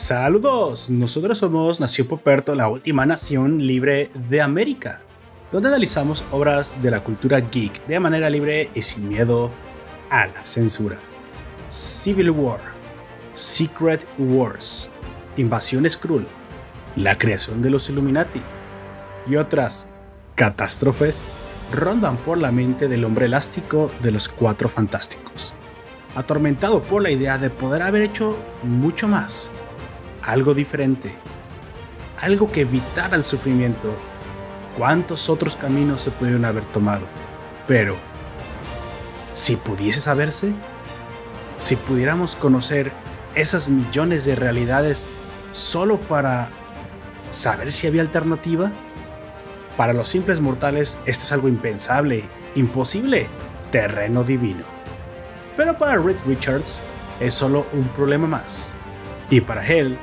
Saludos, nosotros somos Nación Poperto, la última nación libre de América, donde analizamos obras de la cultura geek de manera libre y sin miedo a la censura. Civil War, Secret Wars, Invasión Skrull, la creación de los Illuminati y otras catástrofes rondan por la mente del hombre elástico de los Cuatro Fantásticos, atormentado por la idea de poder haber hecho mucho más algo diferente, algo que evitara el sufrimiento. ¿Cuántos otros caminos se pudieron haber tomado? Pero, si pudiese saberse, si pudiéramos conocer esas millones de realidades solo para saber si había alternativa, para los simples mortales esto es algo impensable, imposible, terreno divino. Pero para Reed Richards es solo un problema más. Y para él,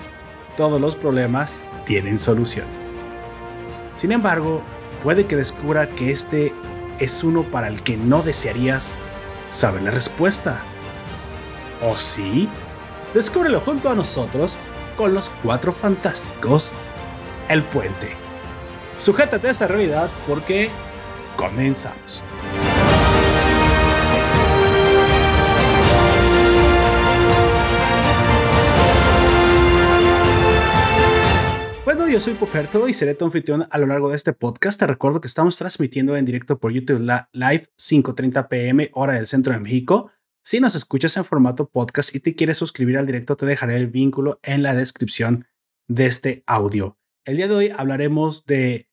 todos los problemas tienen solución. Sin embargo, puede que descubra que este es uno para el que no desearías saber la respuesta. ¿O sí? Descúbrelo junto a nosotros con los cuatro fantásticos El Puente. Sujétate a esta realidad porque comenzamos. Yo soy Poperto y seré tu anfitrión a lo largo de este podcast. Te recuerdo que estamos transmitiendo en directo por YouTube Live 5:30 pm hora del centro de México. Si nos escuchas en formato podcast y te quieres suscribir al directo, te dejaré el vínculo en la descripción de este audio. El día de hoy hablaremos de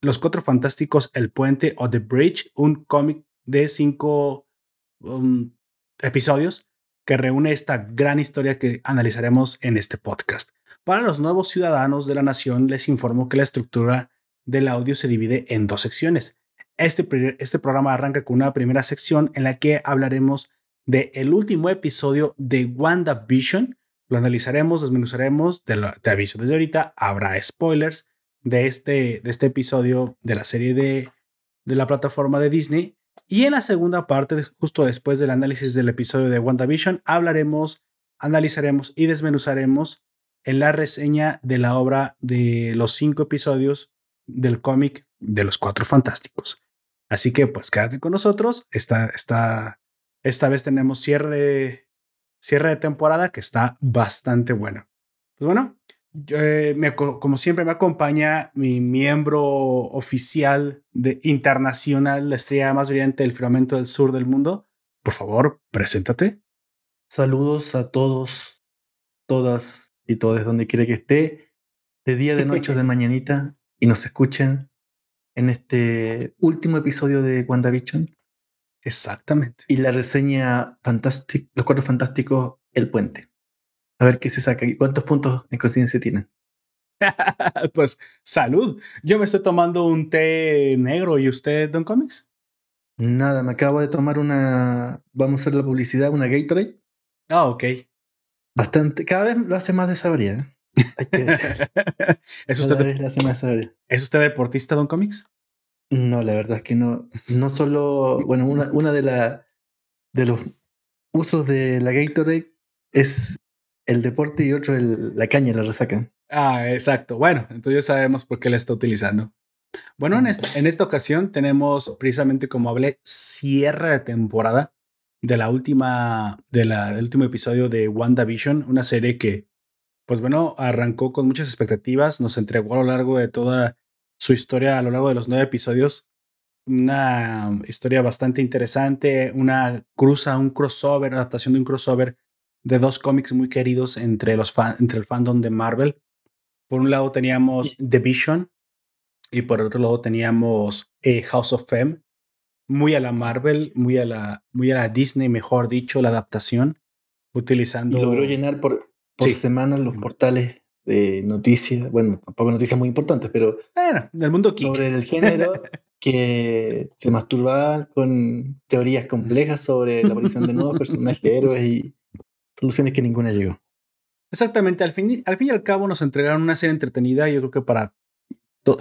Los Cuatro Fantásticos, El Puente o The Bridge, un cómic de cinco um, episodios que reúne esta gran historia que analizaremos en este podcast. Para los nuevos ciudadanos de la nación les informo que la estructura del audio se divide en dos secciones. Este, este programa arranca con una primera sección en la que hablaremos del el último episodio de WandaVision. Lo analizaremos, desmenuzaremos, te aviso desde ahorita, habrá spoilers de este, de este episodio de la serie de, de la plataforma de Disney. Y en la segunda parte, justo después del análisis del episodio de WandaVision, hablaremos, analizaremos y desmenuzaremos en la reseña de la obra de los cinco episodios del cómic de los Cuatro Fantásticos. Así que pues quédate con nosotros. Esta, esta, esta vez tenemos cierre cierre de temporada que está bastante bueno. Pues bueno, eh, como siempre me acompaña mi miembro oficial de internacional, la estrella más brillante del firmamento del sur del mundo. Por favor, preséntate. Saludos a todos, todas y todo desde donde quiera que esté, de día, de noche, de mañanita, y nos escuchen en este último episodio de WandaVision. Exactamente. Y la reseña Fantastic, Los Cuatro Fantásticos, El Puente. A ver qué se saca aquí. ¿Cuántos puntos en conciencia tienen? pues salud. Yo me estoy tomando un té negro. ¿Y usted, Don Comics? Nada, me acabo de tomar una. Vamos a hacer la publicidad, una Gatorade. Ah, ok. Bastante, cada vez lo hace más desabrida. Hay que ¿Es, usted ¿Es usted deportista, Don Comics? No, la verdad es que no. No solo, bueno, una, una de, la, de los usos de la Gatorade es el deporte y otro el, la caña, la resaca. Ah, exacto. Bueno, entonces ya sabemos por qué la está utilizando. Bueno, en esta, en esta ocasión tenemos precisamente como hablé, cierre de temporada de la última, de la, del último episodio de WandaVision, una serie que, pues bueno, arrancó con muchas expectativas, nos entregó a lo largo de toda su historia, a lo largo de los nueve episodios, una historia bastante interesante, una cruza, un crossover, adaptación de un crossover de dos cómics muy queridos entre, los entre el fandom de Marvel. Por un lado teníamos The Vision y por otro lado teníamos eh, House of Fame, muy a la Marvel, muy a la, muy a la Disney, mejor dicho, la adaptación, utilizando. Y logró llenar por, por semana los portales de noticias, bueno, tampoco noticias muy importantes, pero. Bueno, del mundo geek. Sobre el género que se masturbaban con teorías complejas sobre la aparición de nuevos personajes, héroes y soluciones que ninguna llegó. Exactamente, al fin, al fin y al cabo nos entregaron una serie entretenida, yo creo que para,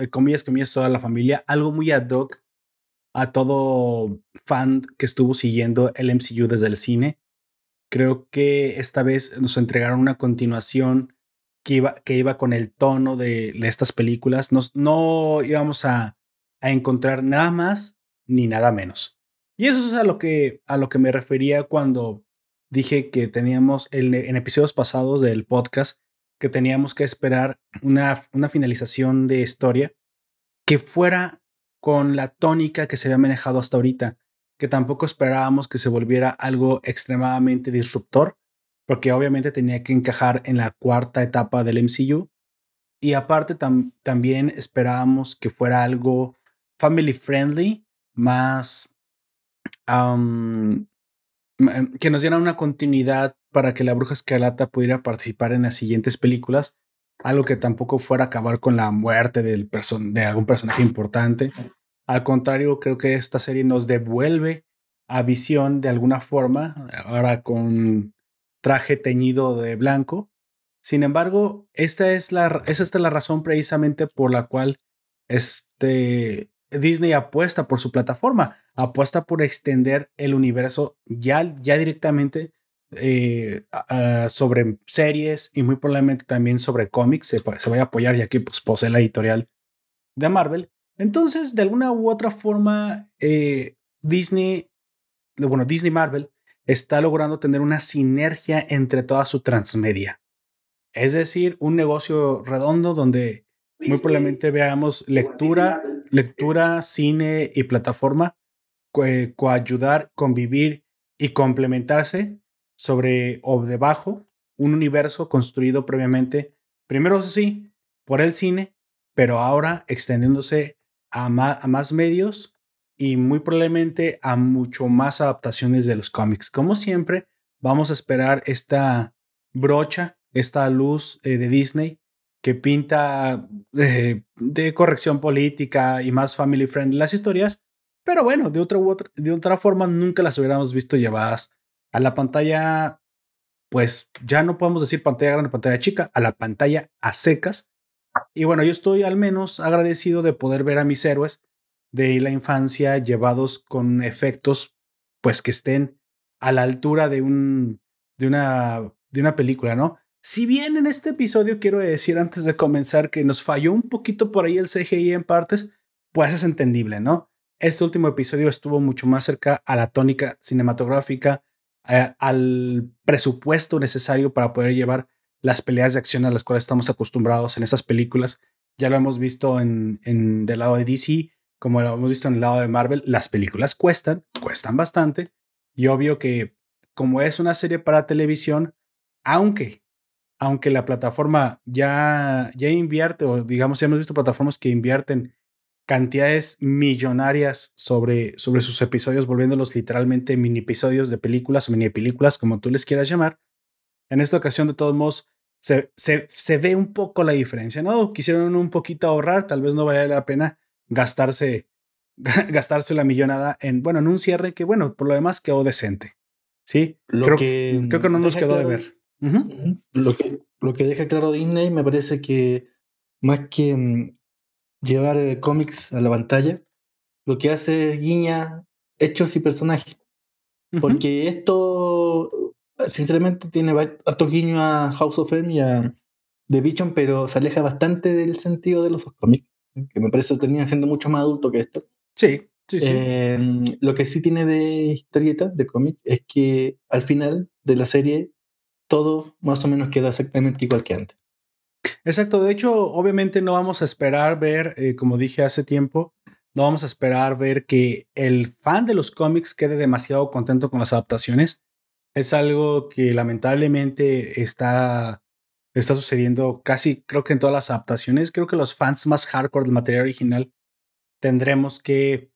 comillas, comillas, toda la familia, algo muy ad hoc a todo fan que estuvo siguiendo el MCU desde el cine. Creo que esta vez nos entregaron una continuación que iba, que iba con el tono de, estas películas. no íbamos a, a, encontrar nada más ni nada menos. Y eso es a lo que, a lo que me refería cuando dije que teníamos en episodios pasados del podcast que teníamos que esperar una, una finalización de historia que fuera con la tónica que se había manejado hasta ahorita, que tampoco esperábamos que se volviera algo extremadamente disruptor, porque obviamente tenía que encajar en la cuarta etapa del MCU. Y aparte también esperábamos que fuera algo family friendly, más em, que nos diera una continuidad para que la bruja escarlata pudiera participar en las siguientes películas, algo que tampoco fuera a acabar con la muerte del de algún personaje importante. Al contrario, creo que esta serie nos devuelve a visión de alguna forma, ahora con traje teñido de blanco. Sin embargo, esta es la, esa es la razón precisamente por la cual este, Disney apuesta por su plataforma, apuesta por extender el universo ya, ya directamente eh, sobre series y muy probablemente también sobre cómics. Se, se vaya a apoyar ya que pues, posee la editorial de Marvel. Entonces, de alguna u otra forma, eh, Disney, bueno, Disney Marvel está logrando tener una sinergia entre toda su transmedia. Es decir, un negocio redondo donde muy probablemente veamos lectura, lectura, cine y plataforma coayudar, convivir y complementarse sobre o debajo un universo construido previamente, primero sí, por el cine, pero ahora extendiéndose a más, medios y muy probablemente a mucho más adaptaciones de los cómics. Como siempre, vamos a esperar esta brocha, esta luz eh, de Disney que pinta eh, de corrección política y más family friendly las historias, pero bueno, de otra, u de otra forma nunca las hubiéramos visto llevadas a la pantalla, pues ya no podemos decir pantalla grande, pantalla chica, a la pantalla a secas. Y bueno, yo estoy al menos agradecido de poder ver a mis héroes de la infancia llevados con efectos, pues que estén a la altura de un, de una, de una película, ¿no? Si bien en este episodio quiero decir antes de comenzar que nos falló un poquito por ahí el CGI en partes, pues es entendible, ¿no? Este último episodio estuvo mucho más cerca a la tónica cinematográfica, al presupuesto necesario para poder llevar las peleas de acción a las cuales estamos acostumbrados en estas películas. Ya lo hemos visto en, en del lado de DC, como lo hemos visto en el lado de Marvel. Las películas cuestan, cuestan bastante. Y obvio que como es una serie para televisión, aunque aunque la plataforma ya, ya invierte, o digamos, ya hemos visto plataformas que invierten cantidades millonarias sobre, sobre sus episodios, volviéndolos literalmente mini episodios de películas o mini películas, como tú les quieras llamar. En esta ocasión, de todos modos, se, se, se ve un poco la diferencia, ¿no? Quisieron un poquito ahorrar, tal vez no valga la pena gastarse, gastarse la millonada en, bueno, en un cierre que, bueno, por lo demás quedó decente. Sí, lo creo, que, creo que no nos quedó de ver lo, que, lo que deja claro Disney me parece que más que mm, llevar eh, cómics a la pantalla, lo que hace es guiña hechos y personajes. Porque esto, sinceramente, tiene harto guiño a House of M y a The Vision, pero se aleja bastante del sentido de los cómics, que me parece que termina siendo mucho más adulto que esto. Sí, sí, sí. Em, lo que sí tiene de historieta, de cómic, es que al final de la serie todo más o menos queda exactamente igual que antes. Exacto, de hecho, obviamente no vamos a esperar ver, eh, como dije hace tiempo, no vamos a esperar ver que el fan de los cómics quede demasiado contento con las adaptaciones. Es algo que lamentablemente está, está sucediendo casi, creo que en todas las adaptaciones. Creo que los fans más hardcore del material original tendremos que,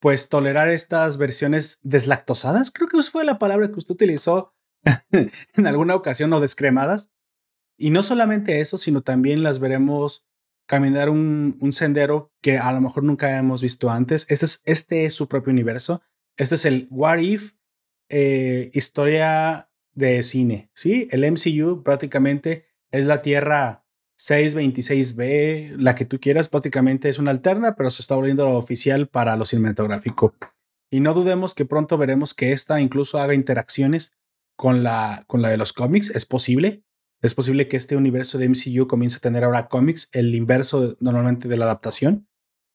pues, tolerar estas versiones deslactosadas. Creo que fue la palabra que usted utilizó en alguna ocasión o descremadas. Y no solamente eso, sino también las veremos caminar un, sendero que a lo mejor nunca hemos visto antes. Este es, este es su propio universo. Este es el What If eh, historia de cine. ¿sí? El MCU prácticamente es la Tierra 626B, la que tú quieras, prácticamente es una alterna, pero se está volviendo oficial para lo cinematográfico. Y no dudemos que pronto veremos que esta incluso haga interacciones con la, con la de los cómics, es posible. Es posible que este universo de MCU comience a tener ahora cómics, el inverso normalmente de la adaptación.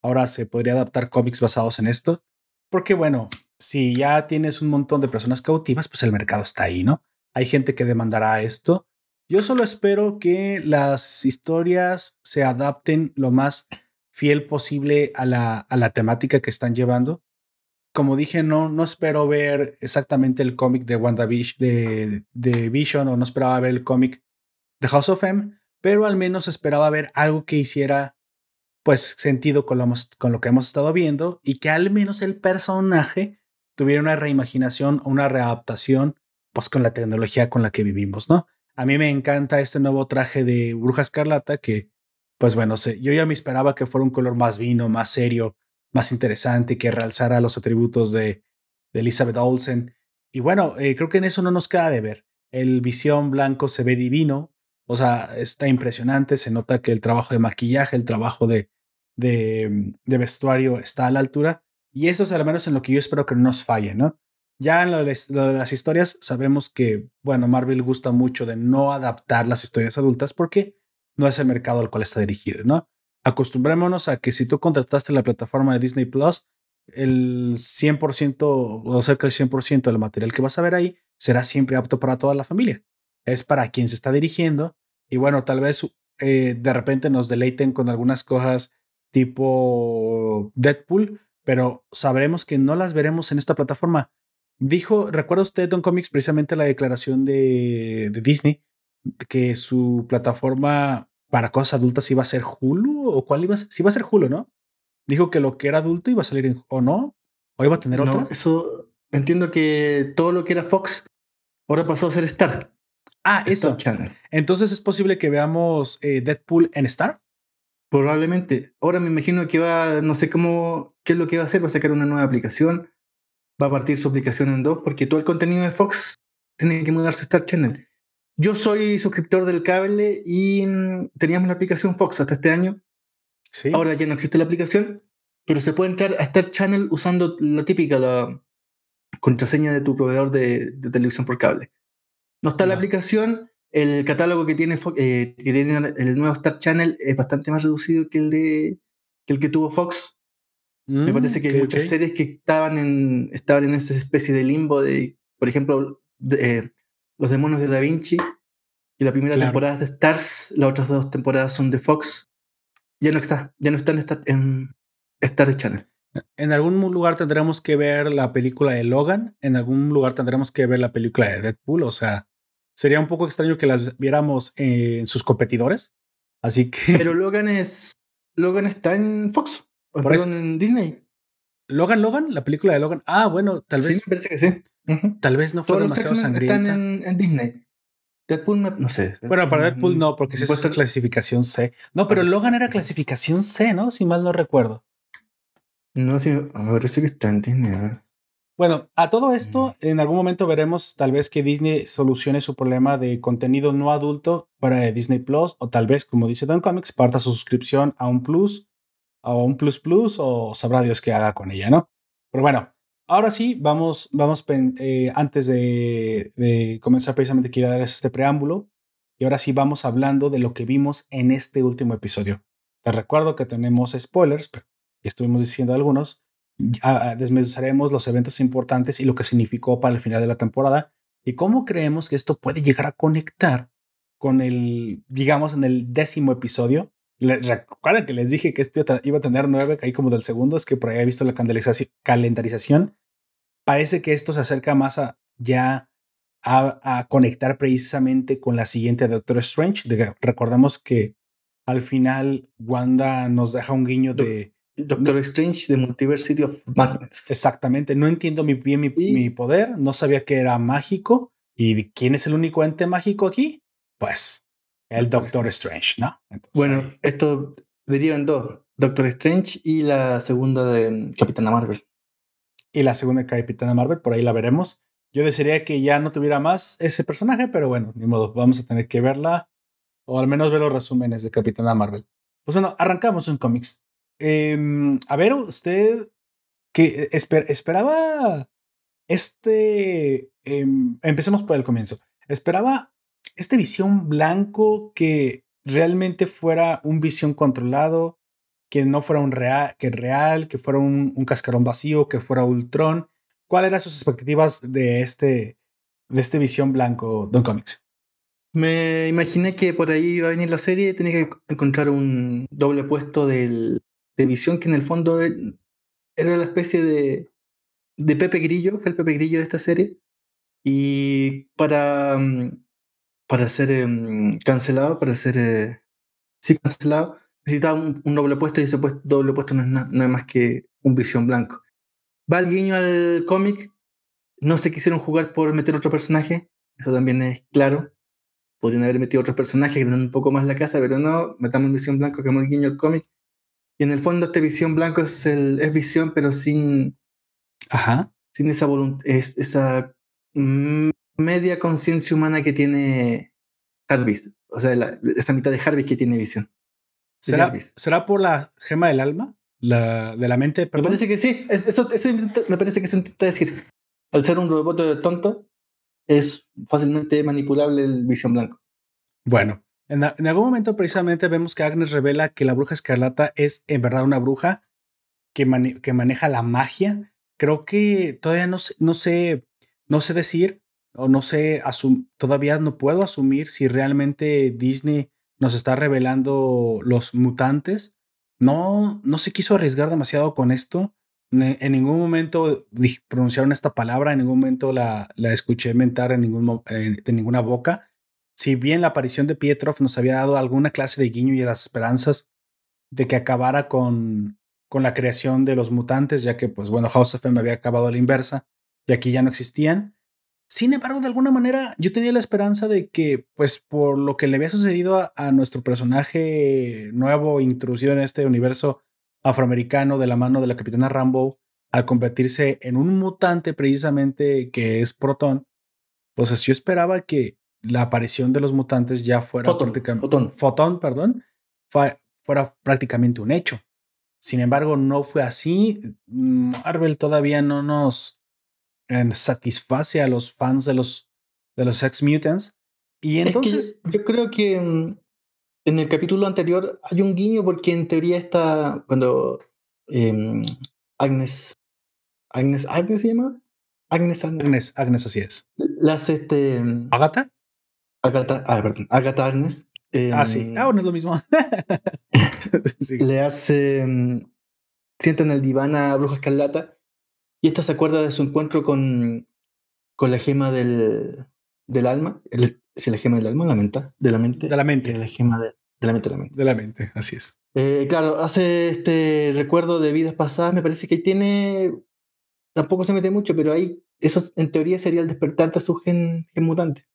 Ahora se podría adaptar cómics basados en esto. Porque bueno, si ya tienes un montón de personas cautivas, pues el mercado está ahí, ¿no? Hay gente que demandará esto. Yo solo espero que las historias se adapten lo más fiel posible a la, a la temática que están llevando. Como dije, no, no espero ver exactamente el cómic de WandaVision de, Vision o no esperaba ver el cómic de House of M, pero al menos esperaba ver algo que hiciera pues sentido con lo, con lo que hemos estado viendo y que al menos el personaje tuviera una reimaginación o una readaptación pues con la tecnología con la que vivimos, ¿no? A mí me encanta este nuevo traje de Bruja Escarlata que pues bueno, sé, yo ya me esperaba que fuera un color más vino, más serio, más interesante, que realzara los atributos de, de Elizabeth Olsen. Y bueno, eh, creo que en eso no nos queda de ver. El visión blanco se ve divino, o sea, está impresionante, se nota que el trabajo de maquillaje, el trabajo de, de, de vestuario está a la altura. Y eso es al menos en lo que yo espero que no nos falle, ¿no? Ya en lo de, las historias sabemos que, bueno, Marvel gusta mucho de no adaptar las historias adultas porque no es el mercado al cual está dirigido, ¿no? Acostumbrémonos a que si tú contrataste la plataforma de Disney Plus, el 100% o cerca del 100% del material que vas a ver ahí será siempre apto para toda la familia. Es para quien se está dirigiendo y bueno, tal vez eh, de repente nos deleiten con algunas cosas tipo Deadpool, pero sabremos que no las veremos en esta plataforma. Dijo, ¿recuerda usted, Don Comics, precisamente la declaración de, de Disney que su plataforma para cosas adultas iba a ser Hulu o cuál iba a ser? Sí iba a ser Hulu, ¿no? Dijo que lo que era adulto iba a salir en, o no, o iba a tener otra. eso entiendo que todo lo que era Fox ahora pasó a ser Star. Ah, eso. Entonces es posible que veamos eh, Deadpool en Star. Probablemente. Ahora me imagino que va, no sé cómo, qué es lo que va a hacer, va a sacar una nueva aplicación, va a partir su aplicación en dos, porque todo el contenido de Fox tiene que mudarse a Star Channel. Yo soy suscriptor del cable y mm, teníamos la aplicación Fox hasta este año. Sí. Ahora ya no existe la aplicación, pero se puede entrar a Star Channel usando la típica, la contraseña de tu proveedor de, televisión por cable. No está la aplicación, el catálogo que tiene, eh, que tiene el nuevo Star Channel es bastante más reducido que el, de, que, el que tuvo Fox. Me parece que hay muchas series que estaban en, estaban en esa especie de limbo de, por ejemplo, de, eh, los demonios de Da Vinci. Y la primera temporada es de Stars, las otras dos temporadas son de Fox. Ya no está, ya no está en, Star, en Star Channel. En algún lugar tendremos que ver la película de Logan, en algún lugar tendremos que ver la película de Deadpool, o sea, sería un poco extraño que las viéramos en sus competidores. Así que. Pero Logan es. Logan está en Fox. Por en Disney. Logan, Logan, la película de Logan. Ah, bueno, tal vez. Sí, me parece que sí. Tal vez no fue demasiado sangrienta. Están en, Disney. Deadpool no, sé. Bueno, para Deadpool no, porque esa es clasificación C. No, pero Logan era clasificación C, ¿no? Si mal no recuerdo. No, sí, ver, sí que está en Disney. Bueno, a todo esto, en algún momento veremos tal vez que Disney solucione su problema de contenido no adulto para Disney Plus, o tal vez, como dice Don Comics, parta su suscripción a un Plus, a un Plus Plus, o sabrá Dios qué haga con ella, ¿no? Pero bueno, Ahora sí, vamos, vamos eh, antes de, comenzar precisamente quiero darles este preámbulo y ahora sí vamos hablando de lo que vimos en este último episodio. Te recuerdo que tenemos spoilers, pero estuvimos diciendo algunos. Desmenuzaremos los eventos importantes y lo que significó para el final de la temporada y cómo creemos que esto puede llegar a conectar con el, digamos, en el décimo episodio. Recuerden que les dije que esto iba a tener nueve, ahí como del segundo, es que por ahí he visto la calendarización. Parece que esto se acerca más a ya a, conectar precisamente con la siguiente Doctor Strange. recordemos que al final Wanda nos deja un guiño de... Doctor Strange de Multiversity of Madness. Exactamente. No entiendo bien mi, poder. No sabía que era mágico. ¿Y quién es el único ente mágico aquí? Pues el Doctor Strange, ¿no? bueno, esto deriva en dos. Doctor Strange y la segunda de Capitana Marvel y la segunda Capitana Marvel, por ahí la veremos. Yo desearía que ya no tuviera más ese personaje, pero bueno, ni modo, vamos a tener que verla o al menos ver los resúmenes de Capitana Marvel. Pues bueno, arrancamos un cómics. Em, a ver, usted que esperaba este. Em, empecemos por el comienzo. Esperaba este visión blanco que realmente fuera un visión controlado, que no fuera un real, que real, que fuera un, un cascarón vacío, que fuera Ultron. ¿Cuáles eran sus expectativas de este, de este visión blanco, Don Comics? Me imaginé que por ahí iba a venir la serie, tenía que encontrar un doble puesto del, de visión que en el fondo e, era la especie de, de Pepe Grillo, fue el Pepe Grillo de esta serie. Y para, mm, para ser em, cancelado, para ser eh, sí cancelado, necesitaba un, doble puesto y ese doble puesto no es nada más que un visión blanco. Va el guiño al cómic, no se quisieron jugar por meter otro personaje, eso también es claro. Podrían haber metido otros personajes que un poco más la casa, pero no, metamos visión blanco, que el guiño al cómic. Y en el fondo este visión blanco es, el, es visión, pero sin, Ajá. sin esa voluntad, esa media conciencia humana que tiene Jarvis. O sea, esa mitad de Jarvis que tiene visión. ¿Será, ¿Será por la gema del alma? La, de la mente, Me parece que sí. Eso, eso me parece que eso intenta decir. Al ser un robot tonto, es fácilmente manipulable el visión blanco. Bueno, en, algún momento precisamente vemos que Agnes revela que la bruja escarlata es en verdad una bruja que, que maneja la magia. Creo que todavía no sé, no sé, no sé decir o no sé, todavía no puedo asumir si realmente Disney nos está revelando los mutantes. No, no se quiso arriesgar demasiado con esto. En ningún momento pronunciaron esta palabra, en ningún momento la, la escuché mentar en ningún, de ninguna boca. Si bien la aparición de Pietrov nos había dado alguna clase de guiño y de las esperanzas de que acabara con, con la creación de los mutantes, ya que, pues bueno, House of M había acabado a la inversa y aquí ya no existían. Sin embargo, de alguna manera, yo tenía la esperanza de que, pues, por lo que le había sucedido a, nuestro personaje nuevo, introducido en este universo afroamericano de la mano de la capitana Rambo, al convertirse en un mutante precisamente que es Proton, pues yo esperaba que la aparición de los mutantes ya fuera prácticamente fotón. fotón, perdón, fuera prácticamente un hecho. Sin embargo, no fue así. Marvel todavía no nos satisface a los fans de los, de los Sex Mutants. Y entonces. yo, creo que en, el capítulo anterior hay un guiño porque en teoría está. Cuando em, Agnes. Agnes. ¿Agnes se llama? Agnes Agnes. Agnes, así es. Las este. ¿Agata? Agata, ah, perdón. Agata Agnes. ah, sí. Em, ah, bueno, es lo mismo. Le hace. Em, sienta en el diván a Bruja Escarlata y esta se acuerda de su encuentro con, con la gema del, del alma. El, ¿Es la gema del alma? ¿La mente? ¿De la mente? De la mente. La gema de, la mente, de la mente. De la mente, así es. Eh, claro, hace este recuerdo de vidas pasadas. Me parece que tiene. Tampoco se mete mucho, pero ahí. Eso en teoría sería el despertarte a su gen, gen mutante.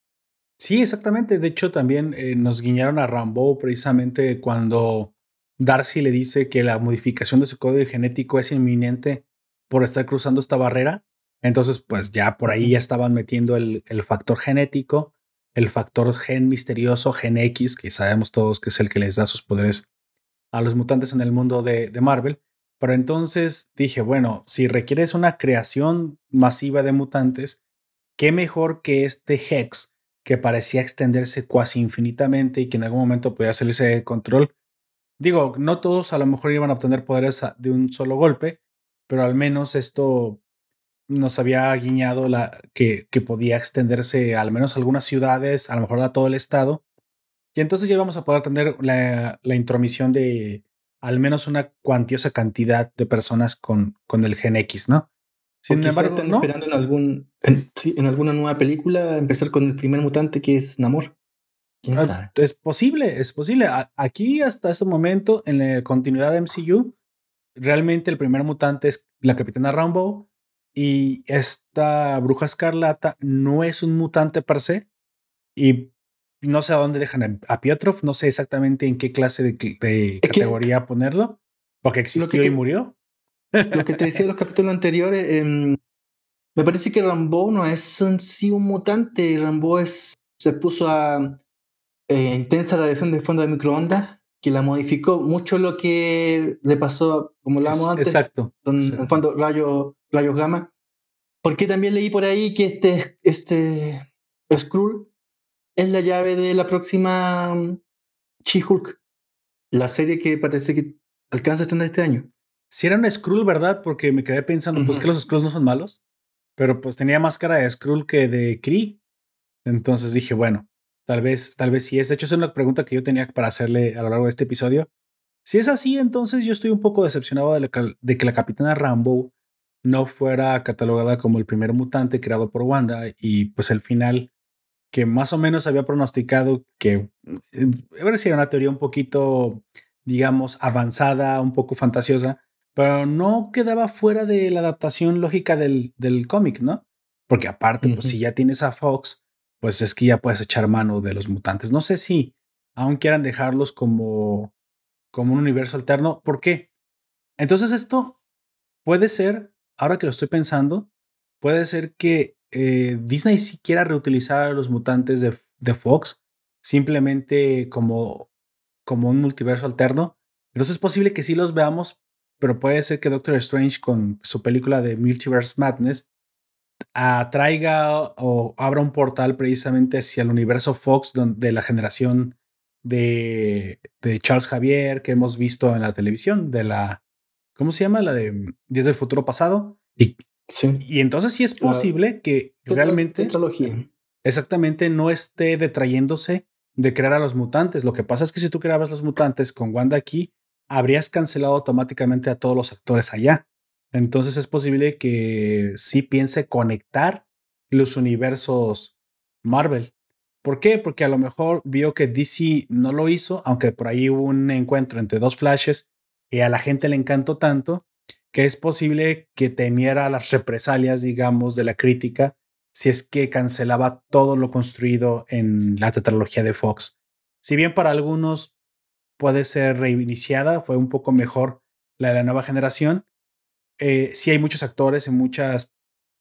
Sí, exactamente. De hecho, también eh, nos guiñaron a Rambo precisamente cuando Darcy le dice que la modificación de su código genético es inminente por estar cruzando esta barrera. Entonces, pues ya por ahí ya estaban metiendo el, el factor genético, el factor gen misterioso, gen X, que sabemos todos que es el que les da sus poderes a los mutantes en el mundo de, de Marvel. Pero entonces dije, bueno, si requieres una creación masiva de mutantes, qué mejor que este Hex que parecía extenderse casi infinitamente y que en algún momento podía salirse de control. Digo, no todos a lo mejor iban a obtener poderes de un solo golpe, pero al menos esto nos había guiñado la, que, podía extenderse al menos a algunas ciudades, a lo mejor a todo el estado. Y entonces ya vamos a poder tener la, la intromisión de al menos una cuantiosa cantidad de personas con, con el gen X, ¿no? Sin embargo, están esperando en, algún, en, alguna nueva película empezar con el primer mutante que es Namor. Ah, es posible, es posible. Aquí hasta este momento, en la continuidad de MCU, realmente el primer mutante es la Capitana Rambo y esta bruja escarlata no es un mutante per se y no sé a dónde dejan a Pietrov, no sé exactamente en qué clase de, categoría ponerlo, porque existió y murió. Lo que te decía en los capítulos anteriores, em, me parece que Rambo no es un, sí un mutante, Rambo es, se puso a eh, intensa radiación de fondo de microondas que la modificó mucho lo que le pasó, como lo hablamos antes, exacto, en fondo rayos, rayos gamma. Porque también leí por ahí que este, este Skrull es la llave de la próxima mm, She-Hulk. La serie que parece que alcanza a estrenar este año. Si era un Skrull, ¿verdad? Porque me quedé pensando, pues que los Skrulls no son malos. Pero pues tenía más cara de Skrull que de Kree. Entonces dije, bueno, tal vez, tal vez sí es. De hecho, es una pregunta que yo tenía para hacerle a lo largo de este episodio. Si es así, entonces yo estoy un poco decepcionado de, de que la capitana Rambo no fuera catalogada como el primer mutante creado por Wanda y pues el final que más o menos había pronosticado que eh, sido una teoría un poquito, digamos, avanzada, un poco fantasiosa, pero no quedaba fuera de la adaptación lógica del, del cómic, ¿no? Porque aparte, pues si ya tienes a Fox, pues es que ya puedes echar mano de los mutantes. No sé si aún quieran dejarlos como como un universo alterno. ¿Por qué? Entonces esto puede ser, ahora que lo estoy pensando, puede ser que eh, Disney sí quiera reutilizar a los mutantes de, de Fox simplemente como, como un multiverso alterno. Entonces es posible que sí los veamos, pero puede ser que Doctor Strange con su película de Multiverse Madness atraiga o abra un portal precisamente hacia el universo Fox de la generación de, de, Charles Javier que hemos visto en la televisión, de la, ¿cómo se llama? La de Días del Futuro Pasado. Y, sí. y entonces sí es posible que realmente... Exactamente, no esté detrayéndose de crear a los mutantes. Lo que pasa es que si tú creabas los mutantes con Wanda aquí, habrías cancelado automáticamente a todos los actores allá. Entonces es posible que sí piense conectar los universos Marvel. ¿Por qué? Porque a lo mejor vio que DC no lo hizo, aunque por ahí hubo un encuentro entre dos flashes y a la gente le encantó tanto que es posible que temiera las represalias, digamos, de la crítica si es que cancelaba todo lo construido en la tetralogía de Fox. Si bien para algunos puede ser reiniciada, fue un poco mejor la de la nueva generación, eh, sí hay muchos actores y muchas,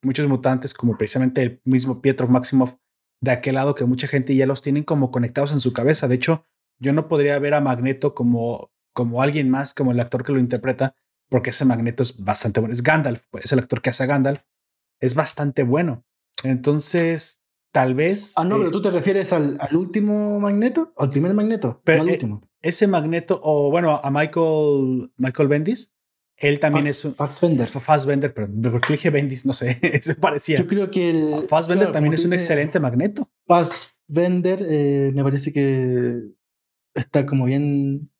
muchos mutantes, como precisamente el mismo Pietro Maximoff de aquel lado que mucha gente ya los tienen como conectados en su cabeza. De hecho, yo no podría ver a Magneto como, como alguien más, como el actor que lo interpreta, porque ese Magneto es bastante bueno. Es Gandalf, pues, es el actor que hace a Gandalf. Es bastante bueno. Entonces, tal vez. Ah, no, pero eh, tú te refieres al, al, último Magneto, al primer Magneto, pero, al eh, último. ese Magneto, o bueno, a Michael, Michael Bendis, él también es un. Fassbender. Fassbender, pero porque dije Bendis, no sé, se parecía. Yo creo que el. Fassbender también es un excelente magneto. Fassbender eh, me parece que está como bien.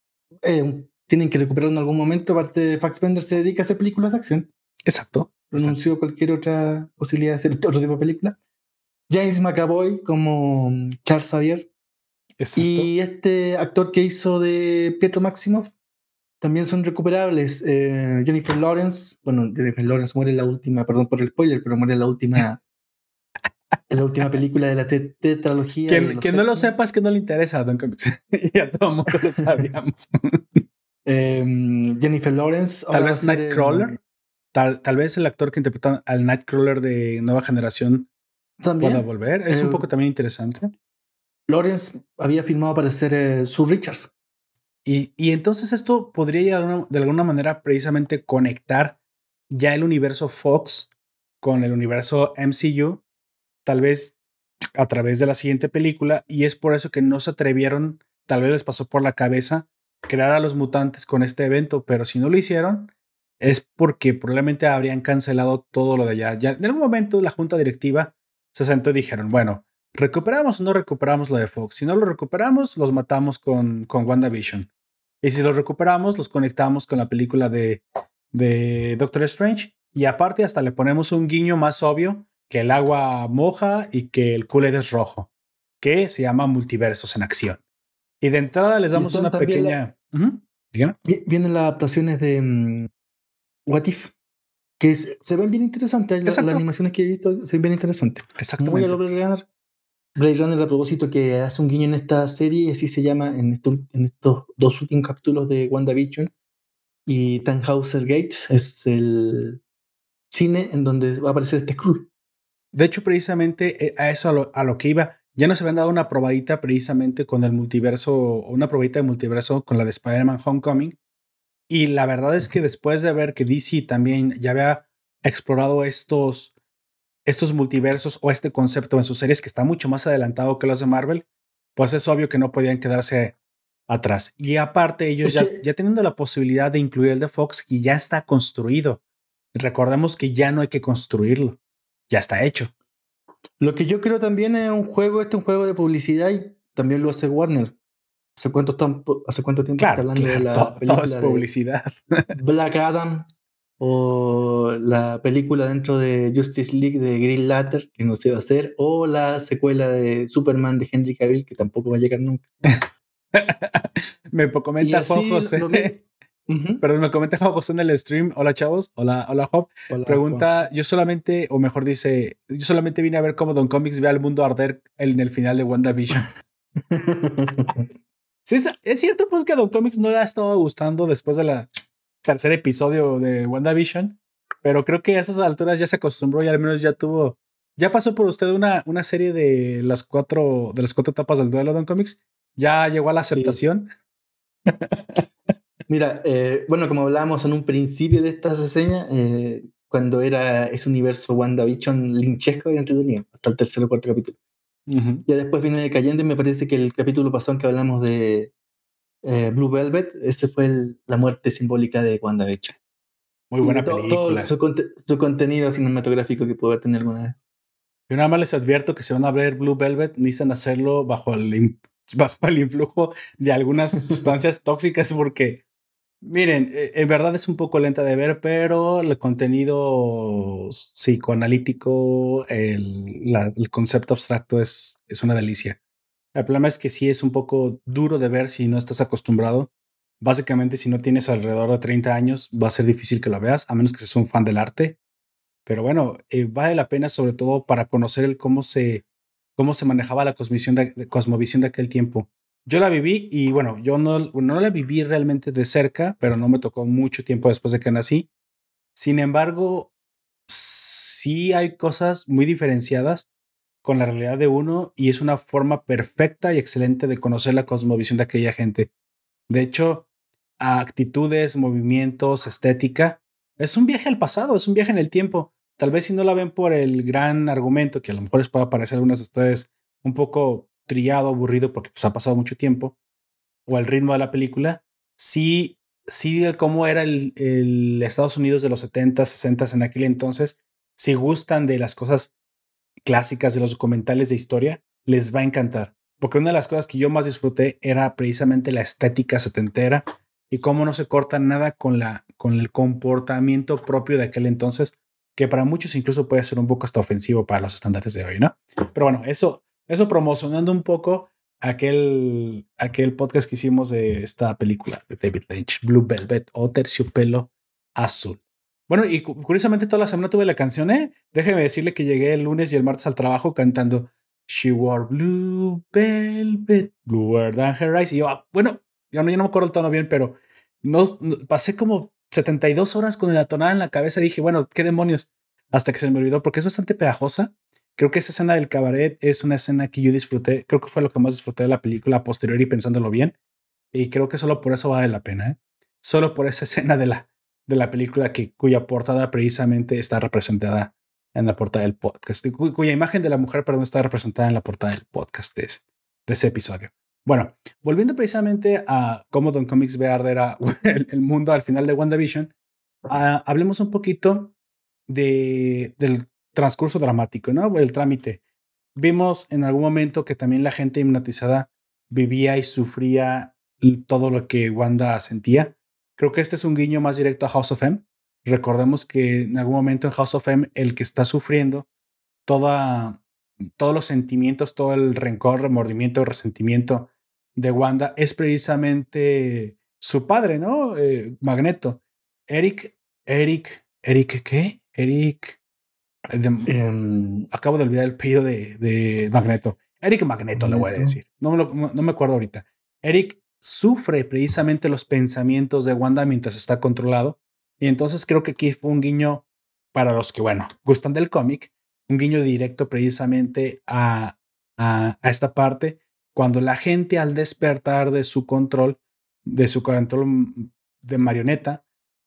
Eh, tienen que recuperarlo en algún momento. Aparte, de Fassbender se dedica a hacer películas de acción. Exacto. Renunció cualquier otra posibilidad de hacer otro tipo de película. James McAvoy como Charles Xavier. Exacto. Y este actor que hizo de Pietro Maximoff también son recuperables. Eh, Jennifer Lawrence, bueno, Jennifer Lawrence muere en la última, perdón por el spoiler, pero muere en la última, en la última película de la tetralogía. Que, no lo sepas que no le interesa Don ya todo el mundo lo sabíamos. Em, Jennifer Lawrence. Tal vez Nightcrawler. Tal, tal vez el actor que interpreta al Nightcrawler de nueva generación ¿También? pueda volver. Es un eh, poco también interesante. Lawrence había filmado para ser eh, Sue Richards. Y, y entonces esto podría de alguna manera precisamente conectar ya el universo Fox con el universo MCU, tal vez a través de la siguiente película, y es por eso que no se atrevieron, tal vez les pasó por la cabeza crear a los mutantes con este evento, pero si no lo hicieron, es porque probablemente habrían cancelado todo lo de allá. Ya en algún momento la junta directiva se sentó y dijeron, bueno, ¿Recuperamos o no recuperamos lo de Fox? Si no lo recuperamos, los matamos con, con WandaVision. Y si los recuperamos, los conectamos con la película de, de Doctor Strange. Y aparte, hasta le ponemos un guiño más obvio que el agua moja y que el kool es rojo, que se llama Multiversos en Acción. Y de entrada les damos una pequeña. Vienen las adaptaciones de mm, What If, que se ven bien interesantes. Las, animaciones que he visto se ven bien interesantes. Exactamente. Muy a Blade Runner a propósito que hace un guiño en esta serie, y así se llama en, en estos dos últimos capítulos de WandaVision. Y Tannhauser Gates es el cine en donde va a aparecer este Skrull. De hecho, precisamente eh, a eso a lo, que iba, ya nos habían dado una probadita precisamente con el multiverso, una probadita de multiverso con la de Spider-Man Homecoming. Y la verdad es que después de ver que DC también ya había explorado estos estos multiversos o este concepto en sus series que está mucho más adelantado que los de Marvel, pues es obvio que no podían quedarse atrás. Y aparte, ellos ya, ya teniendo la posibilidad de incluir el de Fox, que ya está construido. Recordemos que ya no hay que construirlo, ya está hecho. Lo que yo creo también es un juego, este es un juego de publicidad y también lo hace Warner. ¿Hace cuánto, hace cuánto tiempo está hablando de la película es publicidad. Black Adam o la película dentro de Justice League de Green Lantern que no se va a hacer o la secuela de Superman de Henry Cavill que tampoco va a llegar nunca. me comenta Juan José. Perdón, me comenta Juan José en el stream. Hola, chavos. Hola, hola, Job. Pregunta: Yo solamente, o mejor dice, yo solamente vine a ver cómo Don Comics ve al mundo arder en el final de WandaVision. sí, es, cierto, pues que Don Comics no le ha estado gustando después de la tercer episodio de WandaVision, pero creo que a esas alturas ya se acostumbró y al menos ya tuvo. Ya pasó por usted una, una serie de las cuatro de las cuatro etapas del duelo de Don Comics. Ya llegó a la aceptación. Mira, eh, bueno, como hablábamos en un principio de esta reseña, eh, cuando era ese universo WandaVision linchesco y entretenido, hasta el tercer o cuarto capítulo. Ya después viene decayendo y me parece que el capítulo pasado en que hablamos de eh, Blue Velvet, ese fue la muerte simbólica de WandaVision. Muy buena película. Todo su, contenido cinematográfico que puede tener alguna vez. Yo nada más les advierto que se van a ver Blue Velvet, necesitan hacerlo bajo el, bajo el influjo de algunas sustancias tóxicas porque Miren, eh, en verdad es un poco lenta de ver, pero el contenido psicoanalítico, el, concepto abstracto es, es una delicia. El problema es que sí es un poco duro de ver si no estás acostumbrado. Básicamente, si no tienes alrededor de 30 años, va a ser difícil que lo veas, a menos que seas un fan del arte. Pero bueno, eh, vale la pena sobre todo para conocer cómo se, cómo se manejaba la cosmovisión de aquel tiempo. Yo la viví y bueno, yo no, no la viví realmente de cerca, pero no me tocó mucho tiempo después de que nací. Sin embargo, sí hay cosas muy diferenciadas con la realidad de uno y es una forma perfecta y excelente de conocer la cosmovisión de aquella gente. De hecho, actitudes, movimientos, estética, es un viaje al pasado, es un viaje en el tiempo. Tal vez si no la ven por el gran argumento, que a lo mejor les pueda parecer a algunas de ustedes un poco trillado, aburrido, porque pues, ha pasado mucho tiempo, o el ritmo de la película, sí, sí, cómo era el, el Estados Unidos de los 70, 60 en aquel entonces, si gustan de las cosas clásicas, de los documentales de historia, les va a encantar. Porque una de las cosas que yo más disfruté era precisamente la estética setentera y cómo no se corta nada con, la, con el comportamiento propio de aquel entonces, que para muchos incluso puede ser un poco hasta ofensivo para los estándares de hoy, ¿no? Pero bueno, eso, eso promocionando un poco aquel, aquel podcast que hicimos de esta película de David Lynch, Blue Velvet o Terciopelo Azul. Bueno, y curiosamente toda la semana tuve la canción, ¿eh? Déjeme decirle que llegué el lunes y el martes al trabajo cantando She wore blue velvet, bluer than her eyes. Y yo, ah, bueno, ya no, me acuerdo el tono bien, pero no, pasé como 72 horas con la tonada en la cabeza. Dije, bueno, qué demonios, hasta que se me olvidó, porque es bastante pegajosa. Creo que esa escena del cabaret es una escena que yo disfruté, creo que fue lo que más disfruté de la película posterior y pensándolo bien. Y creo que solo por eso vale la pena, ¿eh? Solo por esa escena de la, de la película que, cuya portada precisamente está representada en la portada del podcast, cuya imagen de la mujer, perdón, está representada en la portada del podcast de ese, episodio. Bueno, volviendo precisamente a cómo Don Comics ve arder el, el, mundo al final de WandaVision, uh, hablemos un poquito de, del transcurso dramático, ¿no? El trámite. Vimos en algún momento que también la gente hipnotizada vivía y sufría todo lo que Wanda sentía. Creo que este es un guiño más directo a House of M. Recordemos que en algún momento en House of M el que está sufriendo toda, todos los sentimientos, todo el rencor, remordimiento, resentimiento de Wanda es precisamente su padre, ¿no? Eh, Magneto. Eric, Eric, Eric, ¿qué? Eric. Em, acabo de olvidar el pedido de, de Magneto. Eric Magneto, le voy a decir. No me, no me acuerdo ahorita. Eric sufre precisamente los pensamientos de Wanda mientras está controlado. Y entonces creo que aquí fue un guiño para los que, bueno, gustan del cómic, un guiño directo precisamente a, a, a, esta parte, cuando la gente al despertar de su control, de su control de marioneta,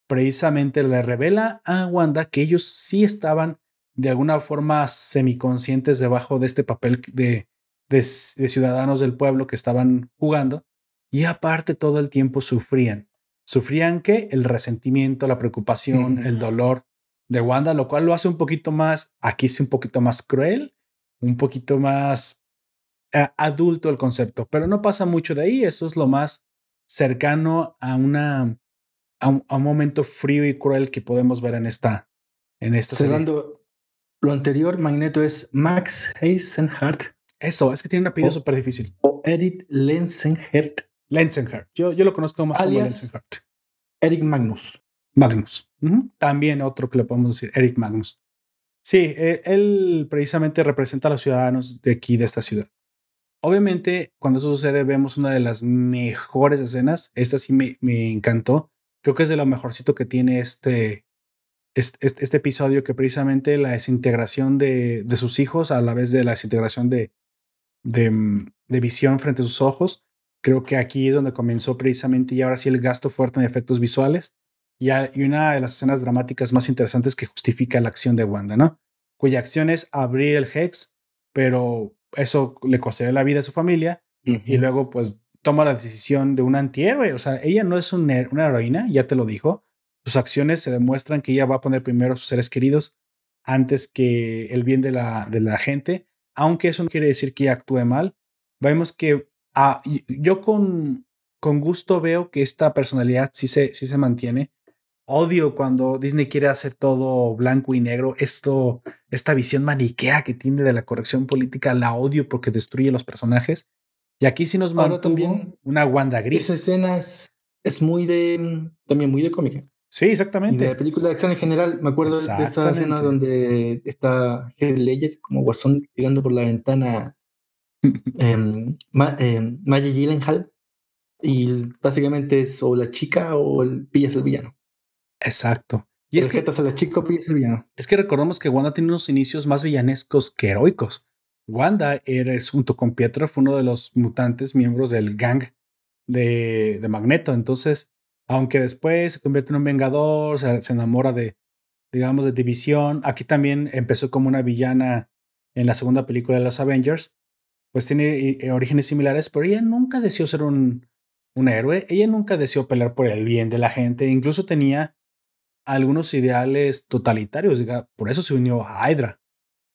precisamente le revela a Wanda que ellos sí estaban de alguna forma semiconscientes debajo de este papel de, de, ciudadanos del pueblo que estaban jugando y aparte todo el tiempo sufrían. Sufrían que el resentimiento, la preocupación, el dolor de Wanda, lo cual lo hace un poquito más, aquí es un poquito más cruel, un poquito más eh, adulto el concepto, pero no pasa mucho de ahí, eso es lo más cercano a una a un, momento frío y cruel que podemos ver en esta en esta Cerrando lo anterior, Magneto es Max Eisenhardt. Eso, es que tiene un apellido súper difícil. O Eric Lenzenhardt. Lenzenhardt. Yo, yo lo conozco más como Lenzenhardt. Eric Magnus. Magnus. También otro que le podemos decir, Eric Magnus. Sí, e, él precisamente representa a los ciudadanos de aquí, de esta ciudad. Obviamente, cuando eso sucede, vemos una de las mejores escenas. Esta sí me, me encantó. Creo que es de lo mejorcito que tiene este, este, este, episodio, que precisamente la desintegración de, de, sus hijos a la vez de la desintegración de, de, mm, de, visión frente a sus ojos. Creo que aquí es donde comenzó precisamente y ahora sí el gasto fuerte en efectos visuales. Y, y una de las escenas dramáticas más interesantes que justifica la acción de Wanda, ¿no? Cuya acción es abrir el Hex, pero eso le costaría la vida a su familia. Y luego, pues, toma la decisión de un antihéroe. O sea, ella no es una heroína, ya te lo dijo. Sus acciones se demuestran que ella va a poner primero a sus seres queridos antes que el bien de la, de la gente, aunque eso no quiere decir que ella actúe mal. Vemos que ah, yo con, con gusto veo que esta personalidad sí se, sí se mantiene. Odio cuando Disney quiere hacer todo blanco y negro. Esto, esta visión maniquea que tiene de la corrección política, la odio porque destruye los personajes. Y aquí sí nos mantuvo también una Wanda gris. Esa escena es, muy de, también muy de cómica. Sí, exactamente. de la película de acción en general, me acuerdo de esta escena donde está Heath Ledger como guasón tirando por la ventana eh, Maggie Gyllenhaal y básicamente es o la chica o el pillas el villano. Exacto. Y es que a la chica o pillas el villano. Es que recordemos que Wanda tiene unos inicios más villanescos que heroicos. Wanda eres junto con Pietro fue uno de los mutantes miembros del gang de, de Magneto. Entonces, aunque después se convierte en un vengador, se, enamora de, digamos, de División. Aquí también empezó como una villana en la segunda película de los Avengers. Pues tiene eh, orígenes similares, pero ella nunca deseó ser un, un héroe. Ella nunca deseó pelear por el bien de la gente. Incluso tenía algunos ideales totalitarios. Por eso se unió a Hydra.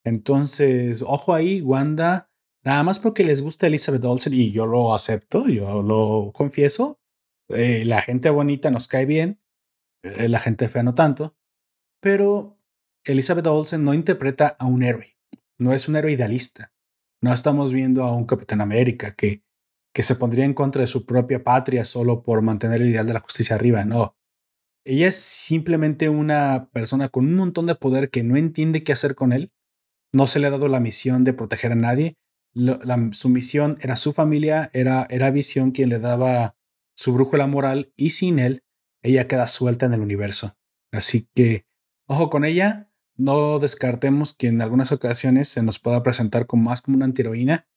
Entonces, ojo ahí, Wanda, nada más porque les gusta Elizabeth Olsen y yo lo acepto, yo lo confieso. Eh, la gente bonita nos cae bien, eh, la gente fea no tanto, pero Elizabeth Olsen no interpreta a un héroe, no es un héroe idealista. No estamos viendo a un Capitán América que, que se pondría en contra de su propia patria solo por mantener el ideal de la justicia arriba, no. Ella es simplemente una persona con un montón de poder que no entiende qué hacer con él no se le ha dado la misión de proteger a nadie. su misión era su familia, era, era Visión quien le daba su brújula moral y sin él, ella queda suelta en el universo. Así que, ojo con ella, no descartemos que en algunas ocasiones se nos pueda presentar como más como una antiheroína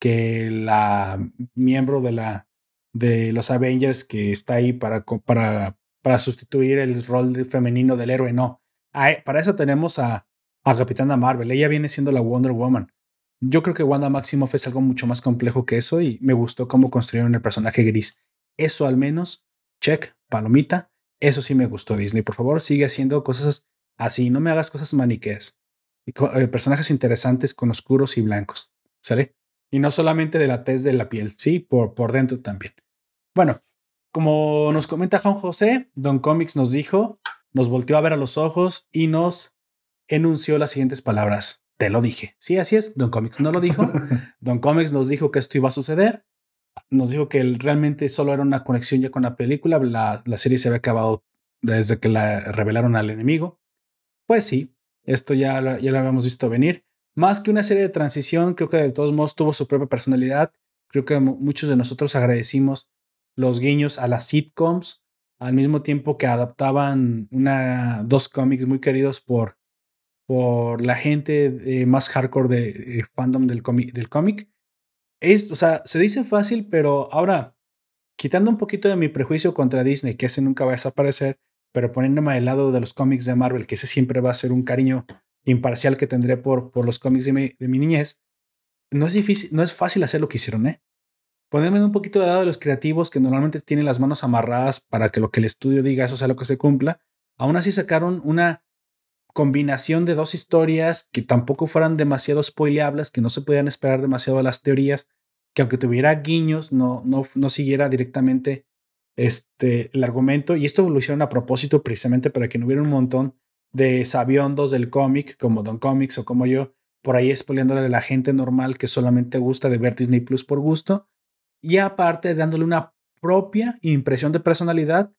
que la miembro de la de los Avengers que está ahí para, para, para sustituir el rol femenino del héroe. No, para eso tenemos a, a Capitana Marvel. Ella viene siendo la Wonder Woman. Yo creo que Wanda Maximoff es algo mucho más complejo que eso y me gustó cómo construyeron el personaje gris. Eso al menos, check, palomita. Eso sí me gustó Disney. Por favor, sigue haciendo cosas así. No me hagas cosas maniqueas. Eh, personajes interesantes con oscuros y blancos. ¿Sale? Y no solamente de la tez de la piel, sí, por, por dentro también. Bueno, como nos comenta Juan José, Don Comics nos dijo, nos volteó a ver a los ojos y nos enunció las siguientes palabras. Te lo dije. Sí, así es. Don Comics no lo dijo. Don Comics nos dijo que esto iba a suceder. Nos dijo que realmente solo era una conexión ya con la película. La, la serie se había acabado desde que la revelaron al enemigo. Pues sí, esto ya, ya lo habíamos visto venir. Más que una serie de transición, creo que de todos modos tuvo su propia personalidad. Creo que muchos de nosotros agradecimos los guiños a las sitcoms, al mismo tiempo que adaptaban una, dos cómics muy queridos por por la gente más hardcore de, fandom del cómic. Del cómic. Es, o sea, se dice fácil, pero ahora, quitando un poquito de mi prejuicio contra Disney, que ese nunca va a desaparecer, pero poniéndome al lado de los cómics de Marvel, que ese siempre va a ser un cariño imparcial que tendré por, por los cómics de mi, de mi niñez, no es difícil, no es fácil hacer lo que hicieron, ¿eh? Ponerme un poquito de lado de los creativos que normalmente tienen las manos amarradas para que lo que el estudio diga, eso sea lo que se cumpla. Aún así sacaron una combinación de dos historias que tampoco fueran demasiado spoileables, que no se podían esperar demasiado de las teorías, que aunque tuviera guiños, no, no, no siguiera directamente este, el argumento. Y esto lo hicieron a propósito precisamente para que no hubiera un montón de sabiondos del cómic, como Don Comics o como yo, por ahí spoileándole a la gente normal que solamente gusta de ver Disney Plus por gusto. Y aparte dándole una propia impresión de personalidad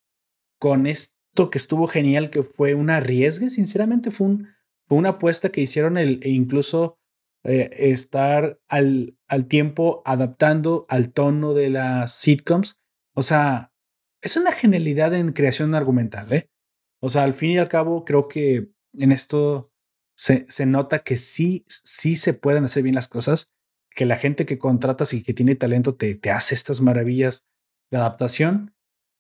con esto que estuvo genial, que fue un arriesgue, sinceramente fue, un, fue una apuesta que hicieron el, e incluso eh, estar al, al tiempo adaptando al tono de las sitcoms. O sea, es una genialidad en creación argumental, ¿eh? O sea, al fin y al cabo, creo que en esto se, se nota que sí, sí se pueden hacer bien las cosas, que la gente que contratas y que tiene talento te, te hace estas maravillas de adaptación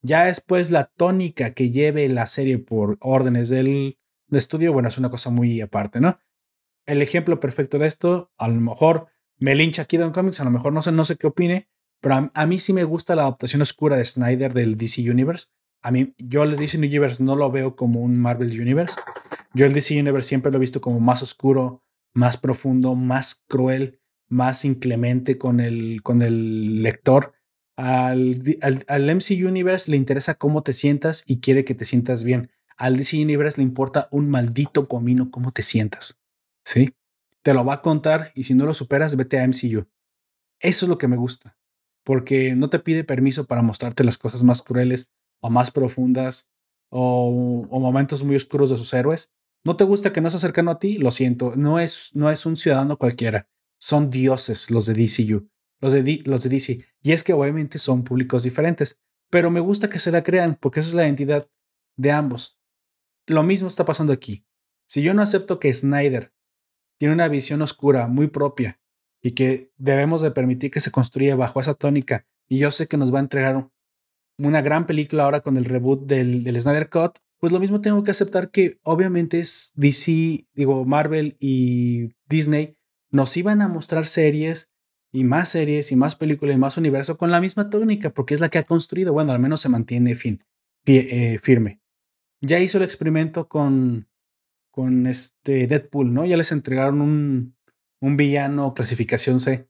ya después la tónica que lleve la serie por órdenes del de estudio, bueno, es una cosa muy aparte, ¿no? El ejemplo perfecto de esto, a lo mejor me lincha aquí Don Comics, a lo mejor no sé, no sé qué opine, pero a, mí sí me gusta la adaptación oscura de Snyder del DC Universe. A mí, yo el DC Universe no lo veo como un Marvel Universe. Yo el DC Universe siempre lo he visto como más oscuro, más profundo, más cruel, más inclemente con el, con el lector al, al, MC Universe le interesa cómo te sientas y quiere que te sientas bien. Al DC Universe le importa un maldito comino cómo te sientas. ¿Sí? Te lo va a contar y si no lo superas, vete a MCU. Eso es lo que me gusta. Porque no te pide permiso para mostrarte las cosas más crueles o más profundas o, o momentos muy oscuros de sus héroes. ¿No te gusta que no sea cercano a ti? Lo siento, no es, no es un ciudadano cualquiera. Son dioses los de DCU los de, los de DC. Y es que obviamente son públicos diferentes, pero me gusta que se la crean porque esa es la identidad de ambos. Lo mismo está pasando aquí. Si yo no acepto que Snyder tiene una visión oscura muy propia y que debemos de permitir que se construya bajo esa tónica, y yo sé que nos va a entregar una gran película ahora con el reboot del, del Snyder Cut, pues lo mismo tengo que aceptar que obviamente es DC, digo, Marvel y Disney nos iban a mostrar series y más series y más películas y más universo con la misma técnica, porque es la que ha construido. Bueno, al menos se mantiene eh, firme. Ya hizo el experimento con, con este Deadpool, ¿no? Ya les entregaron un, un villano clasificación C.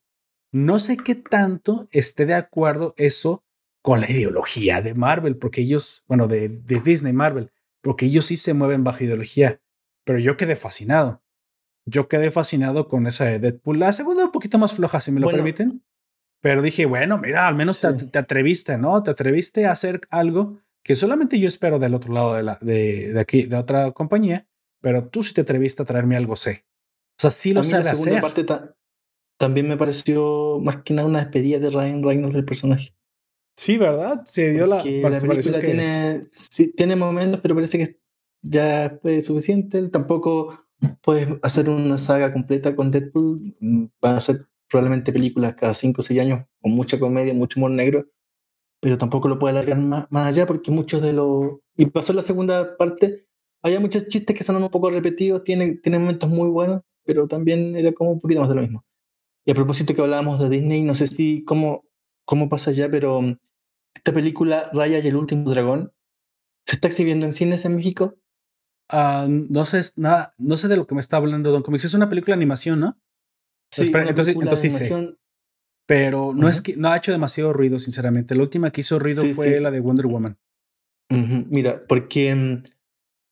No sé qué tanto esté de acuerdo eso con la ideología de Marvel, porque ellos, bueno, de, de Disney Marvel, porque ellos sí se mueven bajo ideología, pero yo quedé fascinado yo quedé fascinado con esa de Deadpool. La segunda un poquito más floja, si me lo permiten. Pero dije, bueno, mira, al menos te, atreviste, ¿no? Te atreviste a hacer algo que solamente yo espero del otro lado de, la, de, de aquí, de otra compañía, pero tú sí te atreviste a traerme algo C. O sea, sí lo sabe hacer. Parte también me pareció más que nada una despedida de Ryan Reynolds del personaje. Sí, ¿verdad? Se dio la. la película tiene, sí, tiene momentos, pero parece que ya fue suficiente. Tampoco puedes hacer una saga completa con Deadpool. Mm, van a ser probablemente películas cada 5 o 6 años con mucha comedia, mucho humor negro, pero tampoco lo puede alargar más, más allá porque muchos de los... Y pasó la segunda parte, había muchos chistes que son un poco repetidos, tiene, tiene momentos muy buenos, pero también era como un poquito más de lo mismo. Y a propósito que hablábamos de Disney, no sé si cómo, cómo pasa ya, pero mm, esta película Raya y el último dragón se está exhibiendo en cines en México Ah, no sé nada, no sé de lo que me está hablando Don Comics. Es una película de animación, ¿no? Sí, entonces, entonces sí sé. Pero no es que no ha hecho demasiado ruido, sinceramente. La última que hizo ruido fue la de Wonder Woman. Mira, porque mm,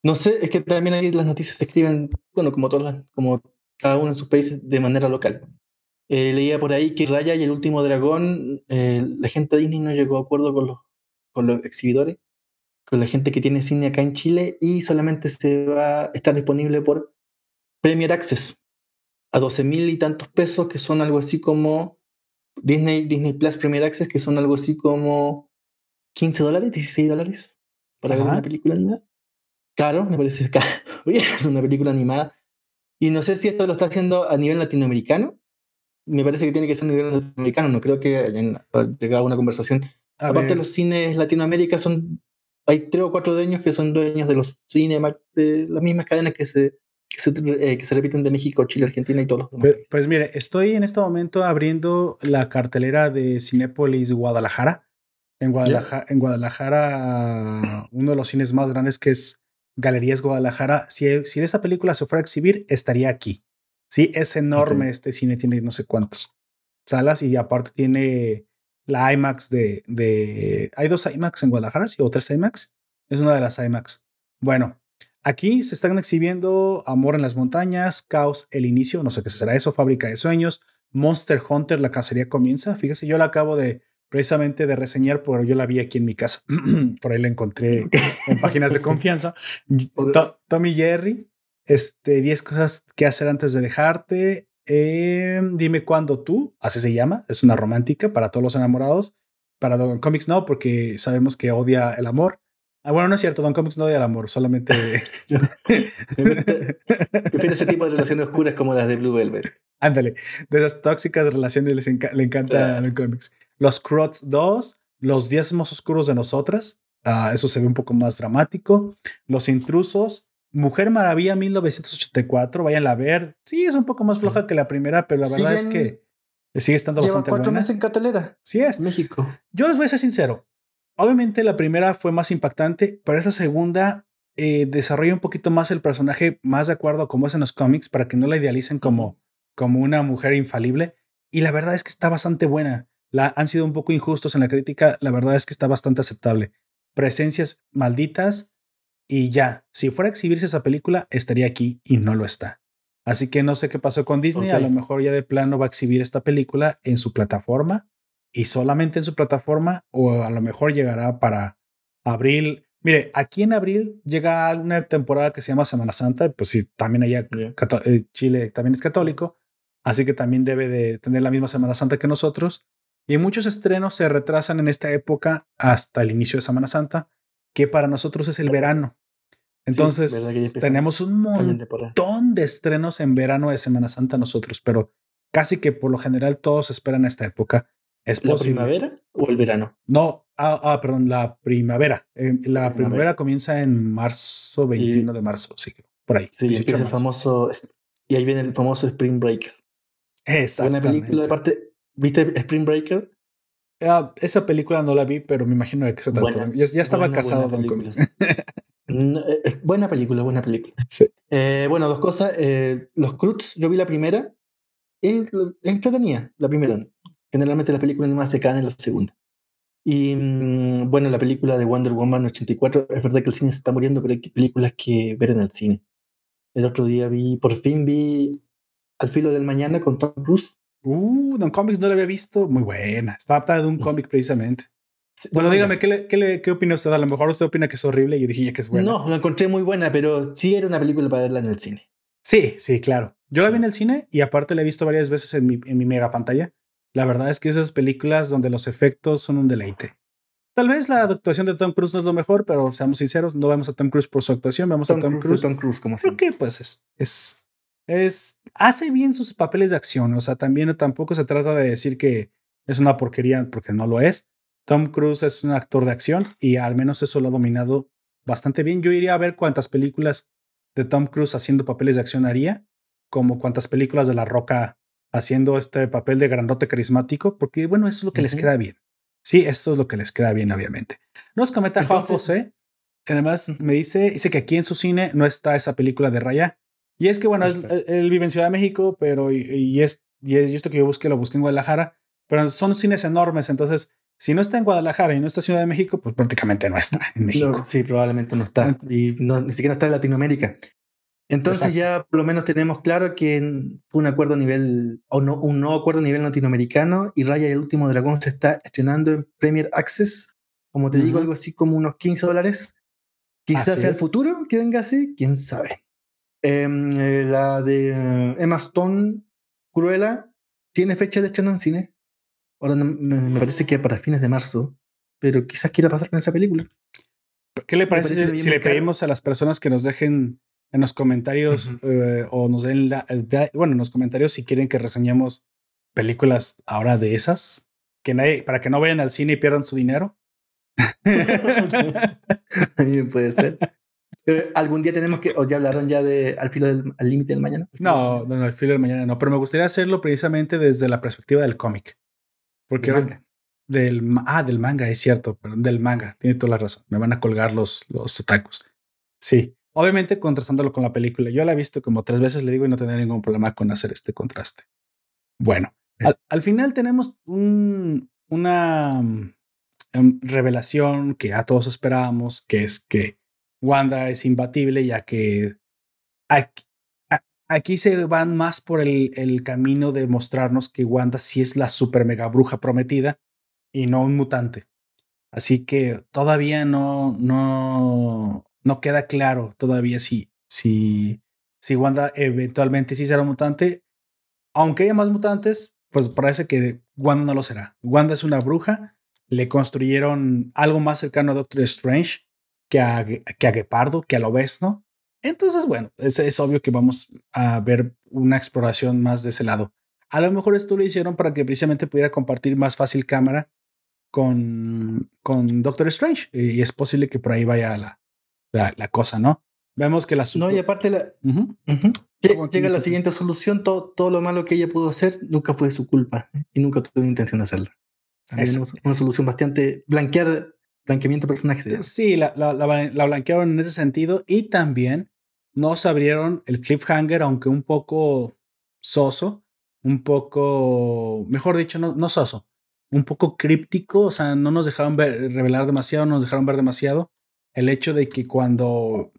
no sé, es que también ahí las noticias se escriben, bueno, como todas como cada uno en sus países de manera local. Eh, leía por ahí que Raya y el último dragón, eh, la gente de Disney no llegó a acuerdo con los, con los exhibidores con la gente que tiene cine acá en Chile y solamente se va a estar disponible por Premier Access a 12 mil y tantos pesos, que son algo así como Disney, Disney Plus Premier Access, que son algo así como 15 dólares, 16 dólares para ver una película animada. Claro, me parece caro. es una película animada. Y no sé si esto lo está haciendo a nivel latinoamericano. Me parece que tiene que ser a nivel latinoamericano. No creo que hayan llegado a una conversación. Aparte, los cines Latinoamérica son hay tres o cuatro dueños que son dueños de los Cinemark, de las mismas cadenas que se que se, eh, que se repiten de México, Chile, Argentina y todos los demás. Pues, pues, mire, estoy en este momento abriendo la cartelera de Cinépolis Guadalajara. En Guadalajara, en Guadalajara, uno de los cines más grandes que es Galerías Guadalajara. Si, si esta película se fuera a exhibir, estaría aquí. Sí, es enorme este cine, tiene no sé cuántos salas y aparte tiene la IMAX de, de... Hay dos IMAX en Guadalajara, sí, o tres IMAX. Es una de las IMAX. Bueno, aquí se están exhibiendo Amor en las Montañas, Caos, El Inicio, no sé qué será eso, Fábrica de Sueños, Monster Hunter, La Cacería Comienza. Fíjese, yo la acabo de precisamente de reseñar, pero yo la vi aquí en mi casa. Por ahí la encontré en páginas de confianza. Tommy Jerry, este, 10 cosas que hacer antes de dejarte. Eh, dime cuándo tú, así se llama, es una romántica para todos los enamorados. Para Don Comics no, porque sabemos que odia el amor. Ah, bueno, no es cierto, Don Comics no odia el amor, solamente. Prefiero ese tipo de relaciones oscuras como las de Blue Velvet. Ándale, de esas tóxicas relaciones les le encanta Don Comics. Los Crots 2, Los Más Oscuros de Nosotras, uh, eso se ve un poco más dramático. Los Intrusos, Mujer Maravilla 1984, vayan a ver. Sí, es un poco más floja que la primera, pero la verdad es que sigue estando Lleva bastante cuatro buena. meses en cartelera. Sí es. México. Yo les voy a ser sincero. Obviamente la primera fue más impactante, pero esa segunda eh, desarrolla un poquito más el personaje más de acuerdo a cómo es en los cómics para que no la idealicen como, como una mujer infalible. Y la verdad es que está bastante buena. La, han sido un poco injustos en la crítica. La verdad es que está bastante aceptable. Presencias malditas y ya. Si fuera a exhibirse esa película, estaría aquí y no lo está. Así que no sé qué pasó con Disney. A lo mejor ya de plano va a exhibir esta película en su plataforma y solamente en su plataforma o a lo mejor llegará para abril. Mire, aquí en abril llega una temporada que se llama Semana Santa, pues sí, también allá Yeah. eh, Chile también es católico, así que también debe de tener la misma Semana Santa que nosotros. Y muchos estrenos se retrasan en esta época hasta el inicio de Semana Santa, que para nosotros es el verano. Entonces, empieza tenemos un montón de estrenos en verano de Semana Santa nosotros, pero casi que por lo general todos esperan esta época. Es ¿La posible. primavera o el verano? No, ah, ah, perdón, la primavera. Eh, la Primavera. primavera comienza en marzo, 21 de marzo, sí, por ahí. Sí, 18 de empieza el famoso. Y ahí viene el famoso Spring Breaker. Exactamente. película, aparte. ¿Viste Spring Breaker? Ah, esa película no la vi, pero me imagino de qué se trata. Ya, ya estaba buena, casado buena Don. Comics. Eh, eh, buena película, buena película. Sí. Eh, bueno, dos cosas. eh, los Croods, yo vi la primera. Es entretenida, la primera. Generalmente las películas animadas se caen en la segunda. Y mm, bueno, la película de Wonder Woman 84, es verdad que el cine se está muriendo, pero hay películas que ver en el cine. El otro día vi, por fin vi Al filo del mañana con Tom Cruise. Uh, Don Comics no la había visto. Muy buena. Está adaptada de un cómic precisamente. Bueno, buena. dígame, ¿qué, le- qué, le- qué opina usted? A lo mejor usted opina que es horrible y yo dije que es buena. No, la encontré muy buena, pero sí era una película para verla en el cine. Sí, sí, claro. Yo la vi en el cine y aparte la he visto varias veces en mi, en mi mega pantalla. La verdad es que esas películas donde los efectos son un deleite. Tal vez la actuación de Tom Cruise no es lo mejor, pero seamos sinceros, no vemos a Tom Cruise por su actuación, vemos Tom a Tom Cruise, Cruise. Tom Cruise, como Creo siempre. que pues es, es, es, hace bien sus papeles de acción. O sea, también tampoco se trata de decir que es una porquería porque no lo es. Tom Cruise es un actor de acción y al menos eso lo ha dominado bastante bien. Yo iría a ver cuántas películas de Tom Cruise haciendo papeles de acción haría, como cuántas películas de La Roca haciendo este papel de grandote carismático, porque bueno, eso es lo que les queda bien. Sí, esto es lo que les queda bien, obviamente. Nos comenta Juan José, que además me dice, dice que aquí en su cine no está esa película de Raya. Y es que bueno, es- él, vive en Ciudad de México, pero y, y es, y es- y esto que yo busqué lo busqué en Guadalajara, pero son cines enormes, entonces si no está en Guadalajara y no está en Ciudad de México, pues prácticamente no está en México. No, sí, probablemente no está. Y no, ni siquiera está en Latinoamérica. Entonces Exacto. ya por lo menos tenemos claro que fue un acuerdo a nivel, o no, un nuevo acuerdo a nivel latinoamericano y Raya y el último dragón se está estrenando en Premier Access, como te digo, Ujú. algo así como unos 15 dólares. Quizás Así sea el es. futuro que venga así, quién sabe. Em, eh, la de eh, Emma Stone, Cruella, tiene fecha de estreno en cine. Ahora me, parece que para fines de marzo, pero quizás quiera pasar con esa película. ¿Qué le parece parece si- le caro. pedimos a las personas que nos dejen en los comentarios eh, o nos den la, da- bueno, en los comentarios si quieren que reseñemos películas ahora de esas, que nadie, para que no vayan al cine y pierdan su dinero? Puede ser. algún día tenemos que, o ya hablaron ya de al filo del límite del mañana. No, no, no, al filo del mañana no, pero me gustaría hacerlo precisamente desde la perspectiva del cómic. Porque manga. del ah, del manga, es cierto, perdón, del manga, tiene toda la razón. Me van a colgar los, los otakus. Sí, obviamente contrastándolo con la película. Yo la he visto como tres veces, le digo, y no tendría ningún problema con hacer este contraste. Bueno, al, final tenemos un, una em, revelación que a todos esperábamos, que es que Wanda es imbatible, ya que aquí, aquí se van más por el, camino de mostrarnos que Wanda sí es la super mega bruja prometida y no un mutante. Así que todavía no, no, no queda claro todavía si, si, si Wanda eventualmente sí será un mutante. Aunque haya más mutantes, pues parece que Wanda no lo será. Wanda es una bruja, le construyeron algo más cercano a Doctor Strange que a, que a Gepardo, que a Lobezno. Entonces, bueno, es, es obvio que vamos a ver una exploración más de ese lado. A lo mejor esto lo hicieron para que precisamente pudiera compartir más fácil cámara con, con Doctor Strange. Y es posible que por ahí vaya la, la, cosa, ¿no? Vemos que la... No, y aparte la... Llega la siguiente solución, todo, todo lo malo que ella pudo hacer nunca fue su culpa y nunca tuvo intención de hacerlo. Es una solución bastante blanquear, blanqueamiento de personajes. Sí, la, la, la, blanquearon en ese sentido y también nos abrieron el cliffhanger, aunque un poco soso, un poco, mejor dicho, no, no soso, un poco críptico, o sea, no nos dejaron ver, revelar demasiado, no nos dejaron ver demasiado. El hecho de que cuando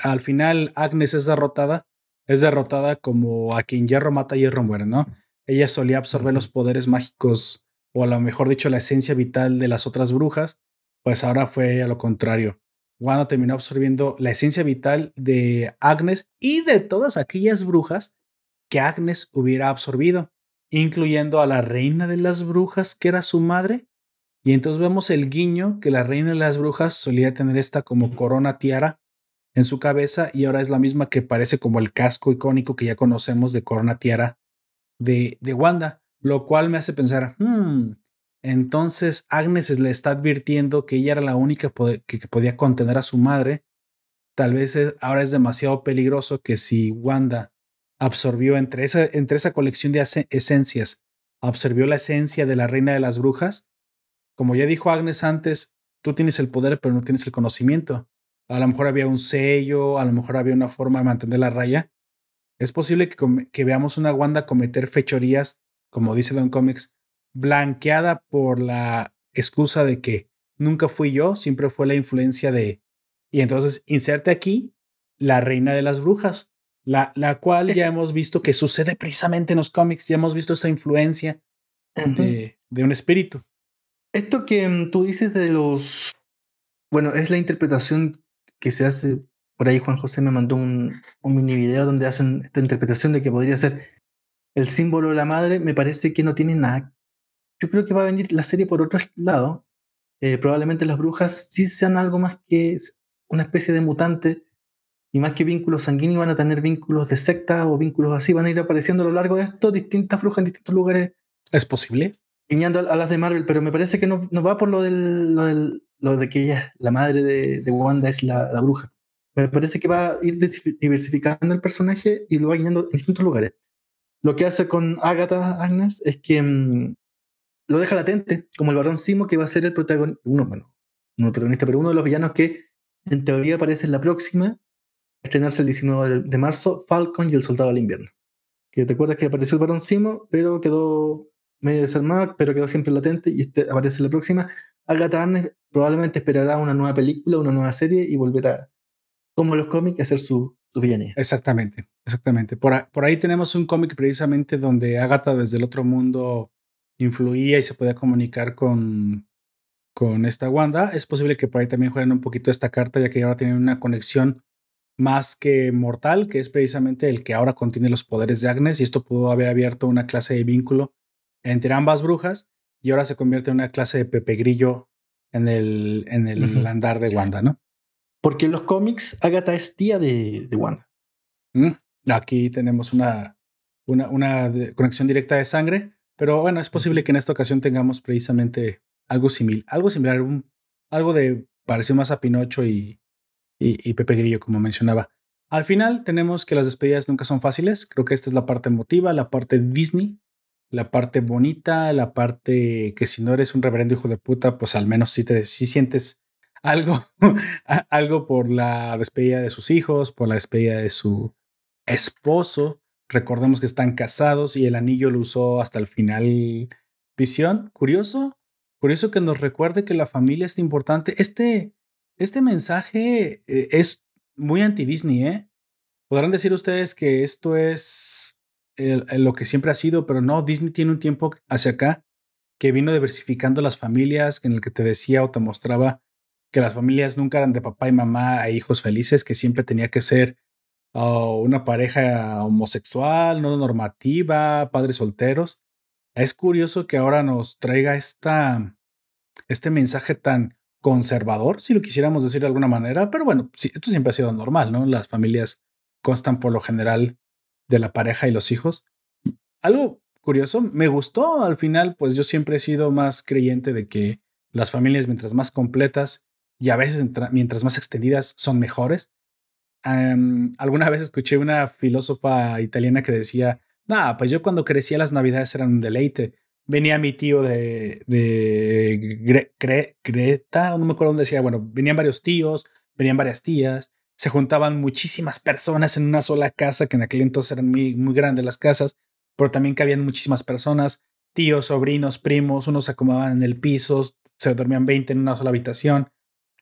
al final Agnes es derrotada, es derrotada como a quien hierro mata, hierro muere, ¿no? Ella solía absorber los poderes mágicos, o a lo mejor dicho, la esencia vital de las otras brujas, pues ahora fue a lo contrario. Wanda terminó absorbiendo la esencia vital de Agnes y de todas aquellas brujas que Agnes hubiera absorbido, incluyendo a la reina de las brujas, que era su madre. Y entonces vemos el guiño que la reina de las brujas solía tener esta como corona tiara en su cabeza y ahora es la misma que parece como el casco icónico que ya conocemos de Corona Tiara de, de Wanda, lo cual me hace pensar, hmm, entonces Agnes le está advirtiendo que ella era la única que, podía contener a su madre. Tal vez ahora es demasiado peligroso que si Wanda absorbió entre esa, entre esa colección de esencias, absorbió la esencia de la reina de las brujas, como ya dijo Agnes antes, tú tienes el poder pero no tienes el conocimiento a lo mejor había un sello, a lo mejor había una forma de mantener la raya. Es posible que, veamos una Wanda cometer fechorías, como dice Don Comics, blanqueada por la excusa de que nunca fui yo, siempre fue la influencia de... Y entonces inserte aquí la reina de las brujas, la, la cual ya hemos visto que sucede precisamente en los cómics, ya hemos visto esta influencia de, de un espíritu. Esto que mm, tú dices de los... Bueno, es la interpretación que se hace, por ahí Juan José me mandó un, un mini video donde hacen esta interpretación de que podría ser el símbolo de la madre, me parece que no tiene nada. Yo creo que va a venir la serie por otro lado. Eh, probablemente las brujas sí sean algo más que una especie de mutante y más que vínculos sanguíneos van a tener vínculos de secta o vínculos así, van a ir apareciendo a lo largo de esto distintas brujas en distintos lugares. ¿Es posible? Guiñando a, las de Marvel, pero me parece que no, no va por lo del, lo del, lo de que ella, la madre de, de Wanda, es la, la, bruja. Me parece que va a ir diversificando el personaje y lo va guiando en distintos lugares. Lo que hace con Agatha Agnes es que mm, lo deja latente, como el varón Simo, que va a ser el protagonista, uno, bueno, no el protagonista, pero uno de los villanos que en teoría aparece en la próxima, estrenarse el 19 de, marzo, Falcon y el Soldado del Invierno. Que te acuerdas que apareció el varón Simo, pero quedó medio desarmado, pero quedó siempre latente y este aparece en la próxima. Agatha Agnes probablemente esperará una nueva película, una nueva serie y volverá, como los cómics, a hacer su, su villanía. Exactamente, exactamente. Por, por ahí tenemos un cómic precisamente donde Agatha desde el otro mundo influía y se podía comunicar con, con esta Wanda. Es posible que por ahí también jueguen un poquito esta carta, ya que ahora tienen una conexión más que mortal, que es precisamente el que ahora contiene los poderes de Agnes, y esto pudo haber abierto una clase de vínculo entre ambas brujas, y ahora se convierte en una clase de Pepe Grillo en el, en el andar de Wanda, ¿no? Porque en los cómics Agatha es tía de, de Wanda. Mm, aquí tenemos una, una, una conexión directa de sangre, pero bueno, es posible que en esta ocasión tengamos precisamente algo similar, algo similar, un, algo de parecido más a Pinocho y, y, Pepe Grillo, como mencionaba. Al final tenemos que las despedidas nunca son fáciles. Creo que esta es la parte emotiva, la parte Disney, la parte bonita, la parte que si no eres un reverendo hijo de puta, pues al menos sí te sí sientes algo, algo por la despedida de sus hijos, por la despedida de su esposo. Recordemos que están casados y el anillo lo usó hasta el final. Visión, curioso, curioso que nos recuerde que la familia es importante. Este, este mensaje eh, es muy anti-Disney, ¿eh? Podrán decir ustedes que esto es lo que siempre ha sido, pero no, Disney tiene un tiempo hacia acá que vino diversificando las familias, en el que te decía o te mostraba que las familias nunca eran de papá y mamá e hijos felices, que siempre tenía que ser oh, una pareja homosexual, no normativa, padres solteros. Es curioso que ahora nos traiga esta, este mensaje tan conservador, si lo quisiéramos decir de alguna manera, pero bueno, esto siempre ha sido normal, ¿no? Las familias constan por lo general de la pareja y los hijos. Algo curioso, me gustó al final, pues yo siempre he sido más creyente de que las familias mientras más completas y a veces mientras más extendidas son mejores. Alguna vez escuché una filósofa italiana que decía, nada, pues yo cuando crecía las navidades eran un deleite, venía mi tío de, de no me acuerdo dónde decía, bueno, venían varios tíos, venían varias tías, se juntaban muchísimas personas en una sola casa, que en aquel entonces eran muy, muy grandes las casas, pero también cabían muchísimas personas, tíos, sobrinos, primos, unos se acomodaban en el piso, se dormían 20 en una sola habitación.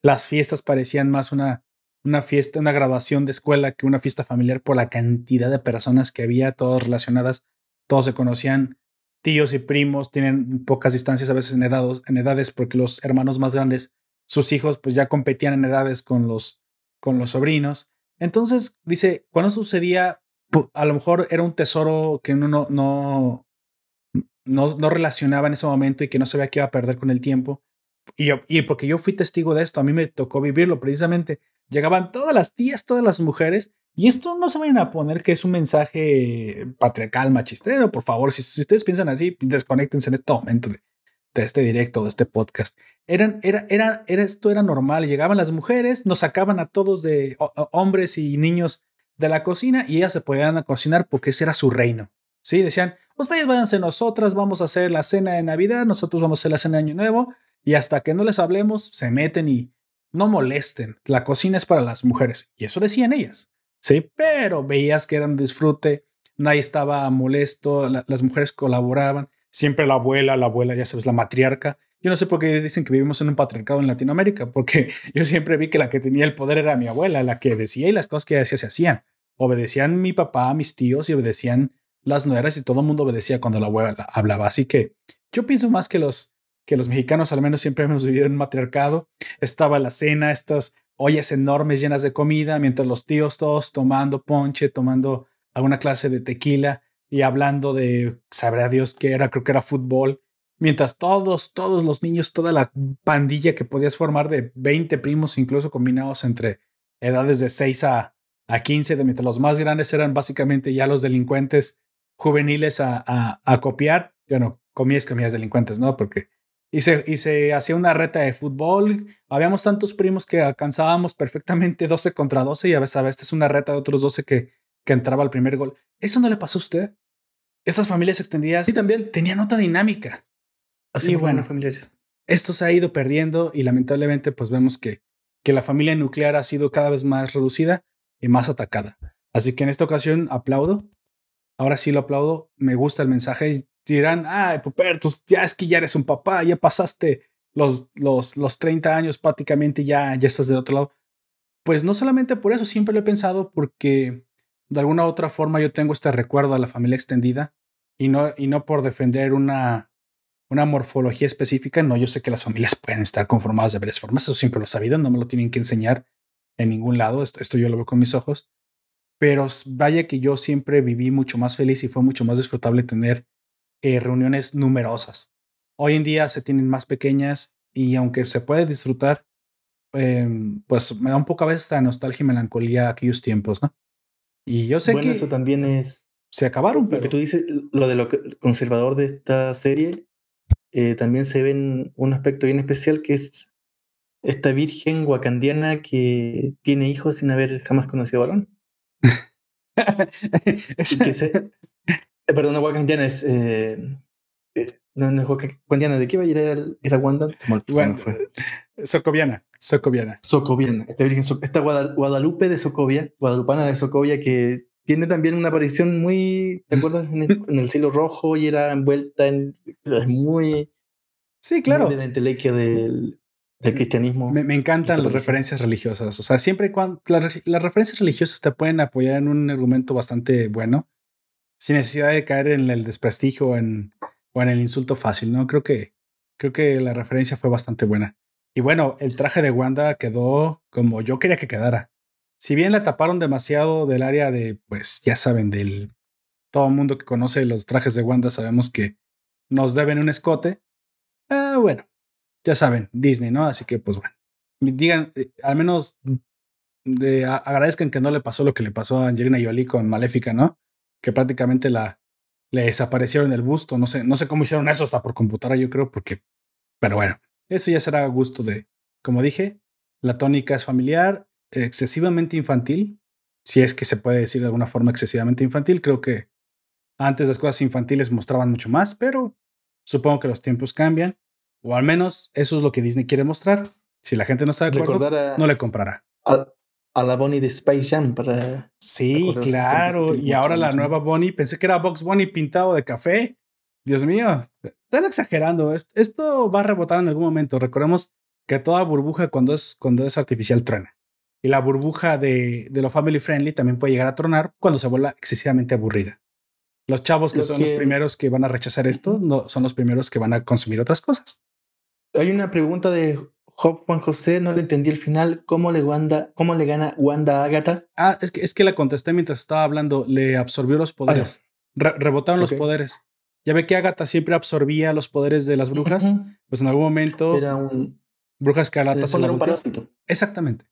Las fiestas parecían más una, una fiesta, una graduación de escuela que una fiesta familiar por la cantidad de personas que había, todas relacionadas, todos se conocían, tíos y primos tienen pocas distancias a veces en, en edades porque los hermanos más grandes, sus hijos, pues ya competían en edades con los, con los sobrinos. Entonces, dice, cuando sucedía, a lo mejor era un tesoro que uno no, no, no, no relacionaba en ese momento y que no sabía que iba a perder con el tiempo. Y, yo, y porque yo fui testigo de esto, a mí me tocó vivirlo precisamente. Llegaban todas las tías, todas las mujeres, y esto no se vayan a poner que es un mensaje patriarcal, machistero, por favor. Si, ustedes piensan así, desconectense en este momento de, este directo, de este podcast. Eran, era, era, era, esto era normal. Llegaban las mujeres, nos sacaban a todos de hombres y niños de la cocina y ellas se podían cocinar porque ese era su reino. Sí, decían, ustedes váyanse nosotras, vamos a hacer la cena de Navidad, nosotros vamos a hacer la cena de Año Nuevo y hasta que no les hablemos, se meten y no molesten. La cocina es para las mujeres. Y eso decían ellas. Sí, pero veías que era un disfrute, nadie estaba molesto, las mujeres colaboraban, siempre la abuela, la abuela, ya sabes, la matriarca. Yo no sé por qué dicen que vivimos en un patriarcado en Latinoamérica, porque yo siempre vi que la que tenía el poder era mi abuela, la que decía y las cosas que decía se hacían. Obedecían mi papá, mis tíos y obedecían las nueras y todo el mundo obedecía cuando la abuela hablaba. Así que yo pienso más que los, que los mexicanos al menos siempre hemos vivido en un matriarcado. Estaba la cena, estas ollas enormes llenas de comida, mientras los tíos todos tomando ponche, tomando alguna clase de tequila y hablando de, sabrá Dios qué era, creo que era fútbol, mientras todos, todos los niños, toda la pandilla que podías formar de 20 primos, incluso combinados entre edades de 6 a, a 15, de mientras los más grandes eran básicamente ya los delincuentes juveniles a, a, a copiar, bueno, comías, comías delincuentes, ¿no? Porque y se, hacía una reta de fútbol. Habíamos tantos primos que alcanzábamos perfectamente 12 contra 12 y a veces, a veces es una reta de otros 12 que, que entraba al primer gol. ¿Eso no le pasó a usted? Esas familias extendidas sí, también. tenían otra dinámica. Así y bueno, familiares. esto se ha ido perdiendo y lamentablemente pues vemos que, que la familia nuclear ha sido cada vez más reducida y más atacada. Así que en esta ocasión aplaudo. Ahora sí lo aplaudo. Me gusta el mensaje dirán, ah, Pupertos, ya es que ya eres un papá, ya pasaste los, los, los 30 años prácticamente, ya, ya estás del otro lado. Pues no solamente por eso, siempre lo he pensado porque de alguna u otra forma yo tengo este recuerdo a la familia extendida y no, y no por defender una, una morfología específica, no, yo sé que las familias pueden estar conformadas de varias formas, eso siempre lo he sabido, no me lo tienen que enseñar en ningún lado, esto, esto yo lo veo con mis ojos, pero vaya que yo siempre viví mucho más feliz y fue mucho más disfrutable tener eh, reuniones numerosas. Hoy en día se tienen más pequeñas y aunque se puede disfrutar, em, pues me da un poco a veces la nostalgia y melancolía aquellos tiempos, ¿no? Y yo sé bueno, que... eso también es... Se acabaron, pero... Lo que tú dices, lo de lo conservador de esta serie, eh, también se ve en un aspecto bien especial que es esta virgen wakandiana que tiene hijos sin haber jamás conocido varón. se, eh, perdón, no wakandiana es. Eh, eh, no, no es wakandiana. ¿De qué va a ir? ¿Era, era Wanda? Bueno, fue. Socoviana. Socoviana. Socoviana. Esta, virgen, esta Guadalupe de Socovia, Guadalupana de Socovia, que tiene también una aparición muy. ¿Te acuerdas? En el, cielo rojo y era envuelta en. Es muy. Sí, claro. de la entelequia del, del cristianismo. Me, encantan las referencias religiosas. O sea, siempre cuando las, referencias religiosas te pueden apoyar en un argumento bastante bueno, sin necesidad de caer en el desprestigio o en, o en el insulto fácil, ¿no? Creo que, creo que la referencia fue bastante buena. Y bueno, el traje de Wanda quedó como yo quería que quedara. Si bien la taparon demasiado del área de, pues ya saben, del todo el mundo que conoce los trajes de Wanda sabemos que nos deben un escote. Ah, bueno, ya saben, Disney, ¿no? Así que, pues bueno, digan, eh, al menos de, agradezcan que no le pasó lo que le pasó a Angelina Jolie con Maléfica, ¿no? Que prácticamente la le desaparecieron el busto. No sé, no sé cómo hicieron eso hasta por computadora, yo creo, porque, pero bueno, eso ya será a gusto de, como dije, la tónica es familiar, excesivamente infantil, si es que se puede decir de alguna forma excesivamente infantil. Creo que antes las cosas infantiles mostraban mucho más, pero supongo que los tiempos cambian. O al menos eso es lo que Disney quiere mostrar. Si la gente no está de acuerdo, no le comprará. A, la Bonnie de Space Jam para. Sí, claro. Y ahora la nueva Bonnie, pensé que era Box Bonnie pintado de café. Dios mío, están exagerando. Esto va a rebotar en algún momento. Recordemos que toda burbuja cuando es, cuando es artificial truena. Y la burbuja de, de lo family friendly también puede llegar a tronar cuando se vuelva excesivamente aburrida. Los chavos que son los primeros que van a rechazar esto no son los primeros que van a consumir otras cosas. Hay una pregunta de Juan José, no le entendí el final. ¿Cómo le, Wanda, cómo le gana Wanda a Agatha? Ah, es que, es que la contesté mientras estaba hablando. Le absorbió los poderes. rebotaron los poderes. Ya ve que Agatha siempre absorbía los poderes de las brujas. Pues en algún momento. Era un. Bruja Escarlata se la volteó. Exactamente.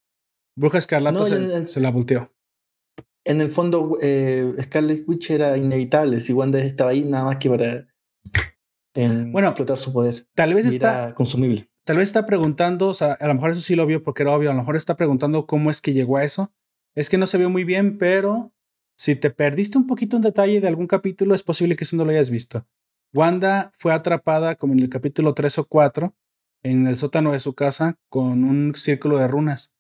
Bruja Escarlata se, la volteó. En el fondo, eh, Scarlet Witch era inevitable. Si Wanda estaba ahí, nada más que para bueno, explotar su poder. Tal vez está consumible. Tal vez está preguntando, o sea, a lo mejor eso sí lo vio porque era obvio, a lo mejor está preguntando cómo es que llegó a eso. Es que no se vio muy bien, pero si te perdiste un poquito en detalle de algún capítulo, es posible que eso no lo hayas visto. Wanda fue atrapada como en el capítulo 3 o 4 en el sótano de su casa con un círculo de runas,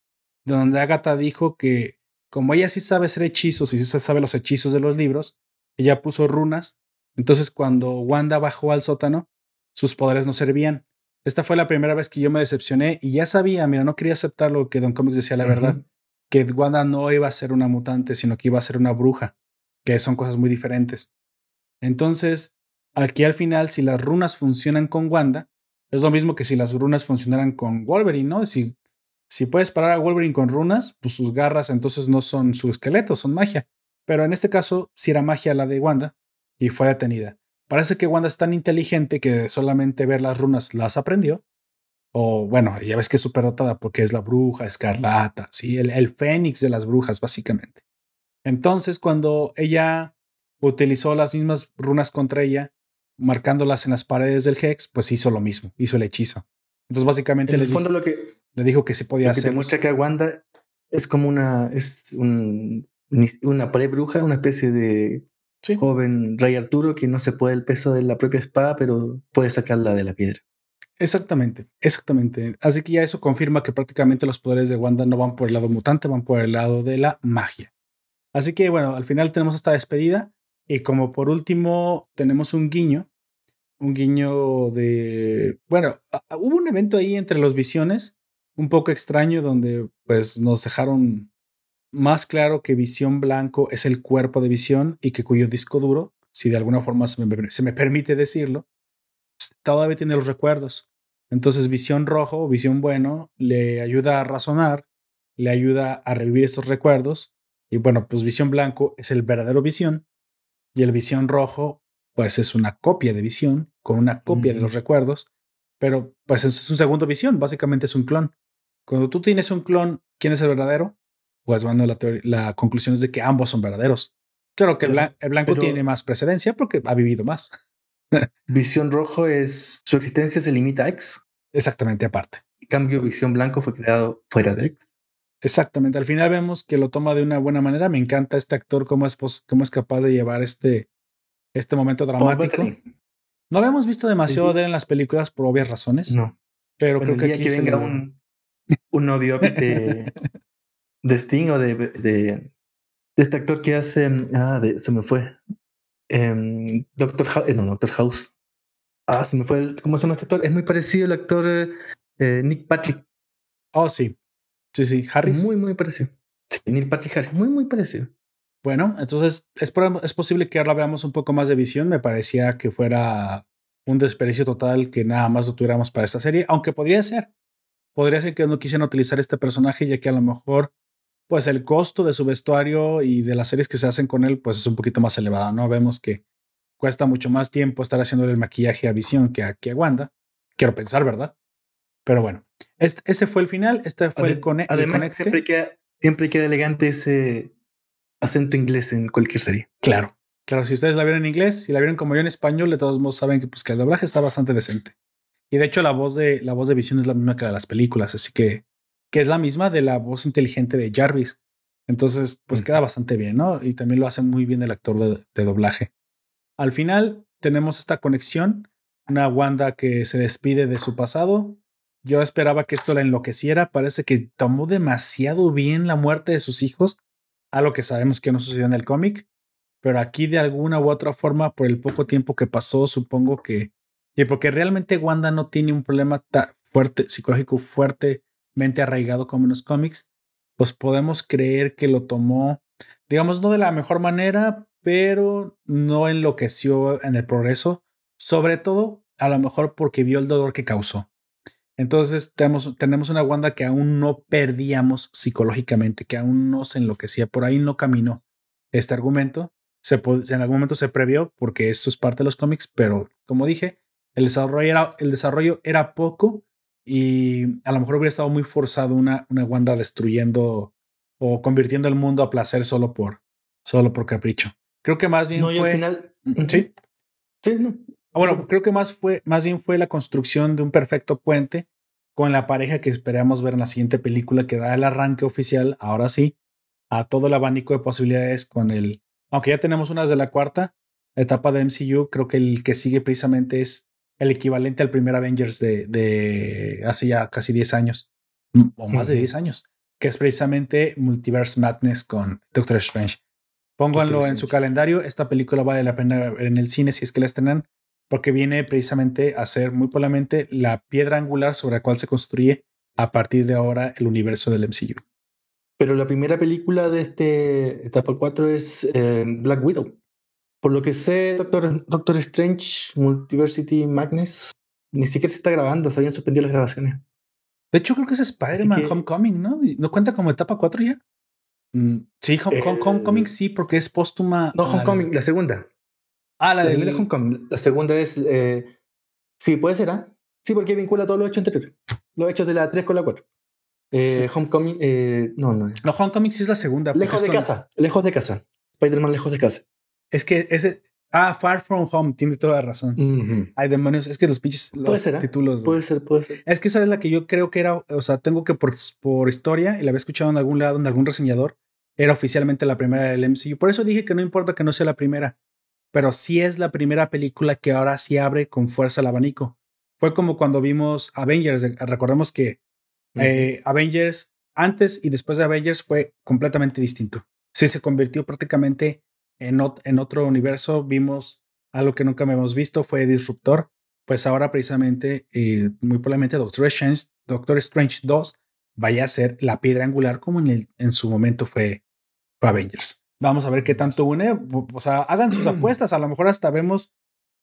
donde Agatha dijo que como ella sí sabe hacer hechizos y sí sabe los hechizos de los libros, ella puso runas entonces, cuando Wanda bajó al sótano, sus poderes no servían. Esta fue la primera vez que yo me decepcioné y ya sabía, mira, no quería aceptar lo que Don Comics decía la verdad, que Wanda no iba a ser una mutante, sino que iba a ser una bruja, que son cosas muy diferentes. Entonces, aquí al final, si las runas funcionan con Wanda, es lo mismo que si las runas funcionaran con Wolverine, ¿no? Si, si puedes parar a Wolverine con runas, pues sus garras entonces no son su esqueleto, son magia. Pero en este caso, si era magia la de Wanda, y fue detenida. Parece que Wanda es tan inteligente que solamente ver las runas las aprendió. O bueno, ya ves que es superdotada porque es la bruja escarlata, ¿sí? el, el fénix de las brujas, básicamente. Entonces, cuando ella utilizó las mismas runas contra ella, marcándolas en las paredes del Hex, pues hizo lo mismo, hizo el hechizo. Entonces, básicamente le, fondo lo que, le dijo que se podía hacer. demuestra que Wanda es como una, es un, una pre-bruja, una especie de joven rey Arturo que no se puede el peso de la propia espada, pero puede sacarla de la piedra. Exactamente, exactamente. Así que ya eso confirma que prácticamente los poderes de Wanda no van por el lado mutante, van por el lado de la magia. Así que bueno, al final tenemos esta despedida y como por último tenemos un guiño, un guiño de, bueno, hubo un evento ahí entre los visiones, un poco extraño donde pues nos dejaron más claro que Visión Blanco es el cuerpo de Visión y que cuyo disco duro, si de alguna forma se me, permite decirlo, todavía tiene los recuerdos. Entonces Visión Rojo Visión Bueno le ayuda a razonar, le ayuda a revivir estos recuerdos. Y bueno, pues Visión Blanco es el verdadero Visión y el Visión Rojo pues es una copia de Visión con una copia de los recuerdos, pero pues es un segundo Visión, básicamente es un clon. Cuando tú tienes un clon, ¿quién es el verdadero? Pues bueno, la, la conclusión es de que ambos son verdaderos. Claro que el, blanco tiene más precedencia porque ha vivido más. Visión rojo es su existencia se limita a X. Exactamente, aparte. cambio, Visión Blanco fue creado fuera de X. Exactamente. Al final vemos que lo toma de una buena manera. Me encanta este actor, cómo es, cómo es capaz de llevar este, este momento dramático. No habíamos visto demasiado de él en las películas por obvias razones. No. Pero creo que aquí que venga un, un novio de, de Sting o de, de, este actor que hace. Ah, de, se me fue. Em, Doctor House. Eh, no, Doctor House. Ah, se me fue. El, ¿Cómo se llama este actor? Es muy parecido al actor eh, Nick Patrick. Oh, sí. Sí, sí. Harris. Muy, muy parecido. Sí, Nick Patrick Harris. Muy, muy parecido. Bueno, entonces es, es posible que ahora veamos un poco más de visión. Me parecía que fuera un desperdicio total que nada más lo tuviéramos para esta serie, aunque podría ser. Podría ser que no quisieran utilizar este personaje, ya que a lo mejor, pues el costo de su vestuario y de las series que se hacen con él, pues es un poquito más elevado, ¿no? Vemos que cuesta mucho más tiempo estar haciendo el maquillaje a Visión que a, que Wanda. Quiero pensar, ¿verdad? Pero bueno, este, este fue el final, este fue el, conecto. Además, siempre queda, siempre queda elegante ese acento inglés en cualquier serie. Claro, claro, si ustedes la vieron en inglés, si la vieron como yo en español, de todos modos saben que, pues, que el doblaje está bastante decente. Y de hecho la voz de la voz de Visión es la misma que la de las películas, así que que es la misma de la voz inteligente de Jarvis. Entonces, pues queda bastante bien, ¿no? Y también lo hace muy bien el actor de, de doblaje. Al final tenemos esta conexión, una Wanda que se despide de su pasado. Yo esperaba que esto la enloqueciera, parece que tomó demasiado bien la muerte de sus hijos a lo que sabemos que no sucedió en el cómic, pero aquí de alguna u otra forma, por el poco tiempo que pasó, supongo que, y porque realmente Wanda no tiene un problema tan fuerte, psicológico fuertemente arraigado como en los cómics, pues podemos creer que lo tomó, digamos, no de la mejor manera, pero no enloqueció en el progreso, sobre todo a lo mejor porque vio el dolor que causó. Entonces tenemos, tenemos una Wanda que aún no perdíamos psicológicamente, que aún no se enloquecía, por ahí no caminó. Este argumento se en algún momento se previó porque eso es parte de los cómics, pero como dije, el desarrollo el desarrollo era poco y a lo mejor hubiera estado muy forzado una, una Wanda destruyendo o convirtiendo el mundo a placer solo por, solo por capricho. Creo que más bien fue... final... Sí. Sí, no. Ah, bueno, creo que más fue, más bien fue la construcción de un perfecto puente con la pareja que esperamos ver en la siguiente película que da el arranque oficial, ahora sí, a todo el abanico de posibilidades con el, aunque ya tenemos unas de la cuarta etapa de MCU, creo que el que sigue precisamente es el equivalente al primer Avengers de, de hace ya casi 10 años, o más de 10 años, que es precisamente Multiverse Madness con Doctor Strange. Pónganlo en su calendario, esta película vale la pena ver en el cine si es que la estrenan porque viene precisamente a ser muy probablemente la piedra angular sobre la cual se construye a partir de ahora el universo del MCU. Pero la primera película de este etapa 4 es eh, Black Widow. Por lo que sé, Doctor, Doctor Strange, Multiversity Magnus, ni siquiera se está grabando, se habían suspendido las grabaciones. De hecho, creo que es Spider-Man Homecoming, ¿no? ¿No cuenta como etapa 4 ya? Mm, sí, Homecoming sí, porque es póstuma. No, Homecoming, la segunda. Ah, la, de La segunda es. Eh, sí, puede ser, ¿ah? Sí, porque vincula todos los hechos anteriores. Los hechos de la 3 con la 4. Eh, Homecoming. Eh, no, no. No, Homecoming sí es la segunda. Lejos de casa. Lejos de casa. Spider-Man lejos de casa. Es que ese. Ah, Far From Home, tiene toda la razón. Hay demonios, es que los pinches los ¿ah? títulos. Puede ser, puede ser. Es que esa es la que yo creo que era, o sea, tengo que por, por historia, y la había escuchado en algún lado, en algún reseñador, era oficialmente la primera del MCU. Por eso dije que no importa que no sea la primera, pero sí es la primera película que ahora sí abre con fuerza el abanico. Fue como cuando vimos Avengers. Eh, recordemos que eh, Avengers antes y después de Avengers fue completamente distinto. Sí se convirtió prácticamente en, en otro universo. Vimos algo que nunca habíamos visto, fue Disruptor. Pues ahora precisamente, eh, muy probablemente Doctor Strange, Doctor Strange 2 vaya a ser la piedra angular como en, el, en su momento fue, fue Avengers. Vamos a ver qué tanto une. O sea, hagan sus mm. apuestas. A lo mejor hasta vemos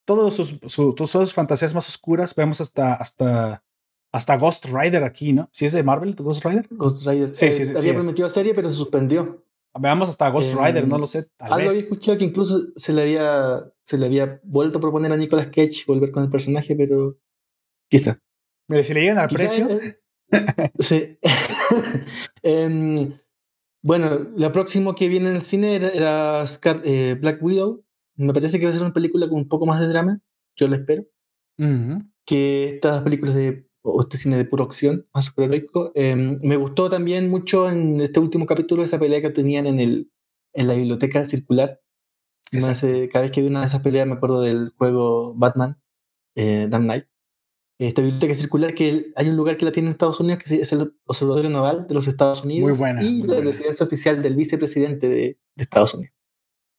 todos sus, sus, fantasías más oscuras. Vemos hasta, hasta, hasta Ghost Rider aquí, ¿no? Si es de Marvel, Ghost Rider. Ghost Rider. Sí, sí, sí. Había prometido serie, pero se suspendió. Veamos hasta Ghost Rider, no lo sé. algo había escuchado que incluso se le había, se le había vuelto a proponer a Nicolas Cage volver con el personaje, pero quizá. Mire, si le llegan al precio. sí. Em, bueno, la próxima que viene en el cine era, eh, Black Widow. Me parece que va a ser una película con un poco más de drama. Yo lo espero. Que estas películas de o este cine de pura opción, más superheroico. Em, me gustó también mucho en este último capítulo esa pelea que tenían en, el, en la biblioteca circular. cada vez que vi una de esas peleas me acuerdo del juego Batman, eh, Dark Knight. Esta biblioteca circular que hay un lugar que la tiene en Estados Unidos que es el Observatorio Naval de los Estados Unidos muy buena, y la residencia oficial del vicepresidente de, de Estados Unidos.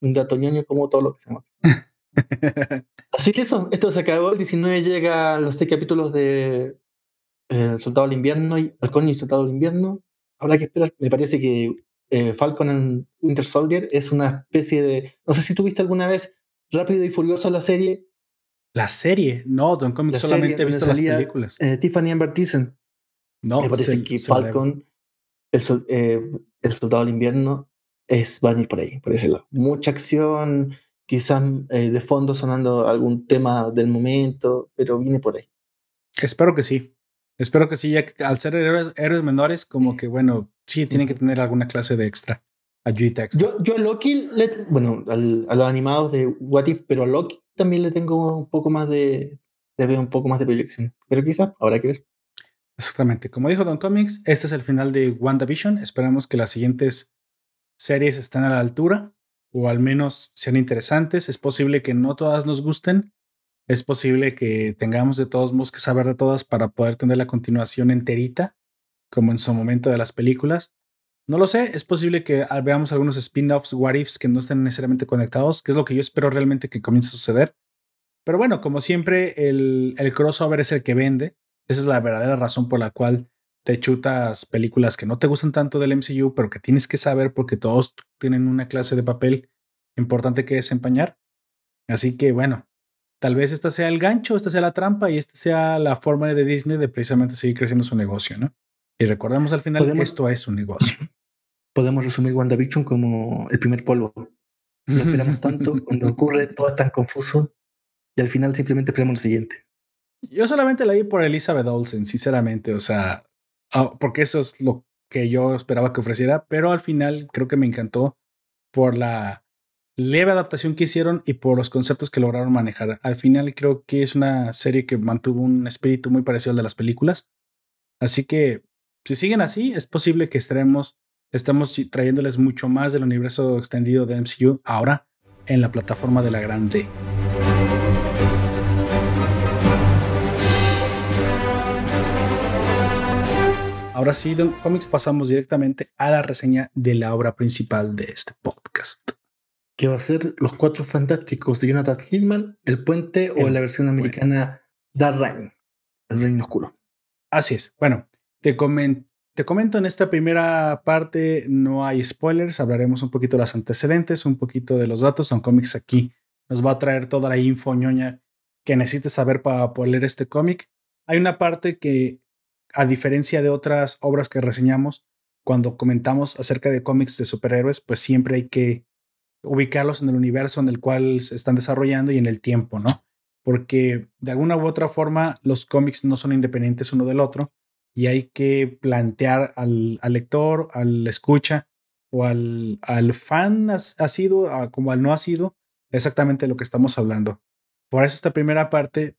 Un dato ñoño como todo lo que se llama. Así que eso, esto se acabó. El 19 llega los seis capítulos de El Soldado del Invierno y Halcón y el Soldado del Invierno. Habrá que esperar. Me parece que eh, Falcon and Winter Soldier es una especie de. No sé si tuviste alguna vez Rápido y Furioso la serie. La serie, no, Don Comics solamente he visto las películas. Eh, Tiffany Amber Thiessen. No, me parece que Falcon, el, eh, el, Soldado del Invierno, es, va a ir por ahí, por ese lado. Mucha acción, quizás de fondo sonando algún tema del momento, pero viene por ahí. Espero que sí. Espero que sí, ya que al ser héroes, menores, como que bueno, sí tienen que tener alguna clase de extra. Ayuda extra. Yo, yo a Loki, bueno, a los animados de What If, pero a Loki también le tengo un poco más de, le veo un poco más de proyección. Pero quizás habrá que ver. Exactamente. Como dijo Don Comics, este es el final de WandaVision. Esperamos que las siguientes series estén a la altura o al menos sean interesantes. Es posible que no todas nos gusten. Es posible que tengamos de todos modos que saber de todas para poder tener la continuación enterita, como en su momento de las películas. No lo sé, es posible que veamos algunos spin-offs, what ifs que no estén necesariamente conectados, que es lo que yo espero realmente que comience a suceder. Pero bueno, como siempre, el, el crossover es el que vende. Esa es la verdadera razón por la cual te chutas películas que no te gustan tanto del MCU, pero que tienes que saber porque todos tienen una clase de papel importante que desempeñar. Así que bueno, tal vez esta sea el gancho, esta sea la trampa y esta sea la forma de Disney de precisamente seguir creciendo su negocio, ¿no? Y recordemos al final que esto es un negocio. Podemos resumir WandaVision como el primer polvo. No esperamos tanto, cuando ocurre todo es tan confuso y al final simplemente esperamos lo siguiente. Yo solamente la vi por Elizabeth Olsen, sinceramente, o sea, Ah, porque eso es lo que yo esperaba que ofreciera, pero al final creo que me encantó por la leve adaptación que hicieron y por los conceptos que lograron manejar. Al final creo que es una serie que mantuvo un espíritu muy parecido al de las películas. Así que si siguen así, es posible que estaremos, estamos trayéndoles mucho más del universo extendido de MCU ahora en la plataforma de la Grande. Ahora sí, Don Comics, pasamos directamente a la reseña de la obra principal de este podcast. Que va a ser Los Cuatro Fantásticos de Jonathan Hillman, El Puente o la versión americana Dark Reign, El Reino Oscuro. Así es. Bueno, te, te comento en esta primera parte, no hay spoilers, hablaremos un poquito de los antecedentes, un poquito de los datos. Don Comics aquí nos va a traer toda la info ñoña que necesites saber para poder leer este cómic. Hay una parte que a diferencia de otras obras que reseñamos, cuando comentamos acerca de cómics de superhéroes, pues siempre hay que ubicarlos en el universo en el cual se están desarrollando y en el tiempo, ¿no? Porque de alguna u otra forma los cómics no son independientes uno del otro y hay que plantear al, lector, al escucha o al, al fan ha, sido como al no ha sido exactamente lo que estamos hablando. Por eso esta primera parte,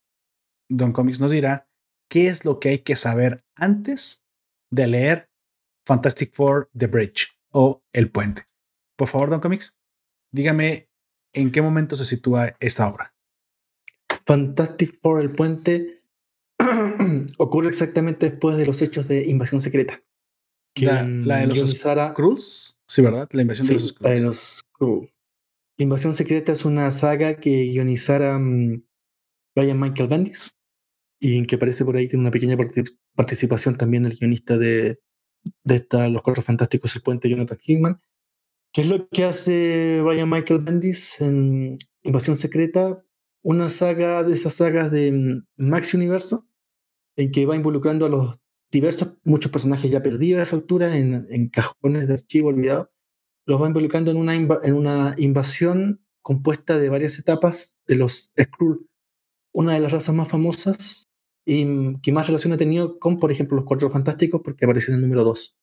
Don Comics nos dirá qué es lo que hay que saber antes de leer Fantastic Four The Bridge o El Puente. Por favor, Don Comics, dígame en qué momento se sitúa esta obra. Fantastic Four El Puente ocurre exactamente después de los hechos de Invasión Secreta. La, de los Skrulls, sí, ¿verdad? La invasión de los Skrulls. Invasión Secreta es una saga que guionizara mm, Brian Michael Bendis y en que aparece por ahí tiene una pequeña participación también el guionista de, de esta, Los Cuatro Fantásticos, El Puente, Jonathan Hickman. ¿Qué es lo que hace Brian Michael Bendis en Invasión Secreta? Una saga de esas sagas de mm, Maxi Universo, en que va involucrando a los diversos, muchos personajes ya perdidos a esa altura, en, cajones de archivo olvidados, los va involucrando en una, invasión compuesta de varias etapas de los Skrull, una de las razas más famosas y que más relación ha tenido con, por ejemplo, los Cuatro Fantásticos, porque apareció en número 2.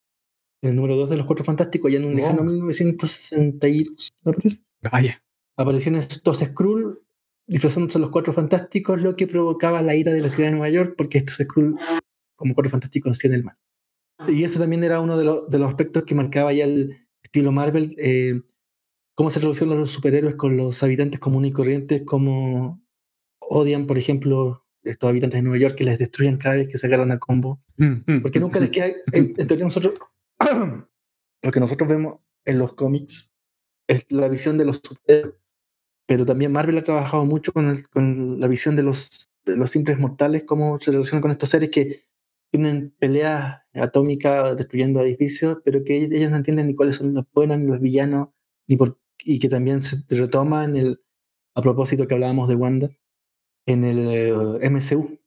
El número 2 de los Cuatro Fantásticos, ya en un lejano 1962, ¿aparece? Vaya. Aparecían estos Skrull disfrazándose los Cuatro Fantásticos, lo que provocaba la ira de la ciudad de Nueva York, porque estos Skrull como Cuatro Fantásticos en el mar. Y eso también era uno de, de, los aspectos que marcaba ya el estilo Marvel, eh, cómo se relacionan los superhéroes con los habitantes comunes y corrientes, cómo odian, por ejemplo, estos habitantes de Nueva York que les destruyen cada vez que se agarran a combo. Porque nunca les queda, en, en teoría nosotros, lo que nosotros vemos en los cómics es la visión de los superhéroes, pero también Marvel ha trabajado mucho con, el, con la visión de los, de los simples mortales, cómo se relacionan con estos seres que tienen peleas atómicas destruyendo edificios, pero que ellos no entienden ni cuáles son los buenos ni los villanos, ni por, y que también se retoma en el, a propósito que hablábamos de Wanda, en el eh, MCU.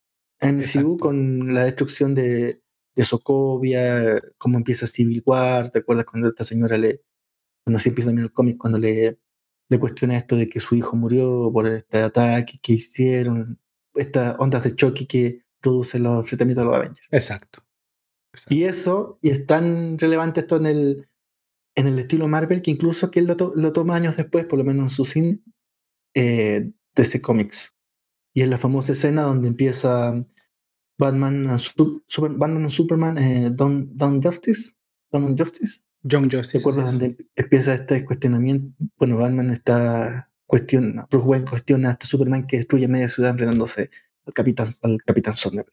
MCU con la destrucción de, de Sokovia, cómo empieza Civil War, ¿te acuerdas cuando esta señora le, cuando así empieza también el cómic, cuando le, le cuestiona esto de que su hijo murió por este ataque que hicieron, estas ondas de choque que producen los enfrentamientos de los Avengers. Exacto. Y eso, y es tan relevante esto en el, en el estilo Marvel que incluso que él lo, lo toma años después, por lo menos en su cine, eh, de ese cómics. Y es la famosa escena donde empieza Batman, Super, Batman Superman, eh, Don, Don Justice, Don Justice. John Justice. ¿Te acuerdas donde empieza este cuestionamiento? Bueno, Batman está cuestiona, Bruce Wayne cuestiona a este Superman que destruye media ciudad enfrentándose al Capitán, al Capitán Sonner.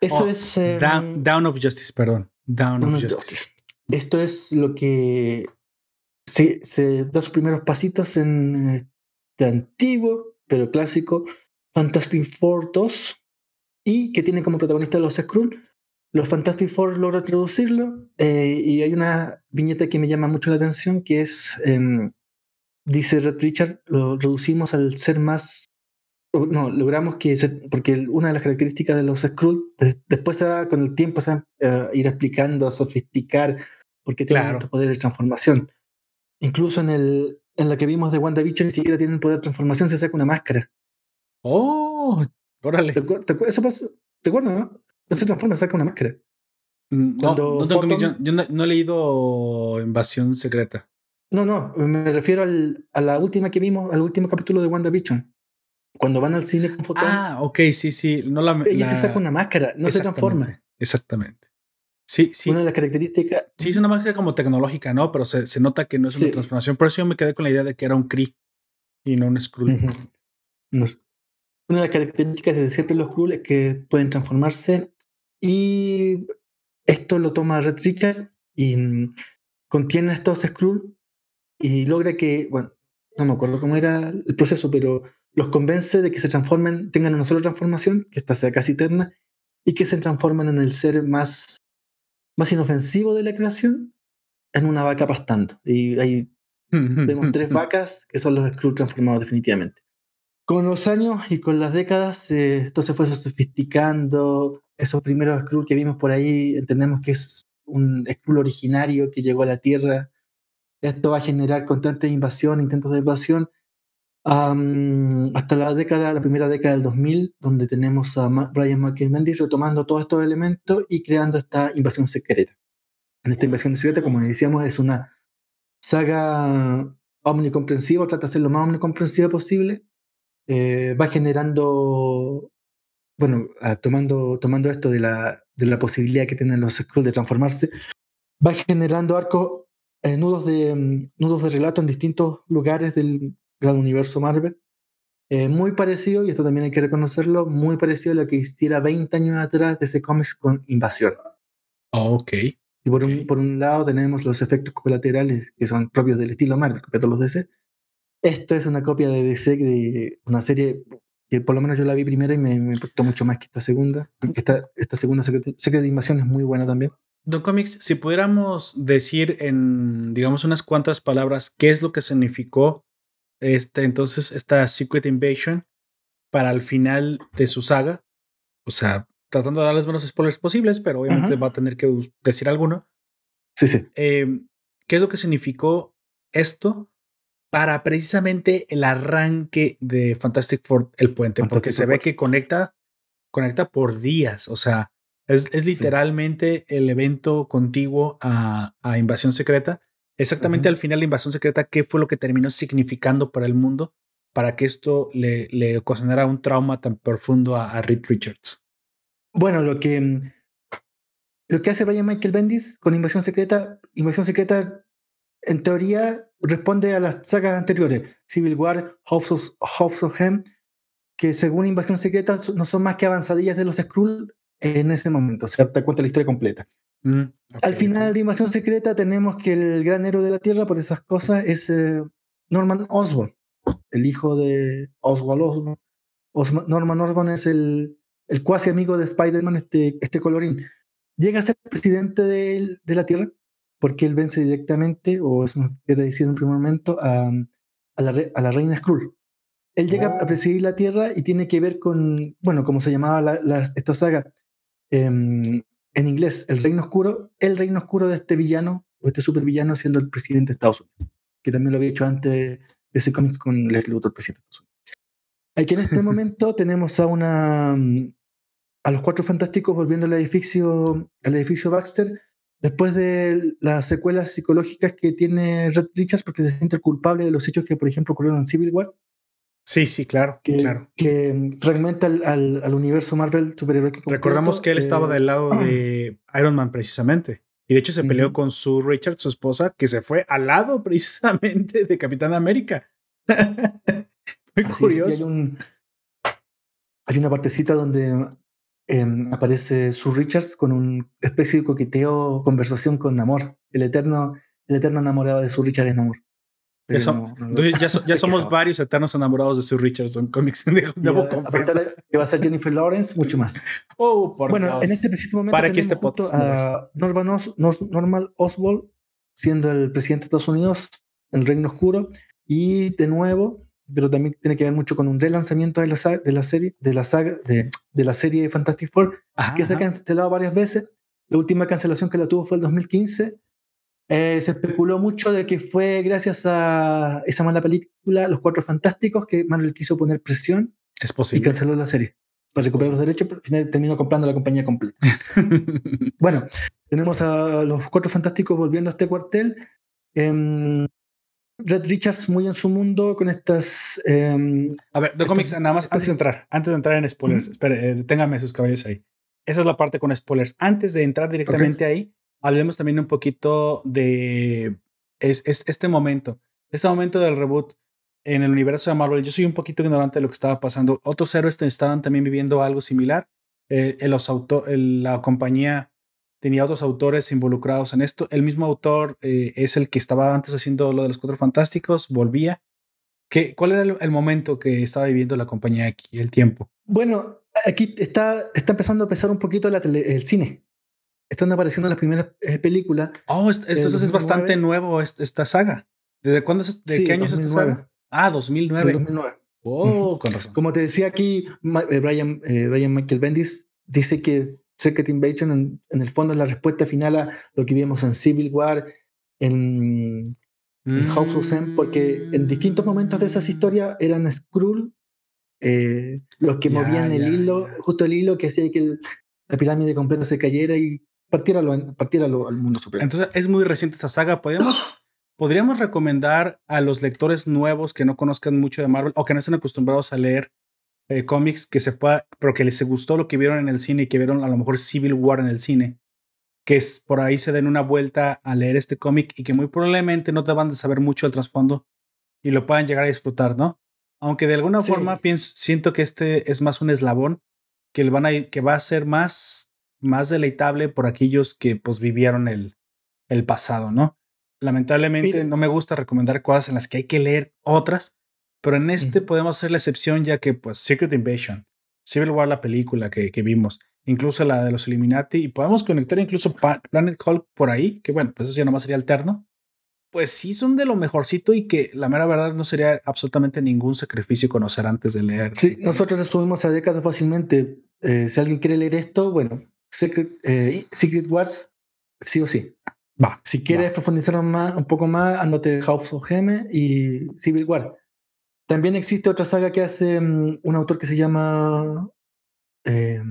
Eso oh, es. Eh, down, of Justice, perdón. Down, of, justice. Esto es lo que se, se da sus primeros pasitos en este antiguo, pero clásico, Fantastic Four 2, y que tiene como protagonista a los Skrull. Los Fantastic Four logra traducirlo eh, y hay una viñeta que me llama mucho la atención que es, eh, dice Red Richard, lo reducimos al ser más, no, logramos que, porque una de las características de los Skrull, después con el tiempo se va a ir explicando, a sofisticar, porque tienen estos poderes de transformación. Incluso en, el, en la que vimos de WandaVision ni siquiera tienen poder de transformación, se saca una máscara. Oh, Órale. ¿Te, eso ¿te acuerdas, no? No se transforma, saca una máscara. Mm, no, no, tengo yo, no, he leído Invasión Secreta. No, no, me refiero al, a la última que vimos, al último capítulo de WandaVision. Cuando van al cine con Fotón. Ah, ok, sí, sí. No la, ella se saca una máscara, no se transforma. Exactamente. Sí, sí. Una de las características. Sí, es una máscara como tecnológica, ¿no? Pero se, se nota que no es una transformación. Por eso yo me quedé con la idea de que era un Kree y no un Skrull. no, una de las características de siempre los Skrull es que pueden transformarse y esto lo toma Red Richards y mm, contiene a estos Skrull y logra que, bueno, no me acuerdo cómo era el proceso, pero los convence de que se transformen, tengan una sola transformación, que esta sea casi eterna, y que se transformen en el ser más, más inofensivo de la creación, en una vaca pastando. Y ahí vemos tres vacas que son los Skrull transformados definitivamente. Con los años y con las décadas, eh, esto se fue sofisticando. Esos primeros Skrull que vimos por ahí, entendemos que es un Skrull originario que llegó a la Tierra. Esto va a generar constantes invasión, intentos de invasión, hasta la década, la primera década del 2000, donde tenemos a Brian McKenzie retomando todos estos elementos y creando esta invasión secreta. En esta invasión secreta, como decíamos, es una saga omnicomprensiva, trata de ser lo más omnicomprensiva posible, eh, va generando, bueno, ah, tomando, tomando esto de la, de la posibilidad que tienen los Skrulls de transformarse, va generando arcos, eh, nudos, de, mm, nudos de relato en distintos lugares del gran universo Marvel. Eh, muy parecido, y esto también hay que reconocerlo, muy parecido a lo que hiciera 20 años atrás de ese cómics con Invasión. Oh, ok. Y por, Un, por un lado tenemos los efectos colaterales que son propios del estilo Marvel, que todos los DC, esta es una copia de DC de una serie que por lo menos yo la vi primero y me, me impactó mucho más que esta segunda. Esta, esta segunda Secret, de Invasión es muy buena también. Don Comics, si pudiéramos decir en, digamos, unas cuantas palabras qué es lo que significó este, entonces esta Secret Invasion para el final de su saga, o sea, tratando de darles menos spoilers posibles, pero obviamente va a tener que decir alguno. Sí, sí. Eh, ¿Qué es lo que significó esto para precisamente el arranque de Fantastic Four, el puente, porque se ve que conecta, conecta por días, o sea, es, es literalmente el evento contiguo a, a Invasión Secreta. Exactamente al final de Invasión Secreta, ¿qué fue lo que terminó significando para el mundo para que esto le, le ocasionara un trauma tan profundo a, Reed Richards? Bueno, lo que, lo que hace Brian Michael Bendis con Invasión Secreta, Invasión Secreta en teoría responde a las sagas anteriores, Civil War, House of, House of Hem, que según Invasión Secreta no son más que avanzadillas de los Skrull en ese momento, o sea, te cuenta la historia completa. Mm, Al final de Invasión Secreta tenemos que el gran héroe de la Tierra por esas cosas es eh, Norman Osborn, el hijo de Oswald Osborn. Norman Osborn es el, el cuasi amigo de Spider-Man, este, este colorín. Llega a ser presidente de, de, la Tierra porque él vence directamente, o eso nos quiere decir en un primer momento, a, a, la, a la reina Skrull. Él llega a oh. presidir la Tierra y tiene que ver con, bueno, como se llamaba la, esta saga, em, en inglés, el Reino Oscuro, el Reino Oscuro de este villano, o este supervillano siendo el presidente de Estados Unidos, que también lo había hecho antes de ese cómics con el Luthor, presidente de Estados Unidos. Aquí en este momento tenemos a una a los cuatro fantásticos volviendo al edificio, al edificio Baxter, después de las secuelas psicológicas que tiene Red Richards porque se siente culpable de los hechos que, por ejemplo, ocurrieron en Civil War. Sí, sí, claro, que, claro. Que fragmenta al, al, universo Marvel superheroico. Recordamos que él estaba del lado de Iron Man precisamente. Y de hecho se peleó con su Richard, su esposa, que se fue al lado precisamente de Capitán América. Muy curioso. hay, hay, una partecita donde Em, aparece Sue Richards con una especie de coqueteo, conversación con Namor, el eterno, el eterno enamorado de Sue Richards es Namor. ya, somos varios eternos enamorados de Sue Richards en cómics. Debo confesar. Que va a ser Jennifer Lawrence, mucho más. Oh, por bueno, en este preciso momento Para que este a Norman, Os, Norman Oswald siendo el presidente de Estados Unidos, el Reino Oscuro, y de nuevo pero también tiene que ver mucho con un relanzamiento de la, de la serie, de la saga, de, de la serie Fantastic Four, que se ha cancelado varias veces. La última cancelación que la tuvo fue el 2015. Eh, se especuló mucho de que fue gracias a esa mala película, Los Cuatro Fantásticos, que Marvel quiso poner presión es posible. y canceló la serie para recuperar los derechos, pero al final terminó comprando la compañía completa. bueno, tenemos a los Cuatro Fantásticos volviendo a este cuartel. Eh, Red Richards muy en su mundo con estas. Em, a ver, de cómics, nada más antes de entrar, antes de entrar en spoilers, espere, eh, téngame sus caballos ahí. Esa es la parte con spoilers. Antes de entrar directamente ahí, hablemos también un poquito de es, este momento, este momento del reboot en el universo de Marvel. Yo soy un poquito ignorante de lo que estaba pasando. Otros héroes estaban también viviendo algo similar. Eh, los la compañía tenía otros autores involucrados en esto. El mismo autor eh, es el que estaba antes haciendo lo de los Cuatro Fantásticos, volvía. ¿Qué, ¿Cuál era el, momento que estaba viviendo la compañía aquí, el tiempo? Bueno, aquí está, está empezando a pesar un poquito el cine. Están apareciendo las primeras eh, películas. Oh, esto, es bastante nuevo, esta, saga. ¿Desde cuándo es, de qué año es esta saga? Ah, 2009. 2009. Oh, con razón. Como te decía aquí, eh, Brian, Brian Michael Bendis dice que Secret Invasion en, el fondo es la respuesta final a lo que vimos en Civil War, en, House of M, porque en distintos momentos de esas historias eran Skrull eh, los que movían el hilo, justo el hilo que hacía que la pirámide completa se cayera y partiera, partiera al mundo superior. Entonces es muy reciente esta saga. ¿Podemos, ¿Podríamos recomendar a los lectores nuevos que no conozcan mucho de Marvel o que no estén acostumbrados a leer eh, cómics que se pueda, pero que les gustó lo que vieron en el cine y que vieron a lo mejor Civil War en el cine, que es por ahí se den una vuelta a leer este cómic y que muy probablemente no te van a saber mucho el trasfondo y lo puedan llegar a disfrutar, ¿no? Aunque de alguna forma pienso, siento que este es más un eslabón que, van a, que va a ser más, más deleitable por aquellos que pues vivieron el, el pasado, ¿no? Lamentablemente no me gusta recomendar cosas en las que hay que leer otras, pero en este podemos hacer la excepción ya que, pues, Secret Invasion, Civil War, la película que, que vimos, incluso la de los Illuminati, y podemos conectar incluso Planet Hulk por ahí, que bueno, pues eso ya nomás sería alterno. Pues sí son de lo mejorcito y que la mera verdad no sería absolutamente ningún sacrificio conocer antes de leer. Sí, nosotros resumimos a décadas fácilmente. Eh, si alguien quiere leer esto, bueno, Secret, eh, Secret Wars, sí o sí. Va. Si quieres profundizar más, un poco más, andate House of M y Civil War. También existe otra saga que hace mm, un autor que se llama eh,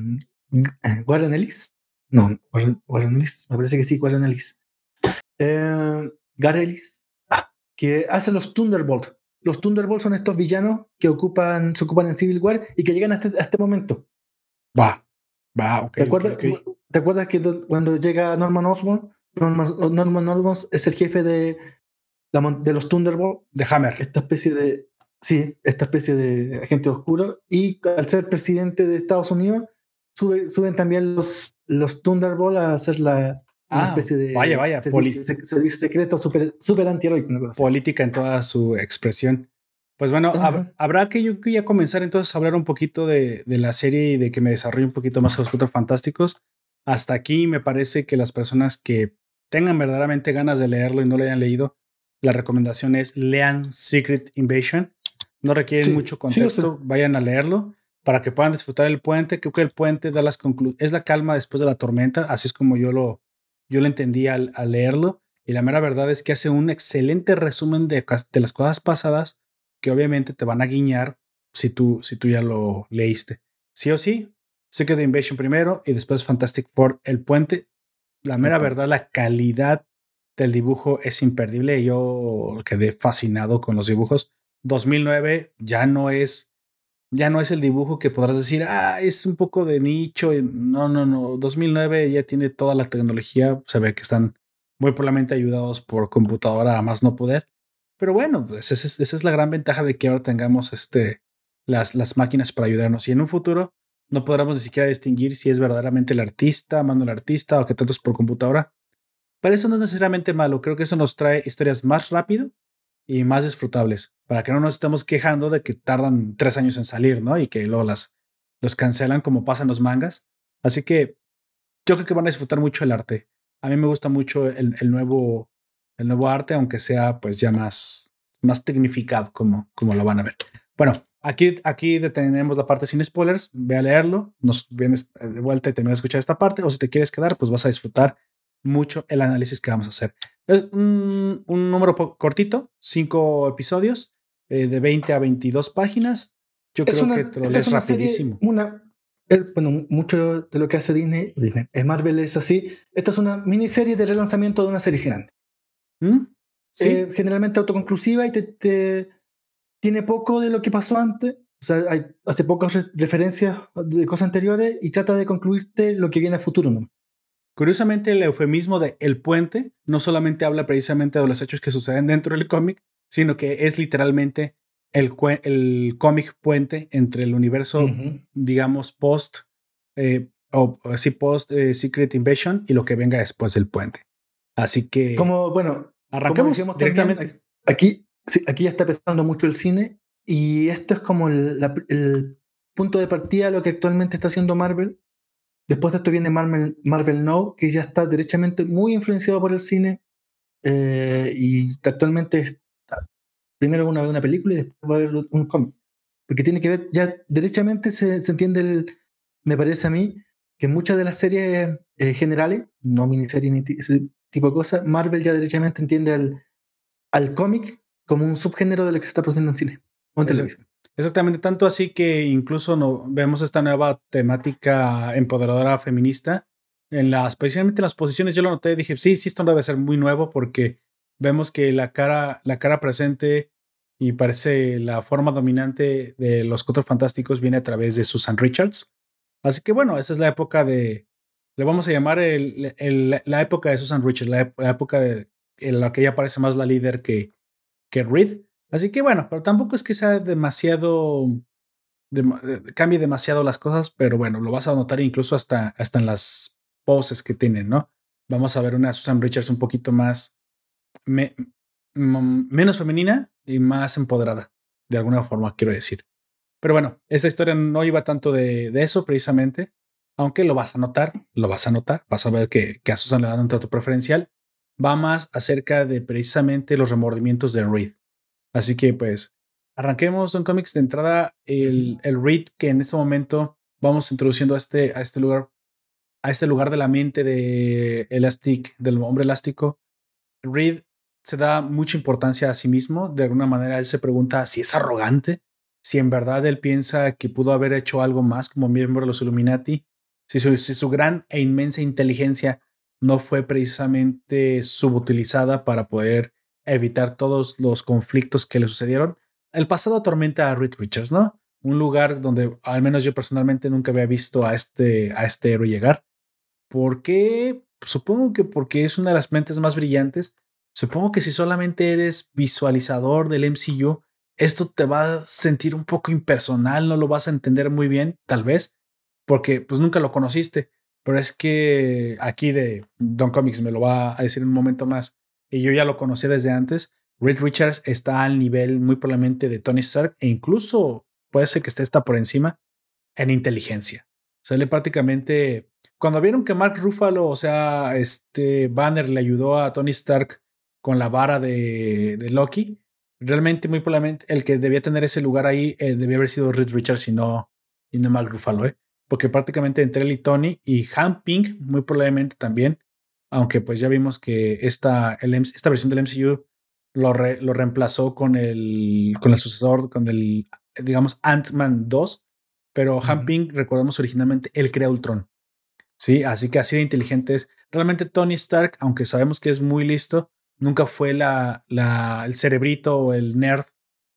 Warren Ellis. No, Warren, Ellis. Me parece que sí, Warren Ellis. Eh, Ellis. Ah, que hace los Thunderbolt. Los Thunderbolt son estos villanos que ocupan, se ocupan en Civil War y que llegan a este, este momento. Va. ¿Te, acuerdas, ¿Te acuerdas que cuando llega Norman Osborn, Norman, Norman Osborn es el jefe de, de los Thunderbolts? De Hammer. Esta especie de. Sí, esta especie de agente oscuro. Y al ser presidente de Estados Unidos, suben también los, los Thunderbolts a hacer la, ah, especie de vaya, vaya, servicio, secreto super, super antiheroico. Política en toda su expresión. Pues bueno, habrá que yo ya comenzar entonces a hablar un poquito de, de, la serie y de que me desarrolle un poquito más los Cuatro Fantásticos. Hasta aquí me parece que las personas que tengan verdaderamente ganas de leerlo y no lo hayan leído, la recomendación es lean Secret Invasion. No requieren mucho contexto, vayan a leerlo para que puedan disfrutar el puente. Creo que el puente da las es la calma después de la tormenta, así es como yo lo, yo lo entendí al, leerlo. Y la mera verdad es que hace un excelente resumen de, de las cosas pasadas que obviamente te van a guiñar si tú, si tú ya lo leíste. Sí o sí, Secret Invasion primero y después Fantastic Four, El Puente. La mera verdad, la calidad del dibujo es imperdible. Yo quedé fascinado con los dibujos. 2009 ya no es ya no es el dibujo que podrás decir, ah, es un poco de nicho. No, no, no. 2009 ya tiene toda la tecnología. Se ve que están muy probablemente ayudados por computadora a más no poder. Pero bueno, pues esa es, la gran ventaja de que ahora tengamos este, las, las máquinas para ayudarnos. Y en un futuro no podremos ni siquiera distinguir si es verdaderamente el artista, mando el artista o que tanto es por computadora. Pero eso no es necesariamente malo. Creo que eso nos trae historias más rápido y más disfrutables para que no nos estemos quejando de que tardan tres años en salir, ¿no? Y que luego las, los cancelan como pasan los mangas. Así que yo creo que van a disfrutar mucho el arte. A mí me gusta mucho el, el nuevo el nuevo arte, aunque sea pues ya más, más tecnificado como, como lo van a ver. Bueno, aquí, aquí detenemos la parte sin spoilers, ve a leerlo, nos vienes de vuelta y terminas de escuchar esta parte, o si te quieres quedar, pues vas a disfrutar mucho el análisis que vamos a hacer. Es un, un número cortito, cinco episodios, eh, de 20 a 22 páginas. Yo creo que te lo lees rapidísimo. una, bueno, mucho de lo que hace Disney, Disney, Marvel es así. Esta es una miniserie de relanzamiento de una serie grande. ¿Mm? ¿Sí? Eh, generalmente autoconclusiva y te, tiene poco de lo que pasó antes. O sea, hay, hace pocas referencias de cosas anteriores y trata de concluirte lo que viene a futuro. ¿no? Curiosamente, el eufemismo de El Puente no solamente habla precisamente de los hechos que suceden dentro del cómic, sino que es literalmente el, el cómic puente entre el universo, digamos, post, eh, o así post eh, Secret Invasion y lo que venga después del puente. Así que. Como, bueno, arrancamos directamente. aquí, aquí ya está empezando mucho el cine y esto es como el, punto de partida de lo que actualmente está haciendo Marvel. Después de esto viene Marvel, Marvel Now, que ya está derechamente muy influenciado por el cine eh, y actualmente está, primero una, una película y después va a haber un cómic. Porque tiene que ver, ya derechamente se, se entiende, el, me parece a mí, que muchas de las series eh, generales, no miniseries ni tipo de cosas, Marvel ya derechamente entiende al, al cómic como un subgénero de lo que se está produciendo en cine o en televisión. Exactamente, tanto así que incluso no, vemos esta nueva temática empoderadora feminista en las, especialmente en las posiciones. Yo lo noté, dije, sí, sí, esto debe ser muy nuevo porque vemos que la cara, la cara presente y parece la forma dominante de los Cuatro Fantásticos viene a través de Susan Richards. Así que bueno, esa es la época de, le vamos a llamar la época de Susan Richards, la, época de, en la que ella parece más la líder que, que Reed. Así que bueno, pero tampoco es que sea demasiado, eh, cambie demasiado las cosas, pero bueno, lo vas a notar incluso hasta, hasta en las poses que tienen, ¿no? Vamos a ver una Susan Richards un poquito más, menos femenina y más empoderada, de alguna forma, quiero decir. Pero bueno, esta historia no iba tanto de, de eso precisamente, aunque lo vas a notar, lo vas a notar, vas a ver que, que a Susan le dan un trato preferencial, va más acerca de precisamente los remordimientos de Reed. Así que pues arranquemos en cómics de entrada el, el Reed que en este momento vamos introduciendo a este, a este lugar, a este lugar de la mente de Elastic, del hombre elástico. Reed se da mucha importancia a sí mismo, de alguna manera él se pregunta si es arrogante, si en verdad él piensa que pudo haber hecho algo más como miembro de los Illuminati si su, gran e inmensa inteligencia no fue precisamente subutilizada para poder evitar todos los conflictos que le sucedieron, el pasado atormenta a Reed Richards, ¿no? un lugar donde al menos yo personalmente nunca había visto a este, a este héroe llegar. ¿Por qué? Supongo que porque es una de las mentes más brillantes. Supongo que si solamente eres visualizador del MCU, esto te va a sentir un poco impersonal, no lo vas a entender muy bien, tal vez, porque pues nunca lo conociste. Pero es que aquí de Don Comics me lo va a decir en un momento más. Y yo ya lo conocí desde antes. Reed Richards está al nivel muy probablemente de Tony Stark e incluso puede ser que esté por encima en inteligencia. Sale prácticamente cuando vieron que Mark Ruffalo, o sea, este Banner le ayudó a Tony Stark con la vara de, de Loki, realmente muy probablemente el que debía tener ese lugar ahí eh, debía haber sido Reed Richards y no, y no Mark Ruffalo, ¿eh? porque prácticamente entre él y Tony y Han Ping muy probablemente también, aunque pues ya vimos que esta, el, esta versión del MCU lo, lo reemplazó con el, con el sucesor, con el, digamos, Ant-Man 2, pero Han Ping, recordemos originalmente, él crea Ultron. Sí, así que así de inteligente es. Realmente Tony Stark, aunque sabemos que es muy listo, nunca fue la, la, el cerebrito o el nerd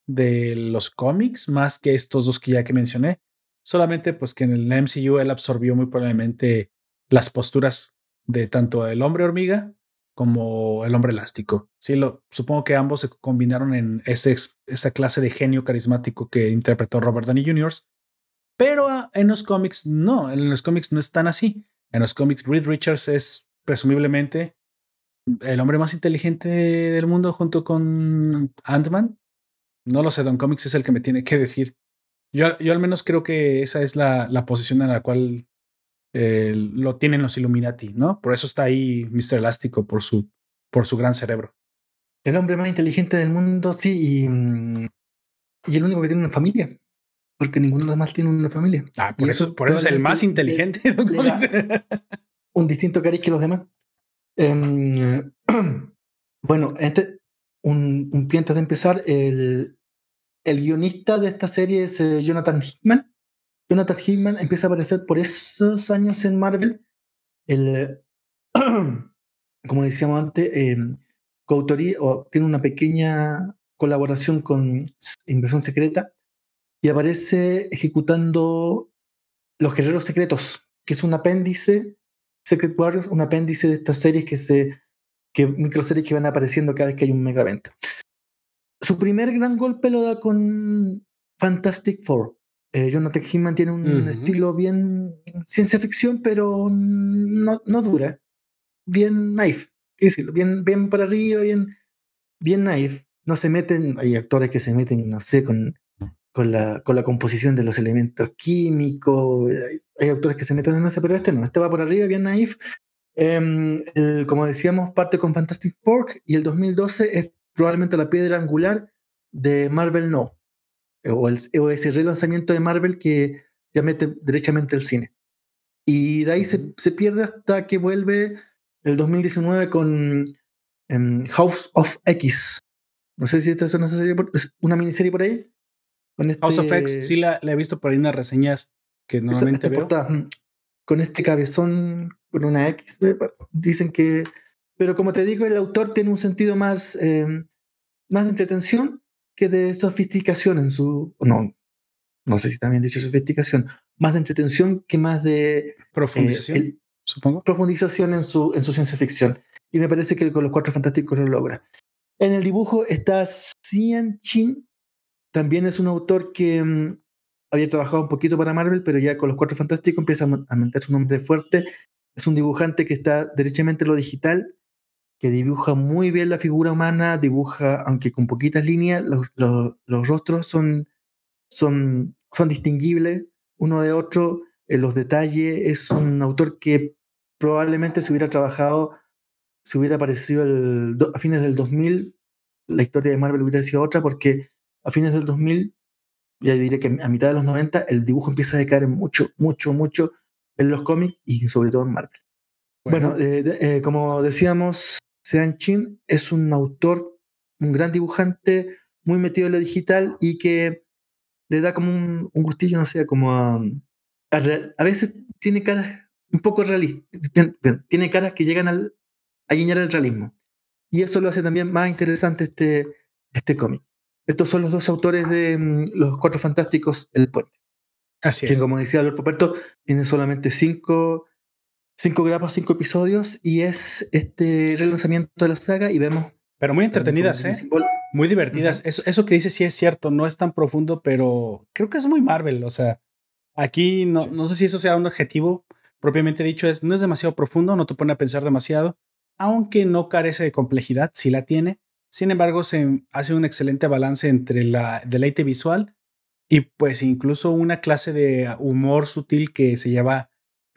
de los cómics, más que estos dos que ya que mencioné. Solamente pues que en el MCU él absorbió muy probablemente las posturas de tanto el hombre hormiga como el hombre elástico. Sí, lo, supongo que ambos se combinaron en esa clase de genio carismático que interpretó Robert Downey Jr. Pero ah, en los cómics no, en los cómics no es tan así. En los cómics Reed Richards es presumiblemente el hombre más inteligente del mundo junto con Ant-Man. No lo sé, Don Comics es el que me tiene que decir. Yo, yo al menos creo que esa es la, la posición en la cual eh, lo tienen los Illuminati, ¿no? Por eso está ahí Mr. Elástico, por su, por su gran cerebro. El hombre más inteligente del mundo, sí, y, y el único que tiene una familia. Porque ninguno de los demás tiene una familia. Ah, por, eso, por eso es el más inteligente. un distinto cariz que los demás. Em, bueno, este, un, un pie antes de empezar, el, el guionista de esta serie es eh, Jonathan Hickman. Jonathan Hickman empieza a aparecer por esos años en Marvel. El, como decíamos antes, eh, o tiene una pequeña colaboración con Inversión Secreta y aparece ejecutando Los Guerreros Secretos, que es un apéndice, Secret Warriors, un apéndice de estas series que se que microseries que van apareciendo cada vez que hay un mega evento. Su primer gran golpe lo da con Fantastic Four, eh, Jonathan Hickman tiene un estilo bien ciencia ficción, pero no, no dura. Bien naif, decirlo, bien, bien para arriba, bien, bien naif. No se meten, hay actores que se meten, no sé, con, con, la, con la composición de los elementos químicos, hay, hay actores que se meten en eso, pero este no, este va por arriba, bien naif. Em, como decíamos, parte con Fantastic Four y el 2012 es probablemente la piedra angular de Marvel No o, el, o ese relanzamiento de Marvel que ya mete derechamente el cine. Y de ahí se, se, pierde hasta que vuelve el 2019 con em, House of X. No sé si esta es una, serie una miniserie por ahí. Con este, House of X, sí la, he visto por ahí unas reseñas que normalmente veo. Mm, con este cabezón, con una X, dicen que... Pero como te digo, el autor tiene un sentido más, eh, más de entretención que de sofisticación en su. No, no sé si también dicho sofisticación, más de entretención que más de. Profundización, eh, supongo. Profundización en su, en su ciencia ficción. Y me parece que con los Cuatro Fantásticos lo logra. En el dibujo está Xian Chin, también es un autor que mm, había trabajado un poquito para Marvel, pero ya con los Cuatro Fantásticos empieza a meter su nombre fuerte. Es un dibujante que está derechamente en lo digital que dibuja muy bien la figura humana, dibuja, aunque con poquitas líneas, los, los, rostros son, son, son distinguibles uno de otro, en los detalles, es un autor que probablemente se hubiera trabajado, si hubiera aparecido el, a fines del 2000, la historia de Marvel hubiera sido otra, porque a fines del 2000, ya diré que a mitad de los 90, el dibujo empieza a decaer mucho, mucho, mucho en los cómics y sobre todo en Marvel. Bueno, eh, eh, como decíamos, Sean Chin es un autor, un gran dibujante, muy metido en lo digital y que le da como un, gustillo, no sé, como a, a, veces tiene caras un poco realistas, tiene caras que llegan al, a guiñar el realismo. Y eso lo hace también más interesante este, este cómic. estos son los dos autores de mm, Los Cuatro Fantásticos, El Puente. Así Que es. como decía Alberto Puerto, tiene solamente cinco, cinco grapas, cinco episodios y es este relanzamiento de la saga y vemos... Pero muy entretenidas, ¿eh? Muy divertidas. Eso, eso que dice sí es cierto, no es tan profundo, pero creo que es muy Marvel. O sea, aquí no, no sé si eso sea un objetivo propiamente dicho, es, no es demasiado profundo, no te pone a pensar demasiado, aunque no carece de complejidad, sí la tiene. Sin embargo, se hace un excelente balance entre la deleite visual y pues incluso una clase de humor sutil que se lleva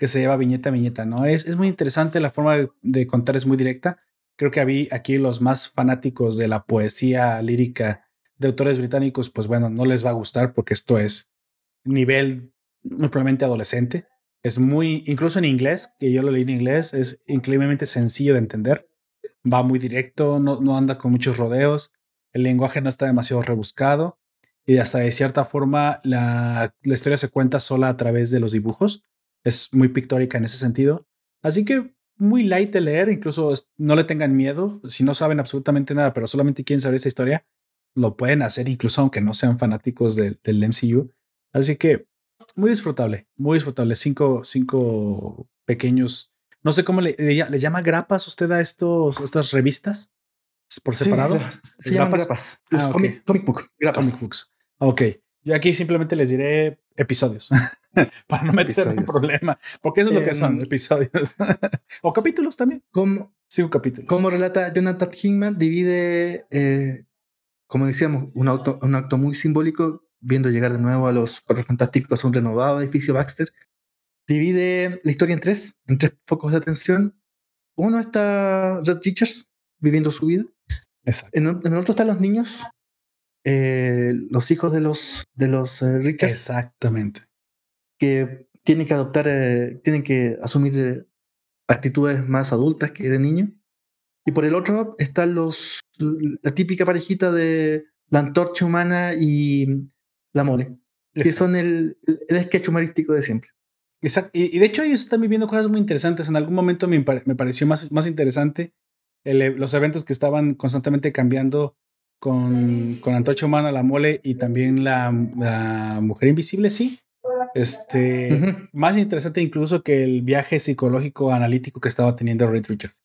que se lleva viñeta a viñeta, ¿no? Es, es muy interesante, la forma de, contar es muy directa. Creo que habí aquí los más fanáticos de la poesía lírica de autores británicos, pues bueno, no les va a gustar porque esto es nivel muy probablemente adolescente. Es muy, incluso en inglés, que yo lo leí en inglés, es increíblemente sencillo de entender. Va muy directo, no, no anda con muchos rodeos, el lenguaje no está demasiado rebuscado y hasta de cierta forma la, la historia se cuenta sola a través de los dibujos. Es muy pictórica en ese sentido. Así que muy light de leer, incluso no le tengan miedo. Si no saben absolutamente nada, pero solamente quieren saber esta historia, lo pueden hacer incluso aunque no sean fanáticos del- del MCU. Así que muy disfrutable, muy disfrutable. Cinco, cinco pequeños. No sé cómo le, le, le llama grapas usted a estos, estas revistas ¿Es por Sí, separado. gra- se llaman ¿Grapas? Ah, comic book, grapas. Comic books. Ok. Yo aquí simplemente les diré episodios para no meterme en problema, porque eso es lo que son Em, episodios o capítulos también. Como, Cinco capítulos. como relata Jonathan Hickman, divide, eh, como decíamos, un, auto, un acto muy simbólico, viendo llegar de nuevo a los Cuatro Fantásticos a un renovado edificio Baxter. Divide la historia en tres, en tres focos de atención. Uno está Red Richards viviendo su vida. Exacto. En el otro están los niños, eh, los hijos de los, de los eh, Richards. Exactamente. que tienen que adoptar, eh, tienen que asumir eh, actitudes más adultas que de niño. Y por el otro están los, la típica parejita de la antorcha humana y la mole, que son el, el sketch humorístico de siempre. Exacto. Y, y de hecho ellos están viviendo cosas muy interesantes. En algún momento me, me pareció más, más interesante el los eventos que estaban constantemente cambiando con, con Antorcha Humana, la mole y también la, la Mujer Invisible, sí. Este, más interesante incluso que el viaje psicológico analítico que estaba teniendo Reed Richards.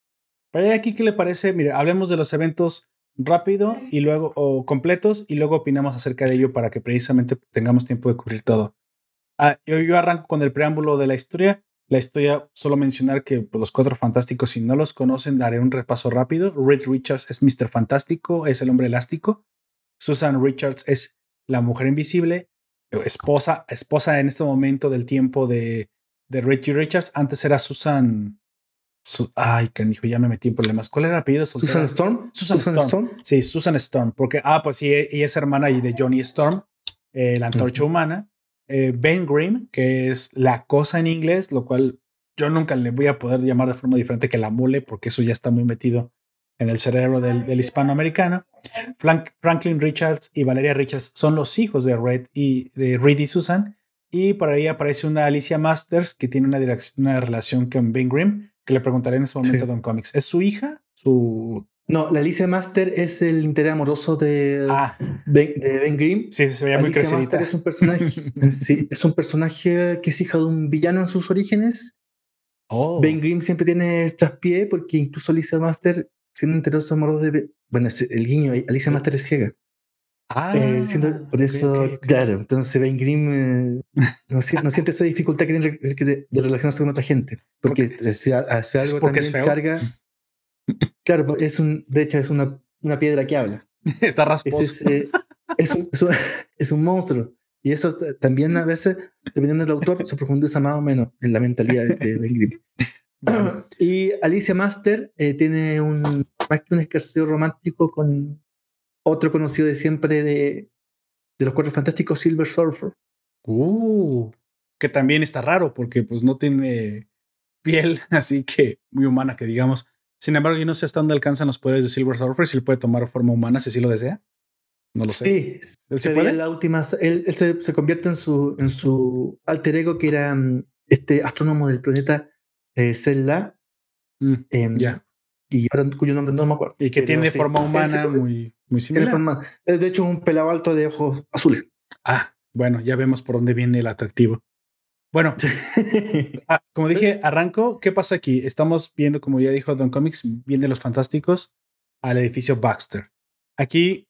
Pero ¿y aquí, ¿qué le parece? Mire, hablemos de los eventos rápido y luego, o completos, y luego opinamos acerca de ello para que precisamente tengamos tiempo de cubrir todo. Ah, yo, yo arranco con el preámbulo de la historia. La historia, solo mencionar que pues, los cuatro fantásticos, si no los conocen, daré un repaso rápido. Reed Richards es Mr. Fantástico, es el hombre elástico. Susan Richards es la mujer invisible, esposa, esposa en este momento del tiempo de, de Richie Richards. Antes era Susan. Su, ay, canijo, ya me metí en problemas. ¿Cuál era el apellido? soltera? Susan Storm. Susan Storm. Sí, Susan Storm, porque, ah, pues sí, ella es hermana de Johnny Storm, eh, la antorcha humana. Eh, ben Grimm, que es la cosa en inglés, lo cual yo nunca le voy a poder llamar de forma diferente que la mole, porque eso ya está muy metido en el cerebro del, del hispanoamericano. Frank- Franklin Richards y Valeria Richards son los hijos de Red y de Reed y Susan. Y por ahí aparece una Alicia Masters que tiene una, relación con Ben Grimm, que le preguntaré en ese momento Sí. a Don Comics. ¿Es su hija? Su. No, la Alicia Master es el interés amoroso de, Ah, ben, de Ben Grimm. sí, se veía muy Alicia. Master es un personaje, sí, es un personaje que es hija de un villano en sus orígenes Oh. Ben Grimm siempre tiene traspié porque incluso Alicia Master, siendo interés amoroso de. Bueno, es el guiño, Alicia Master es ciega. Ah, Eh, siendo- por eso, ok, ok. claro, entonces Ben Grimm eh, no, no siente esa dificultad que tiene de, de- relacionarse con otra gente. Porque hace, hace ¿Es algo porque es también feo? carga. Claro, es un, de hecho, es una, una piedra que habla. Está rasposo. es, eh, es, un, es, un, es un monstruo. Y eso también a veces, dependiendo del autor, se profundiza más o menos en la mentalidad de, de Ben Grimm. Vale. Y Alicia Master eh, tiene un más que un escarceo romántico con otro conocido de siempre de, de los Cuatro Fantásticos, Silver Surfer. Uh, que también está raro porque pues no tiene piel, así que muy humana que digamos. Sin embargo, yo no sé hasta dónde alcanzan los poderes de Silver Surfer, si él puede tomar forma humana si así lo desea. No lo sé. Sí, ¿Él sí puede? la última. Él, él se, se convierte en su, en su alter ego, que era mm, este astrónomo del planeta eh, Zella. Mm, em, ya. y cuyo nombre no me acuerdo. Y que tiene forma humana muy, muy similar. de hecho, un pelado alto de ojos azules. Ah, bueno, ya vemos por dónde viene el atractivo. Bueno, ah, como dije, arranco. ¿Qué pasa aquí? Estamos viendo, como ya dijo Don Comics, vienen los fantásticos al edificio Baxter. Aquí,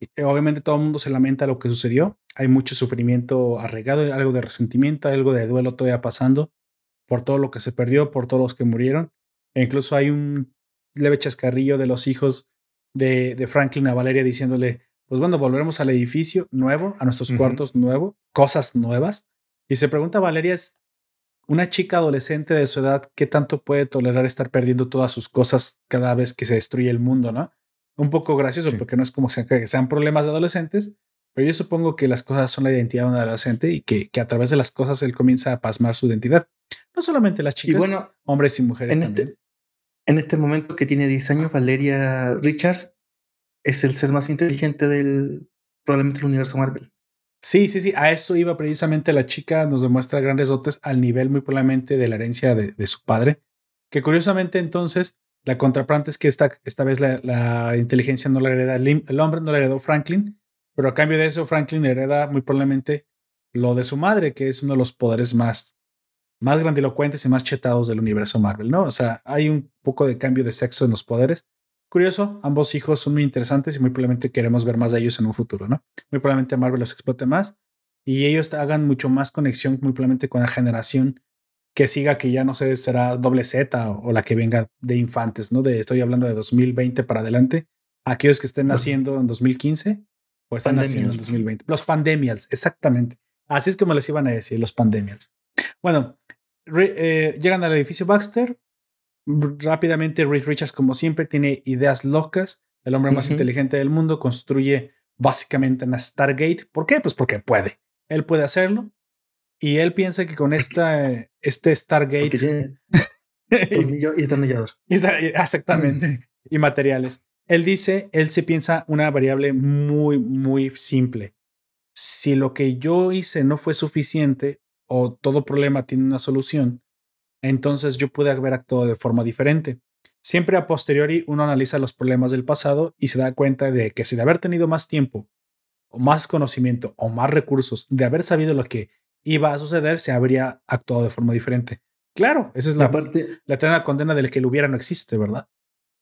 eh, obviamente, todo el mundo se lamenta lo que sucedió. Hay mucho sufrimiento arraigado, algo de resentimiento, algo de duelo todavía pasando por todo lo que se perdió, por todos los que murieron. E incluso hay un leve chascarrillo de los hijos de, de Franklin a Valeria diciéndole, pues bueno, volveremos al edificio nuevo, a nuestros cuartos nuevos, cosas nuevas. Y se pregunta Valeria, es una chica adolescente de su edad, ¿qué tanto puede tolerar estar perdiendo todas sus cosas cada vez que se destruye el mundo, no? Un poco gracioso porque no es como que sean problemas de adolescentes, pero yo supongo que las cosas son la identidad de un adolescente y que, que a través de las cosas él comienza a pasmar su identidad. No solamente las chicas, bueno, hombres y mujeres en este también. Este, en este momento que tiene 10 años, Valeria Richards es el ser más inteligente del probablemente el universo Marvel. Sí, sí, sí, a eso iba precisamente la chica, nos demuestra grandes dotes al nivel muy probablemente de la herencia de, su padre, que curiosamente entonces la contraparte es que esta, esta vez la, inteligencia no la hereda el, hombre, no la heredó Franklin, pero a cambio de eso Franklin hereda muy probablemente lo de su madre, que es uno de los poderes más, más grandilocuentes y más chetados del universo Marvel, ¿no? O sea, hay un poco de cambio de sexo en los poderes, Curioso, ambos hijos son muy interesantes y muy probablemente queremos ver más de ellos en un futuro, ¿no? Muy probablemente Marvel los explote más y ellos hagan mucho más conexión muy probablemente con la generación que siga, que ya no sé, será doble Z o, la que venga de infantes, ¿no? De, estoy hablando de 2020 para adelante. Aquellos que estén naciendo en 2015 o están naciendo en 2020. Los pandemials, exactamente. Así es como les iban a decir, los pandemials. Bueno, eh, llegan al edificio Baxter, rápidamente Reed Richards, como siempre, tiene ideas locas. El hombre más inteligente del mundo construye básicamente una Stargate. ¿Por qué? Pues porque puede. Él puede hacerlo. Y él piensa que con esta, este Stargate. y destornillador. Exactamente. y materiales. Él dice, él se piensa una variable muy, muy simple. Si lo que yo hice no fue suficiente o todo problema tiene una solución, entonces yo pude haber actuado de forma diferente. Siempre a posteriori uno analiza los problemas del pasado y se da cuenta de que si de haber tenido más tiempo, o más conocimiento o más recursos, de haber sabido lo que iba a suceder, se habría actuado de forma diferente. Claro, esa es la, parte, la eterna condena del que lo hubiera no existe, ¿verdad?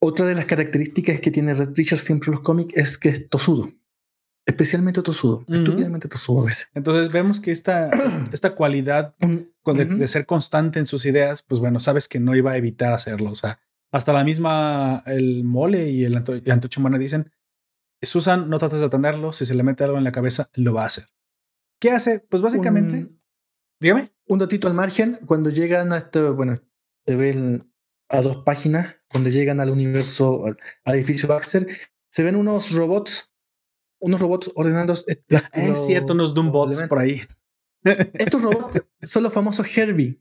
Otra de las características que tiene Red Richards siempre en los cómics es que es tosudo. Especialmente tosudo, estúpidamente tosudo a veces. Entonces vemos que esta, esta cualidad de, ser constante en sus ideas, pues bueno, sabes que no iba a evitar hacerlo. O sea, hasta la misma, el mole y el, antocho humana dicen, Susan, no trates de atenderlo, si se le mete algo en la cabeza, lo va a hacer. ¿Qué hace? Pues básicamente, dígame. Un datito al margen, cuando llegan a esto, bueno, se ven a dos páginas, cuando llegan al universo, al edificio Baxter, se ven unos robots unos robots ordenando. Es cierto, unos Doombots por ahí. Estos robots son los famosos Herbie.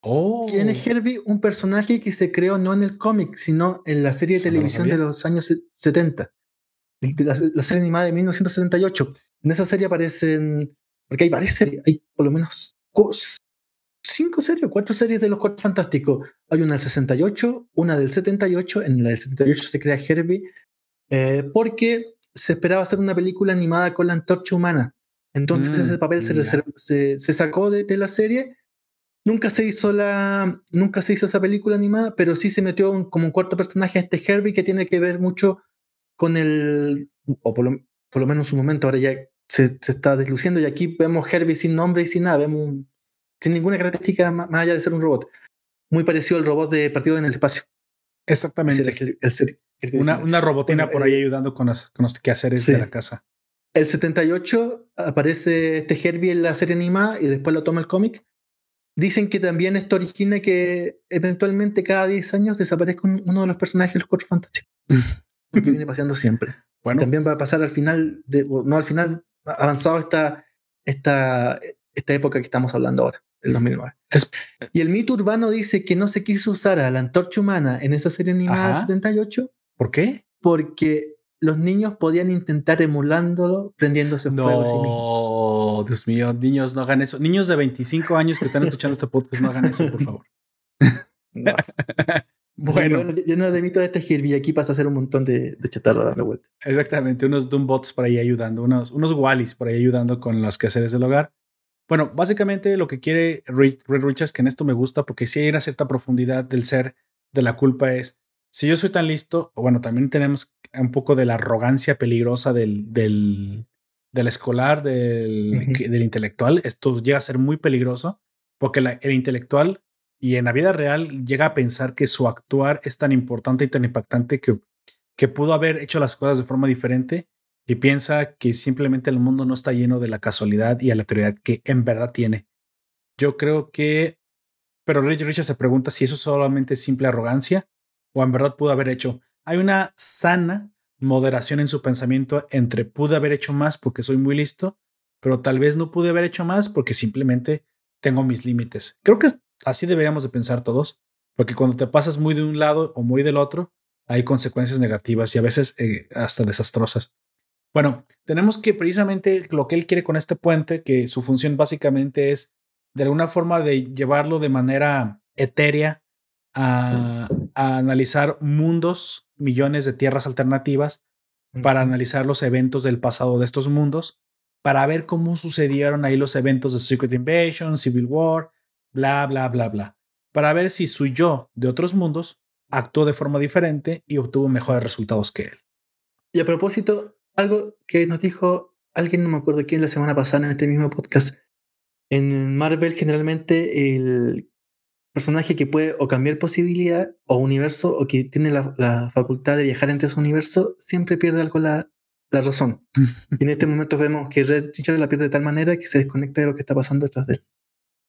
Oh. ¿Quién es Herbie? Un personaje que se creó no en el cómic, sino en la serie de televisión de los años 70. La, la, serie animada de 1978. En esa serie aparecen. Porque hay varias series, hay por lo menos cinco series, cuatro series de los Cuatro Fantásticos. Hay una del 68, una del 78. En la del 78 se crea Herbie. Eh, porque se esperaba hacer una película animada con la antorcha humana. Entonces ese mm, papel se, se, sacó de, la serie. Nunca se hizo la, nunca se hizo esa película animada, pero sí se metió como un cuarto personaje este Herbie que tiene que ver mucho con el, o por lo, por lo menos en su momento ahora ya se, se, está desluciendo y aquí vemos Herbie sin nombre y sin nada, vemos sin ninguna característica más, allá de ser un robot. Muy parecido al robot de Partido en el Espacio. Exactamente. El, el, una, una robotina por ahí eh, ayudando con los, con los quehaceres de la casa. El 78 aparece este Herbie en la serie animada y después lo toma el cómic. Dicen que también esto origina que eventualmente cada 10 años desaparezca uno de los personajes de los Cuatro Fantásticos. que viene pasando siempre. Bueno. También va a pasar al final, de, no al final, avanzado esta, esta, esta época que estamos hablando ahora, el 2009. Y el mito urbano dice que no se quiso usar a la antorcha humana en esa serie animada del 78 ¿Por qué? Porque los niños podían intentar emulándolo prendiéndose no, fuego a sí mismos. Dios mío, niños no hagan eso. Niños de 25 años que están escuchando este podcast, no hagan eso, por favor. Bueno, yo no demito este Kirby, aquí pasa a ser un montón de, de chatarra dando vueltas. Exactamente, unos Doombots por ahí ayudando, unos, unos Wallis por ahí ayudando con las quehaceres del hogar. Bueno, básicamente lo que quiere Reed Richards, que en esto me gusta, porque si hay una cierta profundidad del ser de la culpa, es si yo soy tan listo, bueno, también tenemos un poco de la arrogancia peligrosa del, del, del escolar, del, del, intelectual. Esto llega a ser muy peligroso porque el intelectual y en la vida real llega a pensar que su actuar es tan importante y tan impactante que, que pudo haber hecho las cosas de forma diferente y piensa que simplemente el mundo no está lleno de la casualidad y aleatoriedad que en verdad tiene. Yo creo que, pero Richard se pregunta si eso solamente es simple arrogancia o en verdad pudo haber hecho. Hay una sana moderación en su pensamiento entre pude haber hecho más porque soy muy listo, pero tal vez no pude haber hecho más porque simplemente tengo mis límites. Creo que así deberíamos de pensar todos, porque cuando te pasas muy de un lado o muy del otro, hay consecuencias negativas y a veces eh, hasta desastrosas. Bueno, tenemos que precisamente lo que él quiere con este puente, que su función básicamente es de alguna forma de llevarlo de manera etérea a, analizar mundos, millones de tierras alternativas, para analizar los eventos del pasado de estos mundos, para ver cómo sucedieron ahí los eventos de Secret Invasion, Civil War, bla, bla, bla, bla, para ver si su yo de otros mundos actuó de forma diferente y obtuvo mejores resultados que él. Y a propósito, algo que nos dijo alguien, no me acuerdo quién, la semana pasada en este mismo podcast. En Marvel, generalmente, el personaje que puede o cambiar posibilidad o universo o que tiene la, facultad de viajar entre esos universos, siempre pierde algo la, la razón. y en este momento vemos que Red Richard la pierde de tal manera que se desconecta de lo que está pasando detrás de él.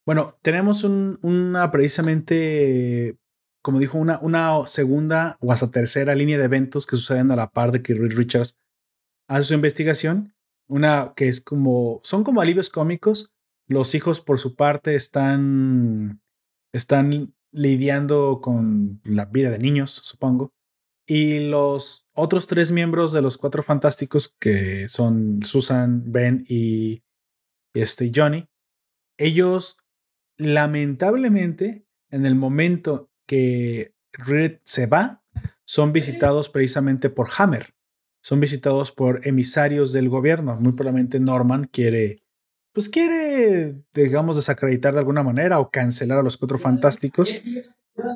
Bueno, tenemos un, una precisamente, como dijo, una, una segunda o hasta tercera línea de eventos que suceden a la par de que Reed Richards hace su investigación, una que es como, son como alivios cómicos. Los hijos, por su parte, están, están lidiando con la vida de niños, supongo. Y los otros tres miembros de los cuatro fantásticos, que son Susan, Ben y este Johnny, ellos lamentablemente, en el momento que Reed se va, son visitados precisamente por Hammer son visitados por emisarios del gobierno. Muy probablemente Norman quiere, pues quiere, digamos, desacreditar de alguna manera o cancelar a los cuatro fantásticos.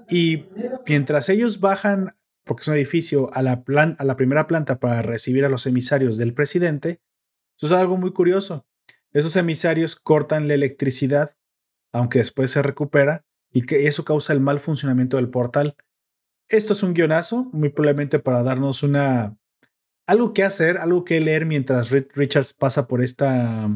Y mientras ellos bajan, porque es un edificio, a la, a la primera planta para recibir a los emisarios del presidente, eso es algo muy curioso. Esos emisarios cortan la electricidad, aunque después se recupera, y que eso causa el mal funcionamiento del portal. Esto es un guionazo, muy probablemente para darnos una algo que hacer, algo que leer mientras Richards pasa por esta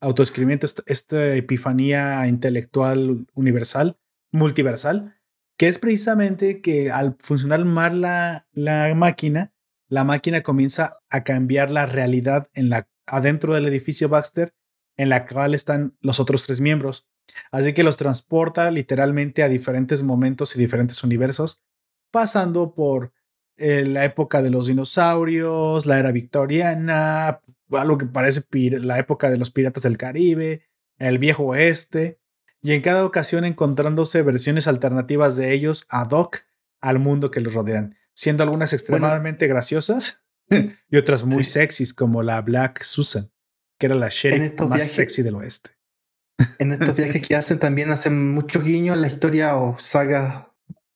autoescribimiento, esta, epifanía intelectual universal, multiversal, que es precisamente que al funcionar mal la, la máquina, la máquina comienza a cambiar la realidad en la, adentro del edificio Baxter, en la cual están los otros tres miembros. Así que los transporta literalmente a diferentes momentos y diferentes universos, pasando por eh, la época de los dinosaurios, la era victoriana, algo que parece la época de los piratas del Caribe, el viejo oeste, y en cada ocasión encontrándose versiones alternativas de ellos ad hoc al mundo que los rodean, siendo algunas extremadamente graciosas y otras muy sexys, como la Black Susan, que era la sheriff más sexy del oeste. En estos viajes que hacen también hacen muchos guiños en la historia o sagas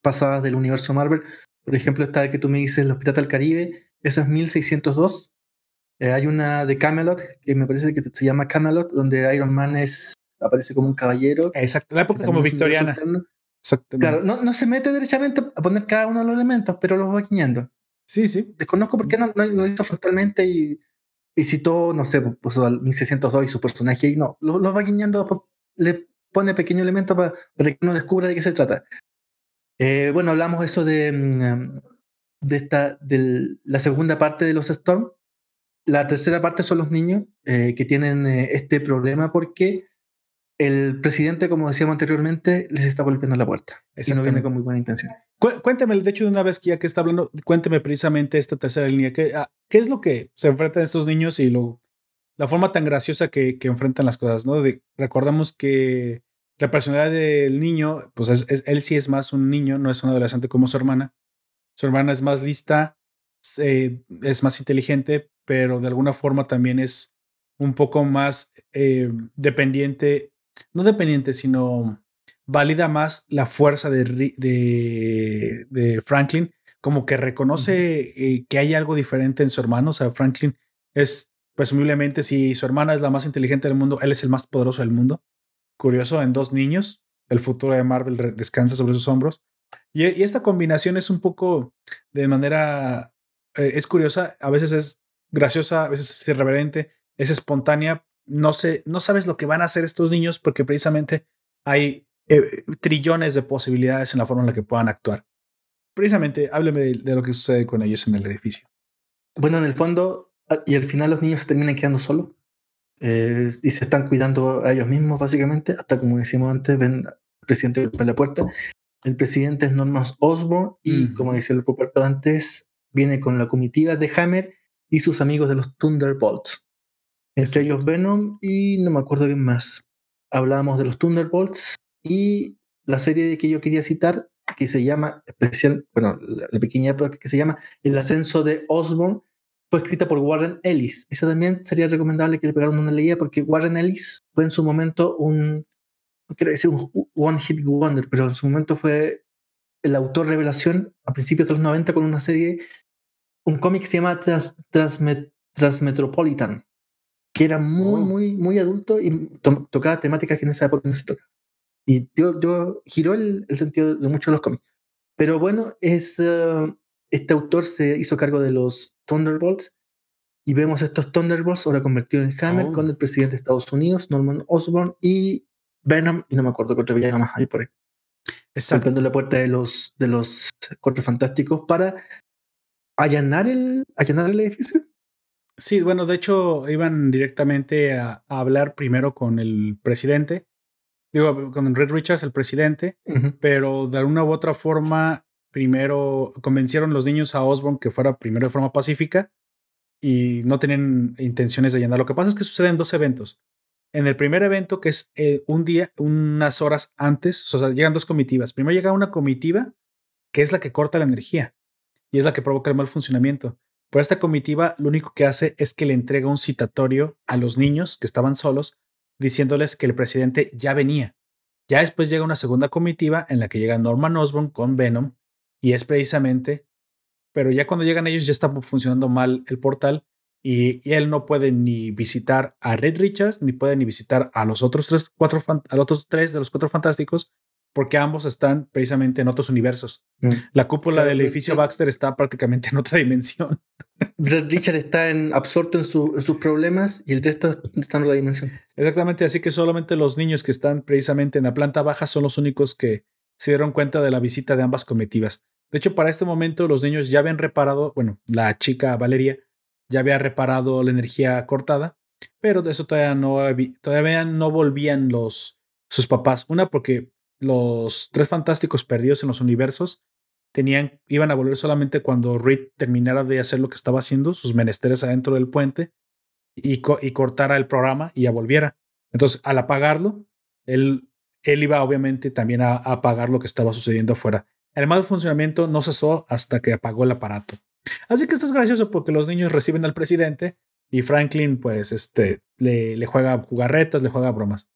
pasadas del universo Marvel, por ejemplo, esta que tú me dices, Los Piratas del Caribe, esa es 1602. Eh, hay una de Camelot, que me parece que se llama Camelot, donde Iron Man es, aparece como un caballero. Exacto, la época como victoriana. Claro, no, no, se mete derechamente a poner cada uno de los elementos, pero los va guiñando. Sí, sí. Desconozco por qué no, lo hizo frontalmente y, y citó, no sé, pues al 1602 y su personaje y no, los lo va guiñando, le pone pequeños elementos para, para que uno descubra de qué se trata. Eh, bueno, hablamos eso de, mm, de, esta, de la segunda parte de los Storm. La tercera parte son los niños eh, que tienen eh, este problema porque el presidente, como decíamos anteriormente, les está golpeando la puerta. Y no viene con muy buena intención. cuénteme, de hecho, de una vez que ya que está hablando, cuénteme precisamente esta tercera línea. ¿Qué, ah, qué es lo que se enfrentan estos niños y lo, la forma tan graciosa que, que enfrentan las cosas? ¿no? recordamos que la personalidad del niño, pues es, él sí es más un niño, no es un adolescente como su hermana. Su hermana es más lista, eh, es más inteligente, pero de alguna forma también es un poco más eh, dependiente, no dependiente, sino valida más la fuerza de, de, de Franklin, como que reconoce eh, que hay algo diferente en su hermano. O sea, Franklin es presumiblemente, si su hermana es la más inteligente del mundo, él es el más poderoso del mundo. Curioso, en dos niños, el futuro de Marvel descansa sobre sus hombros. Y, esta combinación es un poco de manera, eh, es curiosa, a veces es graciosa, a veces es irreverente, es espontánea. No sé, no sabes lo que van a hacer estos niños porque precisamente hay eh, trillones de posibilidades en la forma en la que puedan actuar. Precisamente, hábleme de, lo que sucede con ellos en el edificio. Bueno, en el fondo, ah, y al final los niños se terminan quedando solos eh, y se están cuidando a ellos mismos, básicamente, hasta como decimos antes, ven al presidente en la puerta. El presidente es Norman Osborn y, como decía el propio antes, viene con la comitiva de Hammer y sus amigos de los Thunderbolts. Entre ellos Venom y no me acuerdo bien más. Hablábamos de los Thunderbolts y la serie de que yo quería citar, que se llama especial, bueno, la, pequeña que se llama El ascenso de Osborn, fue escrita por Warren Ellis. Esa también sería recomendable que le pegaran una leída porque Warren Ellis fue en su momento un, no quiero decir un one hit wonder, pero en su momento fue el autor revelación a principios de los 90 con una serie, un cómic que se llama Transmetropolitan, que era muy, oh. muy, muy adulto y tocaba temáticas que en esa época no se tocaban. Y yo, yo giró el, el, sentido de muchos de los cómics. Pero bueno, es, uh, este autor se hizo cargo de los Thunderbolts y vemos estos Thunderbolts ahora convertidos en Hammer con oh. el presidente de Estados Unidos, Norman Osborn, y Venom, y no me acuerdo qué otro villano más hay por ahí. Exacto. la puerta de los, de los Cuatro Fantásticos para allanar el, allanar el edificio. Sí, bueno, de hecho iban directamente a, a hablar primero con el presidente digo, con Red Richards, el presidente, pero de alguna u otra forma, primero convencieron los niños a Osborne que fuera primero de forma pacífica y no tenían intenciones de llenar. Lo que pasa es que suceden dos eventos. En el primer evento, que es eh, un día, unas horas antes, o sea, llegan dos comitivas. Primero llega una comitiva que es la que corta la energía y es la que provoca el mal funcionamiento. Pero esta comitiva lo único que hace es que le entrega un citatorio a los niños que estaban solos diciéndoles que el presidente ya venía. Ya después llega una segunda comitiva en la que llega Norman Osborn con Venom y es precisamente, pero ya cuando llegan ellos ya está funcionando mal el portal y, él no puede ni visitar a Red Richards ni puede ni visitar a los otros tres, cuatro, a los otros tres de los cuatro fantásticos porque ambos están precisamente en otros universos. Mm. La cúpula del edificio Baxter está prácticamente en otra dimensión. Richard está en, absorto en, sus problemas y el resto está en otra dimensión. Exactamente, así que solamente los niños que están precisamente en la planta baja son los únicos que se dieron cuenta de la visita de ambas comitivas. De hecho, para este momento los niños ya habían reparado, bueno, la chica Valeria ya había reparado la energía cortada, pero de eso todavía no, todavía no volvían los, sus papás. Una porque los tres fantásticos perdidos en los universos tenían, iban a volver solamente cuando Reed terminara de hacer lo que estaba haciendo, sus menesteres adentro del puente, y, y cortara el programa y ya volviera. Entonces, al apagarlo, él, él iba obviamente también a, apagar lo que estaba sucediendo afuera. El mal funcionamiento no cesó hasta que apagó el aparato. Así que esto es gracioso porque los niños reciben al presidente y Franklin, pues, este, le, le juega jugarretas, le juega bromas.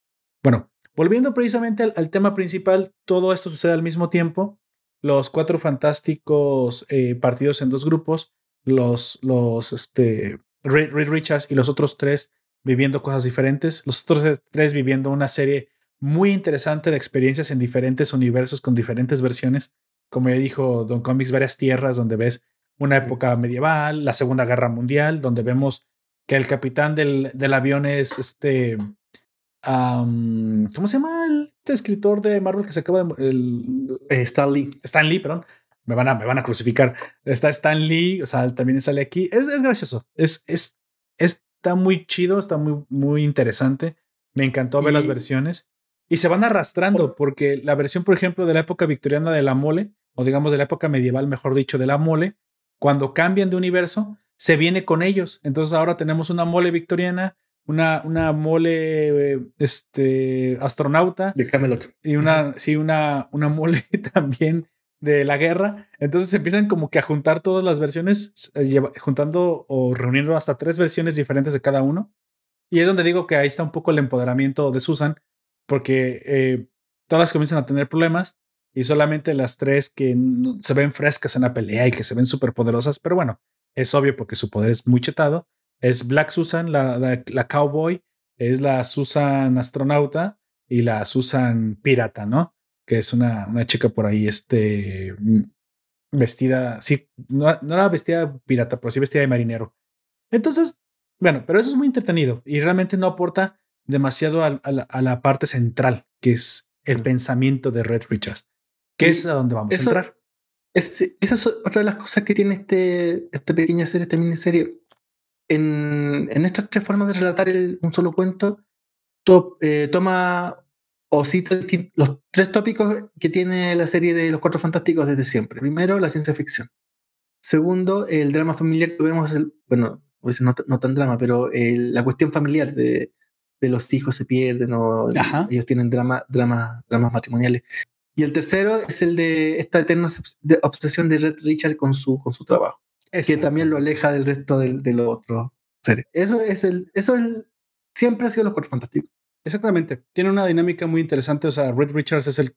Bueno, Volviendo precisamente al, tema principal, todo esto sucede al mismo tiempo. Los cuatro fantásticos eh, partidos en dos grupos, los, los este, Reed, Richards y los otros tres viviendo cosas diferentes, los otros tres viviendo una serie muy interesante de experiencias en diferentes universos con diferentes versiones. Como ya dijo Don Comics, varias tierras donde ves una época medieval, la Segunda Guerra Mundial, donde vemos que el capitán del, del avión es este ¿Cómo se llama el este escritor de Marvel que se acaba de. El, eh, Stan Lee. Stan Lee, perdón. Me van, a, me van a crucificar. Está Stan Lee, o sea, también sale aquí. Es, es gracioso. Es, es, está muy chido, está muy, muy interesante. Me encantó ver las versiones. Y se van arrastrando, porque la versión, por ejemplo, de la época victoriana de la mole, o digamos de la época medieval, mejor dicho, de la mole, cuando cambian de universo, se viene con ellos. Entonces ahora tenemos una mole victoriana, una, una mole este, astronauta. De Camelot. Y una, sí, una, una mole también de la guerra. Entonces empiezan como que a juntar todas las versiones, eh, juntando o reuniendo hasta tres versiones diferentes de cada uno. Y es donde digo que ahí está un poco el empoderamiento de Susan, porque eh, todas comienzan a tener problemas y solamente las tres que se ven frescas en la pelea y que se ven súper poderosas, pero bueno, es obvio porque su poder es muy chetado. Es Black Susan, la, la, cowboy, es la Susan astronauta y la Susan pirata, ¿no? Que es una, una chica por ahí, este, mm, vestida, sí, no, no era vestida pirata, pero sí vestida de marinero. Entonces, bueno, pero eso es muy entretenido y realmente no aporta demasiado a, la, parte central, que es el pensamiento de Red Richards, que es a donde vamos a entrar. esa es otra de las cosas que tiene este, esta pequeña serie, esta miniserie. En, en estas tres formas de relatar un solo cuento, eh, toma o cita los tres tópicos que tiene la serie de Los Cuatro Fantásticos desde siempre. Primero, la ciencia ficción. Segundo, el drama familiar que vemos, el, bueno, no, no tan drama, pero la cuestión familiar de, de, los hijos se pierden o ellos tienen drama, drama, dramas matrimoniales. Y el tercero es el de esta eterna obsesión de Red Richard con su, con su trabajo, que también lo aleja del resto de, de los otros seres. Eso es el, eso es siempre ha sido lo cuatro fantástico. Exactamente. Tiene una dinámica muy interesante. O sea, Red Richards es el,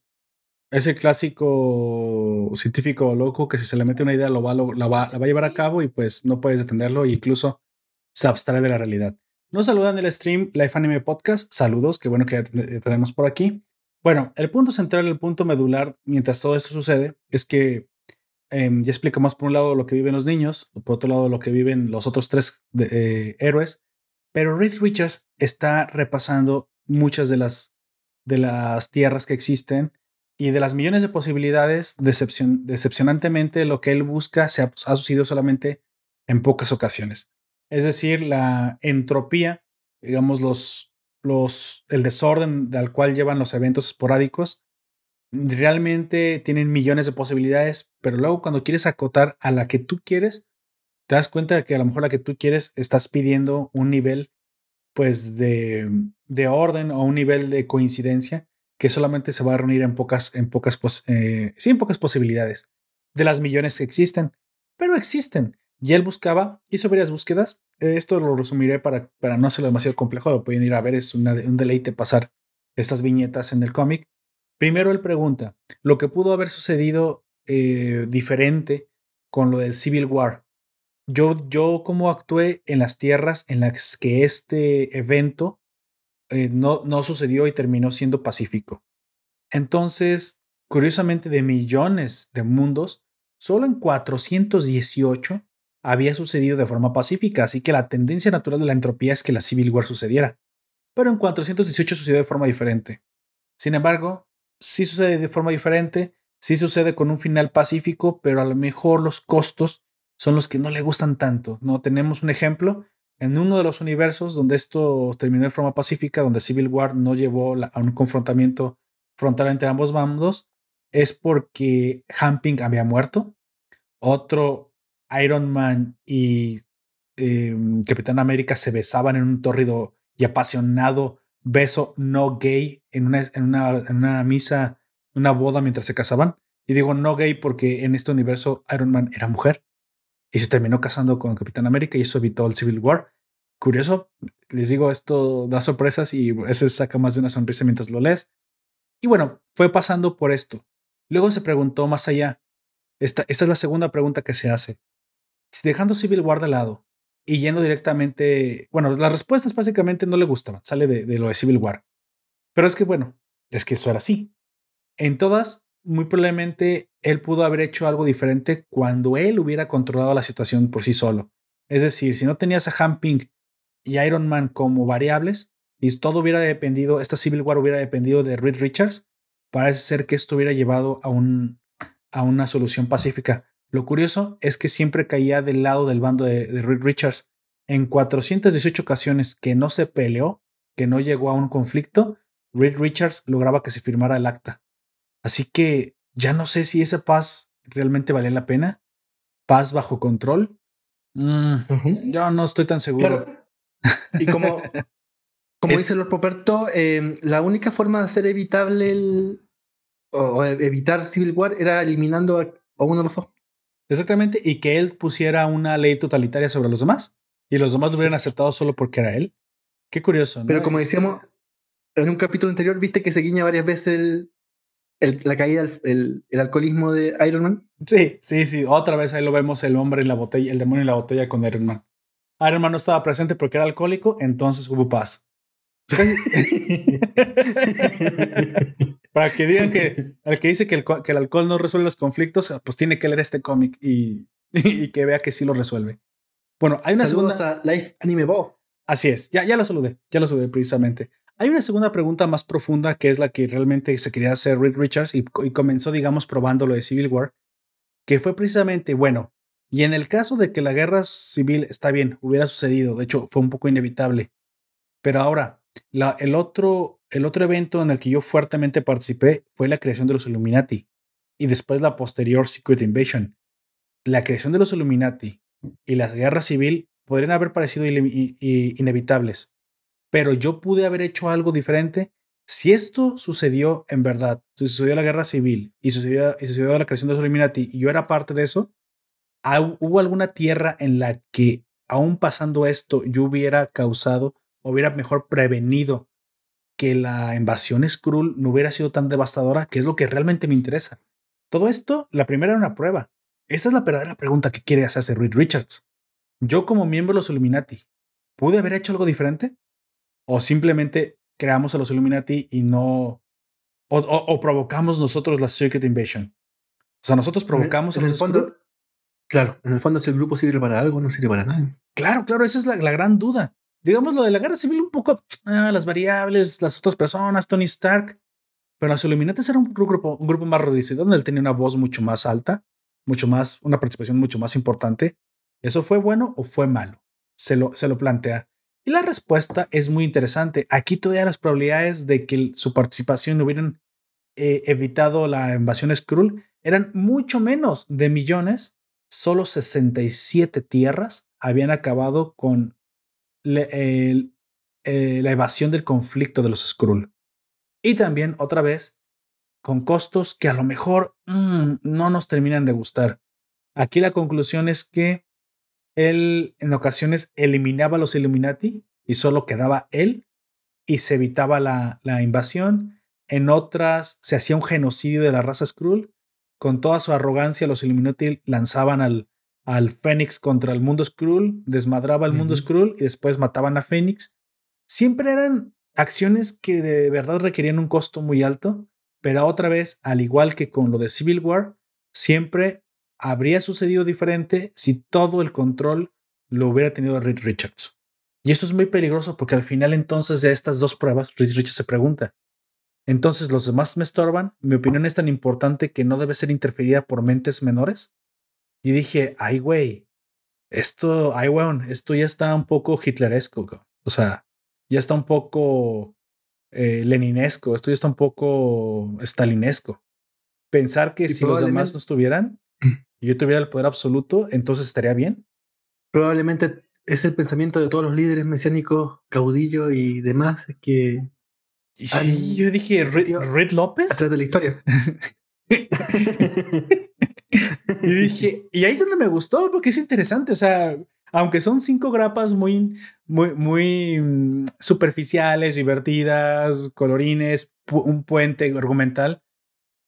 es el clásico científico loco que si se le mete una idea lo va, la, va, la va a llevar a cabo y pues no puedes detenerlo e incluso se abstrae de la realidad. Nos saludan del stream Life Anime Podcast. Saludos, qué bueno que ya tenemos por aquí. Bueno, el punto central, el punto medular, mientras todo esto sucede, es que em, ya explicamos por un lado lo que viven los niños, por otro lado lo que viven los otros tres eh, héroes, pero Reed Richards está repasando muchas de las, de las tierras que existen y de las millones de posibilidades, decepcionantemente lo que él busca se ha, sucedido solamente en pocas ocasiones. Es decir, la entropía, digamos, los, los, el desorden al cual llevan los eventos esporádicos, realmente tienen millones de posibilidades, pero luego cuando quieres acotar a la que tú quieres, te das cuenta de que a lo mejor la que tú quieres estás pidiendo un nivel pues de, de orden o un nivel de coincidencia que solamente se va a reunir en pocas, en pocas, eh, pocas posibilidades de las millones que existen, pero existen. Y él buscaba, hizo varias búsquedas. Esto lo resumiré para, para no hacerlo demasiado complejo, lo pueden ir a ver, es un deleite pasar estas viñetas en el cómic. Primero él pregunta, lo que pudo haber sucedido eh, diferente con lo del Civil War, yo, yo cómo actué en las tierras en las que este evento eh, no, no sucedió y terminó siendo pacífico. Entonces, curiosamente, de millones de mundos, solo en 418 había sucedido de forma pacífica, así que la tendencia natural de la entropía es que la Civil War sucediera. Pero en 418 sucedió de forma diferente. Sin embargo, sí sucede de forma diferente, sí sucede con un final pacífico, pero a lo mejor los costos son los que no le gustan tanto. No tenemos un ejemplo en uno de los universos donde esto terminó de forma pacífica, donde Civil War no llevó a un confrontamiento frontal entre ambos bandos, es porque Hamping había muerto. Otro Iron Man y em, Capitán América se besaban en un tórrido y apasionado beso no gay en una, en una, en una misa, una boda mientras se casaban. Y digo no gay porque en este universo Iron Man era mujer y se terminó casando con Capitán América y eso evitó el Civil War. Curioso, les digo, esto da sorpresas y ese saca más de una sonrisa mientras lo lees. Y bueno, fue pasando por esto. Luego se preguntó más allá. Esta, esta es la segunda pregunta que se hace. Dejando Civil War de lado y yendo directamente, bueno, las respuestas básicamente no le gustaban, sale de, lo de Civil War. Pero es que bueno, es que eso era así. En todas muy probablemente él pudo haber hecho algo diferente cuando él hubiera controlado la situación por sí solo. Es decir, si no tenías a Hamping y Iron Man como variables y todo hubiera dependido, esta Civil War hubiera dependido de Reed Richards, parece ser que esto hubiera llevado a, un, a una solución pacífica. Lo curioso es que siempre caía del lado del bando de, de Reed Richards. En 418 ocasiones que no se peleó, que no llegó a un conflicto, Reed Richards lograba que se firmara el acta. Así que ya no sé si esa paz realmente vale la pena. Paz bajo control. Mm, yo no estoy tan seguro. Y como, Como Es- dice Lord Poperto, eh, la única forma de hacer evitable el. o, o evitar Civil War era eliminando a, a uno de los dos. Exactamente, y que él pusiera una ley totalitaria sobre los demás y los demás lo hubieran aceptado solo porque era él. Qué curioso, ¿no? Pero como decíamos en un capítulo anterior, viste que se guiña varias veces el, el- la caída, el, el- el alcoholismo de Iron Man. Sí, sí, sí. Otra vez ahí lo vemos el hombre en la botella, el demonio en la botella con Iron Man. Iron Man no estaba presente porque era alcohólico, entonces hubo paz. Para que digan que el que dice que el, co- que el alcohol no resuelve los conflictos, pues tiene que leer este cómic y, y que vea que sí lo resuelve. Bueno, hay una Saludos segunda. a Life Anime Bo. Así es, ya, ya lo saludé, ya lo saludé precisamente. Hay una segunda pregunta más profunda que es la que realmente se quería hacer Reed Richards y, y comenzó, digamos, probando lo de Civil War, que fue precisamente, bueno, y en el caso de que la guerra civil está bien, hubiera sucedido, de hecho fue un poco inevitable, pero ahora, el, otro, el otro evento en el que yo fuertemente participé fue la creación de los Illuminati y después la posterior Secret Invasion. La creación de los Illuminati y la guerra civil podrían haber parecido inevitables, pero yo pude haber hecho algo diferente. Si esto sucedió en verdad, si sucedió la guerra civil y sucedió, y sucedió la creación de los Illuminati y yo era parte de eso, ¿ha- ¿hubo alguna tierra en la que, aún pasando esto, yo hubiera causado, hubiera mejor prevenido que la invasión Skrull no hubiera sido tan devastadora, que es lo que realmente me interesa? Todo esto, la primera era una prueba. Esa es la verdadera pregunta que quiere hacerse Reed Richards. Yo como miembro de los Illuminati, ¿pude haber hecho algo diferente? ¿O simplemente creamos a los Illuminati y no... O, o- o provocamos nosotros la Secret Invasion? O sea, nosotros provocamos en a el, fondo. Claro, en el fondo, si el grupo sirve para algo, no sirve para nada. Claro, claro, esa es la, la gran duda. Digamos lo de la guerra civil, un poco ah, las variables, las otras personas, Tony Stark. Pero los Illuminati era un grupo, un grupo más reducido, donde él tenía una voz mucho más alta, mucho más, una participación mucho más importante. ¿Eso fue bueno o fue malo? Se lo, se lo plantea. Y la respuesta es muy interesante. Aquí todavía las probabilidades de que su participación hubieran eh, evitado la invasión Skrull eran mucho menos de millones. Solo 67 tierras habían acabado con eh, la evasión del conflicto de los Skrull. Y también, otra vez, con costos que a lo mejor mm, no nos terminan de gustar. Aquí la conclusión es que él en ocasiones eliminaba a los Illuminati y solo quedaba él y se evitaba la invasión. En otras se hacía un genocidio de la raza Skrull. Con toda su arrogancia, los Illuminati lanzaban al, al Fénix contra el mundo Skrull, desmadraba el mundo Ujú. Skrull y después mataban a Fénix. Siempre eran acciones que de verdad requerían un costo muy alto, pero otra vez, al igual que con lo de Civil War, siempre habría sucedido diferente si todo el control lo hubiera tenido Reed Richards. Y esto es muy peligroso porque al final entonces de estas dos pruebas, Reed Richards se pregunta, entonces los demás me estorban, mi opinión es tan importante que no debe ser interferida por mentes menores. Y dije, ay güey, esto, ay weón, esto ya está un poco hitleresco, o sea, ya está un poco eh, leninesco, esto ya está un poco stalinesco. Pensar que si los demás no estuvieran y yo tuviera el poder absoluto, entonces estaría bien. Probablemente es el pensamiento de todos los líderes mesiánicos, caudillos y demás, es que Y sí, yo dije, ese ¿Red, tío- Red López? atrás de la historia. Y dije, y ahí es donde me gustó, porque es interesante. O sea, aunque son cinco grapas muy, muy, muy mm, superficiales, divertidas, colorines, un puente argumental,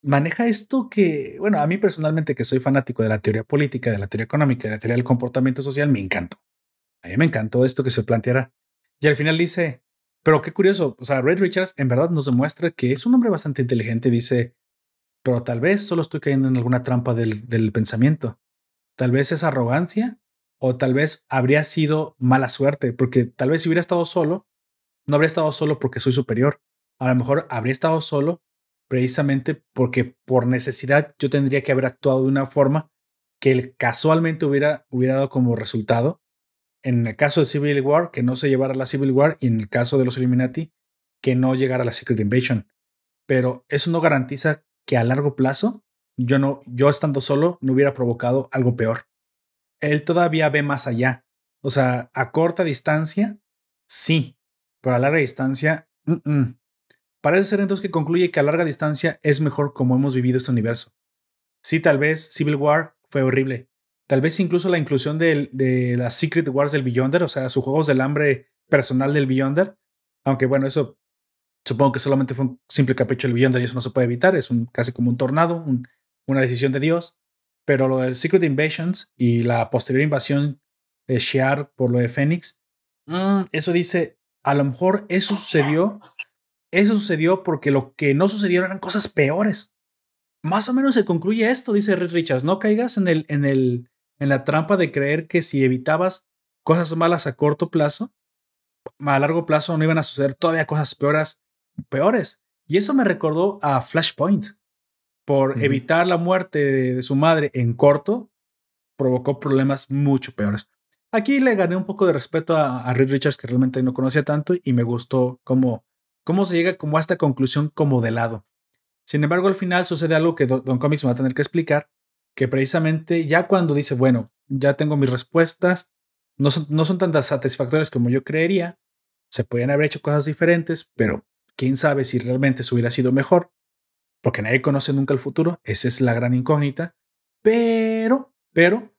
maneja esto que, bueno, a mí personalmente, que soy fanático de la teoría política, de la teoría económica, de la teoría del comportamiento social, me encantó. A mí me encantó esto que se planteara. Y al final dice, pero qué curioso, o sea, Red Richards en verdad nos demuestra que es un hombre bastante inteligente. Dice, pero tal vez solo estoy cayendo en alguna trampa del, del pensamiento. Tal vez es arrogancia o tal vez habría sido mala suerte, porque tal vez si hubiera estado solo, no habría estado solo porque soy superior. A lo mejor habría estado solo precisamente porque por necesidad yo tendría que haber actuado de una forma que casualmente hubiera, hubiera dado como resultado. En el caso de Civil War, que no se llevara a la Civil War, y en el caso de los Illuminati, que no llegara a la Secret Invasion. Pero eso no garantiza que a largo plazo yo no, yo estando solo no hubiera provocado algo peor. Él todavía ve más allá. O sea, a corta distancia, sí, pero a larga distancia, parece ser entonces que concluye que a larga distancia es mejor como hemos vivido este universo. Sí, tal vez Civil War fue horrible. Tal vez incluso la inclusión de, de las Secret Wars del Beyonder, o sea, sus juegos del hambre personal del Beyonder. Aunque bueno, eso supongo que solamente fue un simple capricho del Beyonder y eso no se puede evitar. Es casi como un tornado, una decisión de Dios. Pero lo de Secret Invasions y la posterior invasión de Shiar por lo de Phoenix, mm, eso dice, a lo mejor eso sucedió. Eso sucedió porque lo que no sucedieron eran cosas peores. Más o menos se concluye esto, dice Richards. No caigas en el, en el, en la trampa de creer que si evitabas cosas malas a corto plazo, a largo plazo no iban a suceder todavía cosas peores, peores. Y eso me recordó a Flashpoint. Por evitar la muerte de, su madre en corto, provocó problemas mucho peores. Aquí le gané un poco de respeto a, a Reed Richards, que realmente no conocía tanto, y me gustó cómo, cómo se llega como a esta conclusión como de lado. Sin embargo, al final sucede algo que Don, Comics me va a tener que explicar, que precisamente ya cuando dice, bueno, ya tengo mis respuestas, no son, no son tan satisfactorias como yo creería, se pueden haber hecho cosas diferentes, pero quién sabe si realmente se hubiera sido mejor, porque nadie conoce nunca el futuro, esa es la gran incógnita, pero, pero,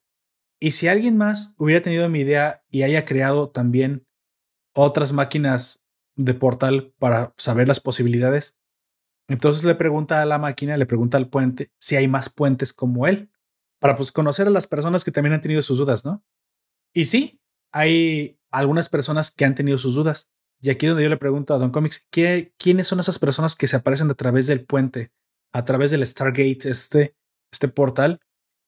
¿y si alguien más hubiera tenido mi idea y haya creado también otras máquinas de portal para saber las posibilidades? Entonces le pregunta a la máquina, le pregunta al puente si hay más puentes como él, para pues conocer a las personas que también han tenido sus dudas, ¿no? Y sí, hay algunas personas que han tenido sus dudas. Y aquí es donde yo le pregunto a Don Comics, ¿quiénes son esas personas que se aparecen a través del puente, a través del Stargate, este, este portal,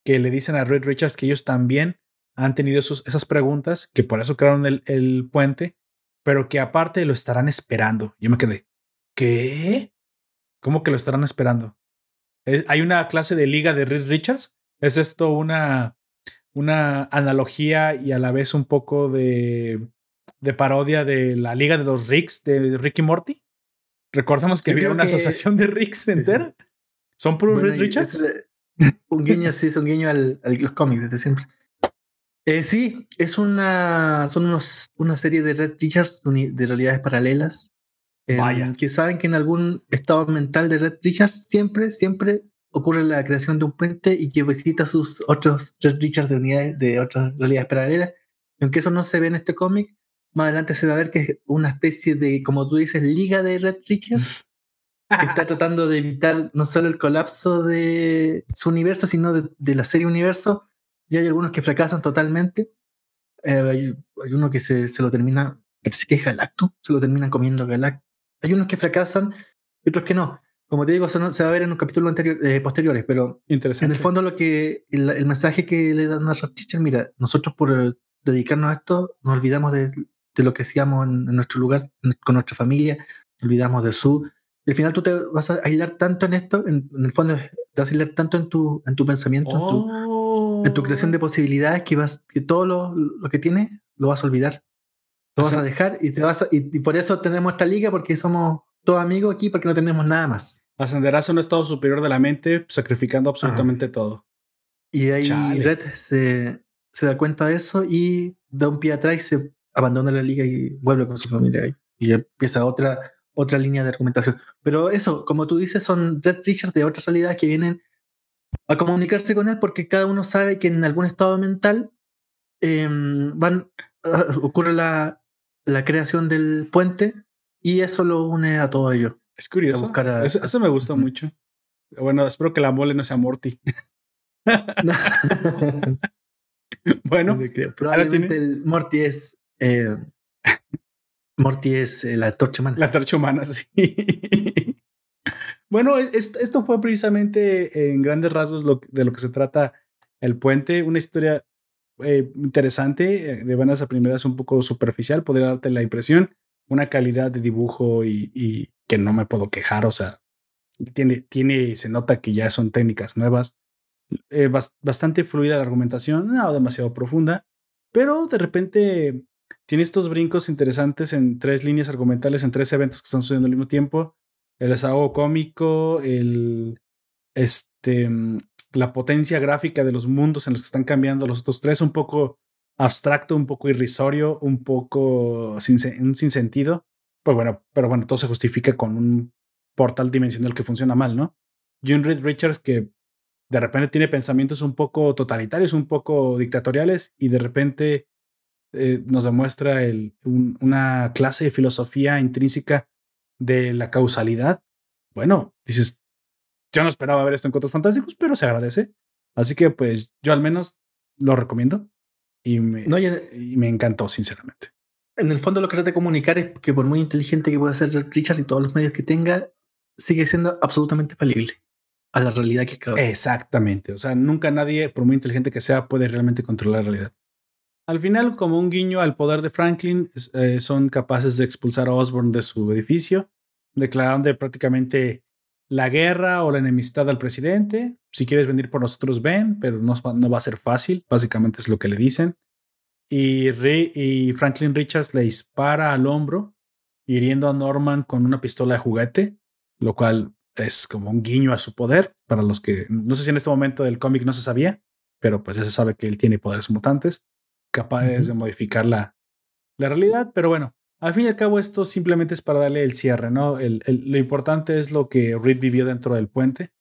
que le dicen a Red Richards que ellos también han tenido esas preguntas, que por eso crearon el, el puente, pero que aparte lo estarán esperando. Yo me quedé, ¿qué? ¿Cómo que lo estarán esperando? ¿Hay una clase de liga de Reed Richards? ¿Es esto una, una analogía y a la vez un poco de, de parodia de la liga de los Ricks de Ricky Morty? Recordamos que había una asociación de Ricks entera. ¿Son puros Reed Richards? un guiño, sí, es un guiño al, a los cómics desde siempre. Eh, sí, es una, son unos, una serie de Red Richards de realidades paralelas Vaya. que saben que en algún estado mental de Red Richards siempre, siempre ocurre la creación de un puente y que visita sus otros Red Richards de unidades de otras realidades paralelas. aunque eso no se ve en este cómic, más adelante se va a ver que es una especie de, como tú dices, liga de Red Richards que está tratando de evitar no solo el colapso de su universo, sino de, la serie universo. Y hay algunos que fracasan totalmente. Eh, hay, hay, uno que se, se lo termina, parece que es Galacto, se lo terminan comiendo Galacto hay unos que fracasan y otros que no. Como te digo, eso se va a ver en un capítulo anterior, eh, posteriores, pero en el fondo lo que el, mensaje que le dan a Teacher, mira, nosotros por eh, dedicarnos a esto nos olvidamos de, lo que hacíamos en, nuestro lugar, con nuestra familia, olvidamos de su. al final tú te vas a aislar tanto en esto, en, el fondo te vas a aislar tanto en tu, en tu pensamiento, en, tu, creación de oh. posibilidades, que, vas, que todo lo, lo que tienes lo vas a olvidar. Lo vas a dejar y, te vas y, por eso tenemos esta liga, porque somos todos amigos aquí, porque no tenemos nada más. Ascenderás a un estado superior de la mente, sacrificando absolutamente todo. Y ahí Red se, se, da cuenta de eso y da un pie atrás y se abandona la liga y vuelve con su familia. Y empieza otra, otra línea de argumentación. Pero eso, como tú dices, son Red Richards de otras realidades que vienen a comunicarse con él porque cada uno sabe que en algún estado mental em, van, ocurre la, la creación del puente y eso lo une a todo ello. Es curioso. eso, me gustó mucho. Bueno, espero que la mole no sea Morty. bueno, probablemente el Morty es eh, Morty es eh, la torcha humana. La torcha humana, sí. bueno, esto fue precisamente en grandes rasgos de lo que se trata el puente, una historia eh, interesante, eh, de buenas a primeras un poco superficial, podría darte la impresión, una calidad de dibujo y, que no me puedo quejar, o sea, tiene, tiene, se nota que ya son técnicas nuevas, eh, bastante fluida la argumentación, no demasiado profunda, pero de repente tiene estos brincos interesantes en tres líneas argumentales, en tres eventos que están sucediendo al mismo tiempo, el desahogo cómico, el, este, mm, la potencia gráfica de los mundos en los que están cambiando los otros tres, un poco abstracto, un poco irrisorio, un poco sin, sin sentido. Pues bueno, pero bueno, todo se justifica con un portal dimensional que funciona mal, ¿no? Y un Reed Richards que de repente tiene pensamientos un poco totalitarios, un poco dictatoriales y de repente eh, nos demuestra el, una clase de filosofía intrínseca de la causalidad. Bueno, dices, yo no esperaba ver esto en Cuentos Fantásticos, pero se agradece. Así que pues yo al menos lo recomiendo y me, y me encantó, sinceramente. En el fondo lo que trata de comunicar es que por muy inteligente que pueda ser Richard y todos los medios que tenga, sigue siendo absolutamente falible a la realidad que acaba. Exactamente. O sea, nunca nadie, por muy inteligente que sea, puede realmente controlar la realidad. Al final, como un guiño al poder de Franklin, eh, son capaces de expulsar a Osborne de su edificio, declarando prácticamente la guerra o la enemistad al presidente. Si quieres venir por nosotros, ven, pero no, no va a ser fácil. Básicamente es lo que le dicen. Y, y Franklin Richards le dispara al hombro, hiriendo a Norman con una pistola de juguete, lo cual es como un guiño a su poder. Para los que no sé si en este momento del cómic no se sabía, pero pues ya se sabe que él tiene poderes mutantes capaces de modificar la, la realidad. Pero bueno, al fin y al cabo, esto simplemente es para darle el cierre, ¿no? El, lo importante es lo que Reed vivió dentro del puente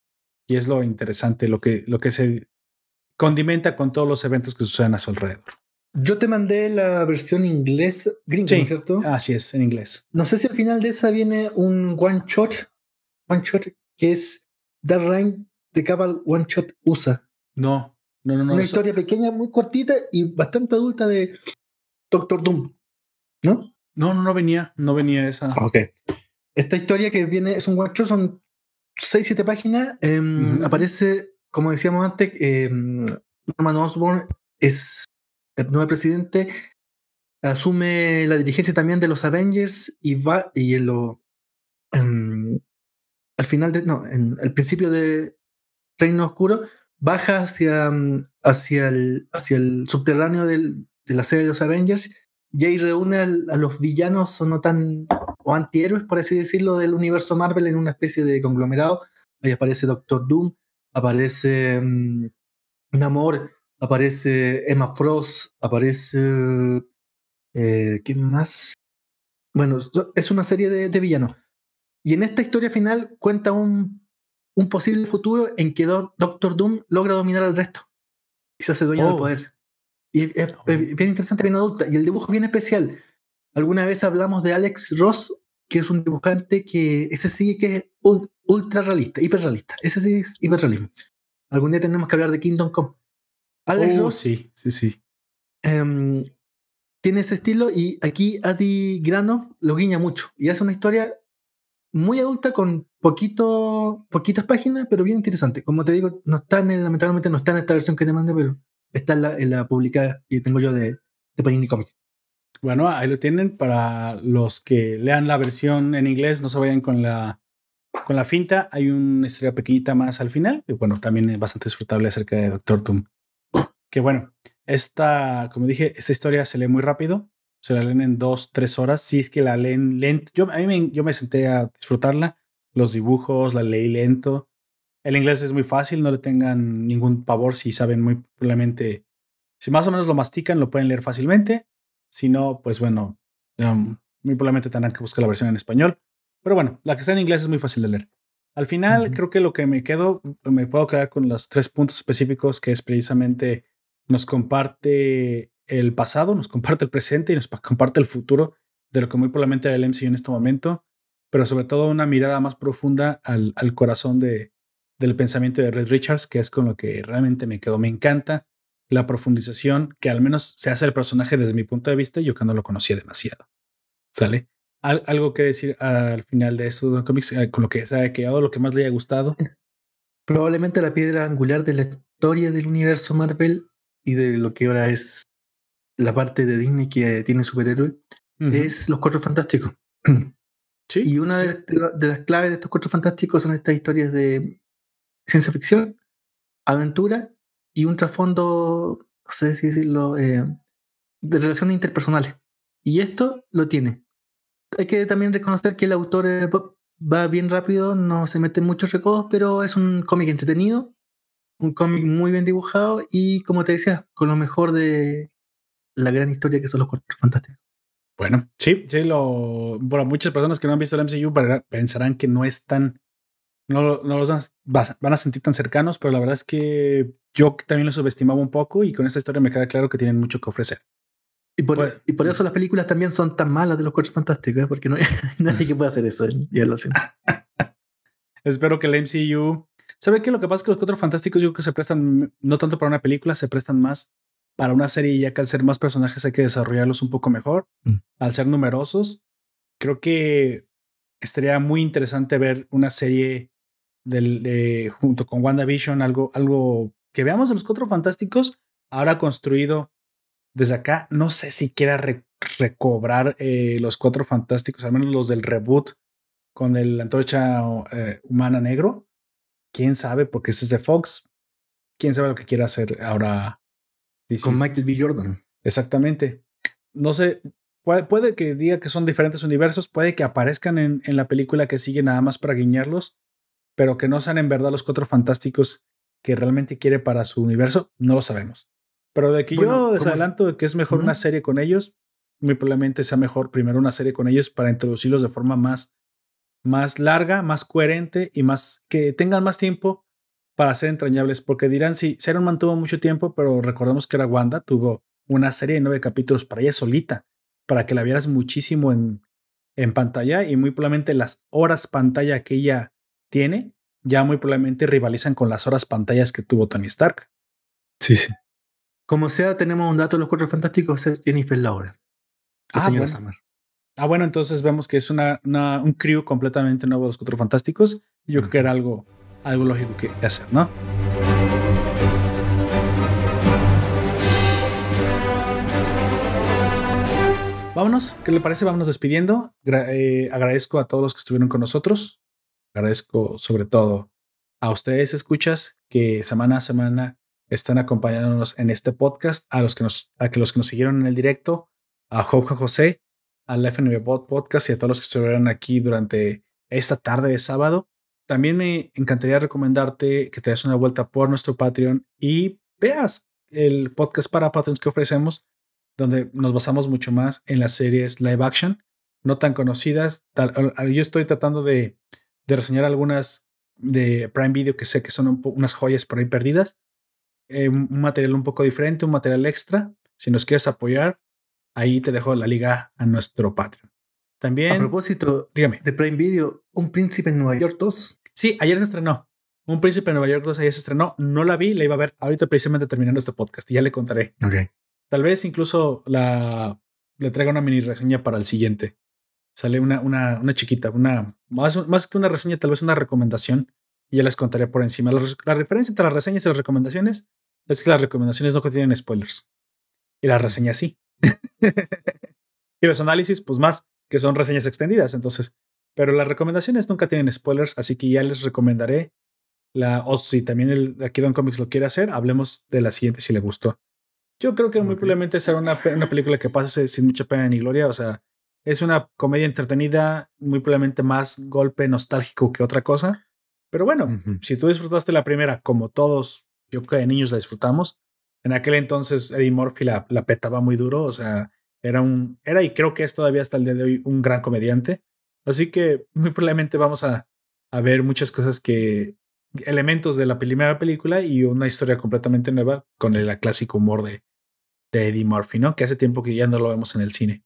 y es lo interesante, lo que, lo que se condimenta con todos los eventos que suceden a su alrededor. Yo te mandé la versión inglés gringa, ¿no es cierto? Así es, en inglés. No sé si al final de esa viene un one shot, one shot que es The Rain de Cabal One Shot USA. No, no, no, no. Una historia pequeña, muy cortita y bastante adulta de Doctor Doom, ¿no? No, no, no venía, no venía esa. Ok. Esta historia que viene es un one shot, son 6, 7 páginas. Em, aparece, como decíamos antes, eh, Norman Osborn es el nuevo presidente, asume la dirigencia también de los Avengers y va, y en lo, al final de, no, en el principio de Reino Oscuro, baja hacia, hacia, el, hacia el subterráneo de la serie de los Avengers y ahí reúne a, los villanos o no tan o antihéroes, por así decirlo, del universo Marvel en una especie de conglomerado. Ahí aparece Doctor Doom, aparece um, Namor, aparece Emma Frost, aparece... Eh, ¿Quién más? Bueno, es una serie de, villanos. Y en esta historia final cuenta un, un posible futuro en que Doctor Doom logra dominar al resto y se hace dueño del oh. poder. Y es, bien interesante, bien adulta. Y el dibujo es bien especial. Alguna vez hablamos de Alex Ross, que es un dibujante que ese sí que es ultra realista, hiperrealista. Ese sí es hiperrealismo. Algún día tenemos que hablar de Kingdom Come. Alex oh, Ross. Sí, sí, sí. Em, tiene ese estilo y aquí Adi Grano lo guiña mucho y hace una historia muy adulta con poquito, poquitas páginas, pero bien interesante. Como te digo, no está en, lamentablemente no está en esta versión que te mandé, pero está en la, en la publicada y tengo yo de, de Panini Comics. Bueno, ahí lo tienen para los que lean la versión en inglés, no se vayan con la con la finta. Hay una historia pequeñita más al final y bueno, también es bastante disfrutable acerca de Doctor Doom. Que bueno, esta, como dije, esta historia se lee muy rápido. Se la leen en dos, tres horas. Si es que la leen lento. Yo, a mí me, yo me senté a disfrutarla. Los dibujos, la leí lento. El inglés es muy fácil, no le tengan ningún pavor si saben muy probablemente, si más o menos lo mastican, lo pueden leer fácilmente. Si no, pues bueno, um, muy probablemente tendrán que buscar la versión en español. Pero bueno, la que está en inglés es muy fácil de leer. Al final, creo que lo que me quedo, me puedo quedar con los tres puntos específicos que es precisamente nos comparte el pasado, nos comparte el presente y nos comparte el futuro de lo que muy probablemente era el MCU en este momento, pero sobre todo una mirada más profunda al, al corazón de, del pensamiento de Red Richards, que es con lo que realmente me quedó. Me encanta la profundización que al menos se hace el personaje desde mi punto de vista, yo que no lo conocía demasiado. ¿Sale? algo que decir al final de eso, cómics, eh, con lo que se haya quedado, lo que más le haya gustado. Probablemente la piedra angular de la historia del universo Marvel y de lo que ahora es la parte de Disney que tiene superhéroes es los cuatro fantásticos. Sí, y una de, las claves de estos cuatro fantásticos son estas historias de ciencia ficción, aventura y un trasfondo, no sé si decirlo, eh, de relaciones interpersonales. Y esto lo tiene. Hay que también reconocer que el autor eh, va bien rápido, no se mete en muchos recodos, pero es un cómic entretenido, un cómic muy bien dibujado y, como te decía, con lo mejor de la gran historia que son los cuatro fantásticos. Bueno, sí, sí, lo. Bueno, muchas personas que no han visto el MCU pensarán que no es tan. No, no los van, a sentir tan cercanos, pero la verdad es que yo también los subestimaba un poco y con esta historia me queda claro que tienen mucho que ofrecer. Y por, pues, y por eso las películas también son tan malas de los Cuatro Fantásticos, ¿eh? porque no hay nadie que pueda hacer eso. Ya lo siento. Espero que el MCU. ¿Sabe qué? Lo que pasa es que los Cuatro Fantásticos yo creo que se prestan no tanto para una película, se prestan más para una serie, ya que al ser más personajes hay que desarrollarlos un poco mejor. Mm. Al ser numerosos, creo que estaría muy interesante ver una serie del, junto con WandaVision, algo, algo que veamos de los Cuatro Fantásticos, ahora construido desde acá. No sé si quiera recobrar eh, los Cuatro Fantásticos, al menos los del reboot con el antorcha eh, humana negro. Quién sabe, porque ese es de Fox. Quién sabe lo que quiera hacer ahora con Michael B. Jordan. Exactamente. No sé, puede, que diga que son diferentes universos, puede que aparezcan en, en, la película que sigue nada más para guiñarlos, pero que no sean en verdad los cuatro fantásticos que realmente quiere para su universo, no lo sabemos. Pero de que yo desadelanto de que es mejor una serie con ellos, muy probablemente sea mejor primero una serie con ellos para introducirlos de forma más, más larga, más coherente y más que tengan más tiempo para ser entrañables, porque dirán, sí, Sharon mantuvo mucho tiempo, pero recordemos que era Wanda, tuvo una serie de nueve capítulos para ella solita, para que la vieras muchísimo en, en pantalla y muy probablemente las horas pantalla que ella tiene, ya muy probablemente rivalizan con las horas pantallas que tuvo Tony Stark. Sí, sí. Como sea, tenemos un dato de los cuatro fantásticos, es Jennifer Lawrence. La ah, señora bueno. Ah, bueno, entonces vemos que es una, un crew completamente nuevo de los cuatro fantásticos. Yo creo que era algo algo lógico que hacer, ¿no? Vámonos, ¿qué le parece? Vámonos despidiendo. Eh, agradezco a todos los que estuvieron con nosotros. Agradezco sobre todo a ustedes, escuchas, que semana a semana están acompañándonos en este podcast, a los que nos, a los que nos siguieron en el directo, a Jorge José, al FNB Bot Podcast y a todos los que estuvieron aquí durante esta tarde de sábado. También me encantaría recomendarte que te des una vuelta por nuestro Patreon y veas el podcast para Patreons que ofrecemos, donde nos basamos mucho más en las series live action, no tan conocidas. yo estoy tratando de, reseñar algunas de Prime Video que sé que son unas joyas por ahí perdidas. Eh, un material un poco diferente, un material extra. Si nos quieres apoyar, ahí te dejo la liga a nuestro Patreon. También. A propósito, dígame. De Prime Video, Un Príncipe en Nueva York 2. Sí, ayer se estrenó. Un Príncipe en Nueva York 2 ayer se estrenó. No la vi, la iba a ver ahorita precisamente terminando este podcast y ya le contaré. Ok. Tal vez incluso la le traiga una mini reseña para el siguiente. Sale una, una, una chiquita, una más, más que una reseña, tal vez una recomendación. Y ya les contaré por encima. La, la diferencia entre las reseñas y las recomendaciones es que las recomendaciones no contienen spoilers. Y las reseñas sí. y los análisis, pues más que son reseñas extendidas. Entonces, pero las recomendaciones nunca tienen spoilers, así que ya les recomendaré la, o si también el aquí Don Comics lo quiere hacer, hablemos de la siguiente si le gustó. Yo creo que muy probablemente será una, una película que pase sin mucha pena ni gloria, o sea, es una comedia entretenida, muy probablemente más golpe nostálgico que otra cosa. Pero bueno, si tú disfrutaste la primera, como todos, yo creo que de niños la disfrutamos, en aquel entonces Eddie Murphy la, la petaba muy duro, o sea, era un, era y creo que es todavía hasta el día de hoy un gran comediante. Así que muy probablemente vamos a, a ver muchas cosas que, elementos de la primera película y una historia completamente nueva con el clásico humor de, de, Eddie Murphy, ¿no? Que hace tiempo que ya no lo vemos en el cine.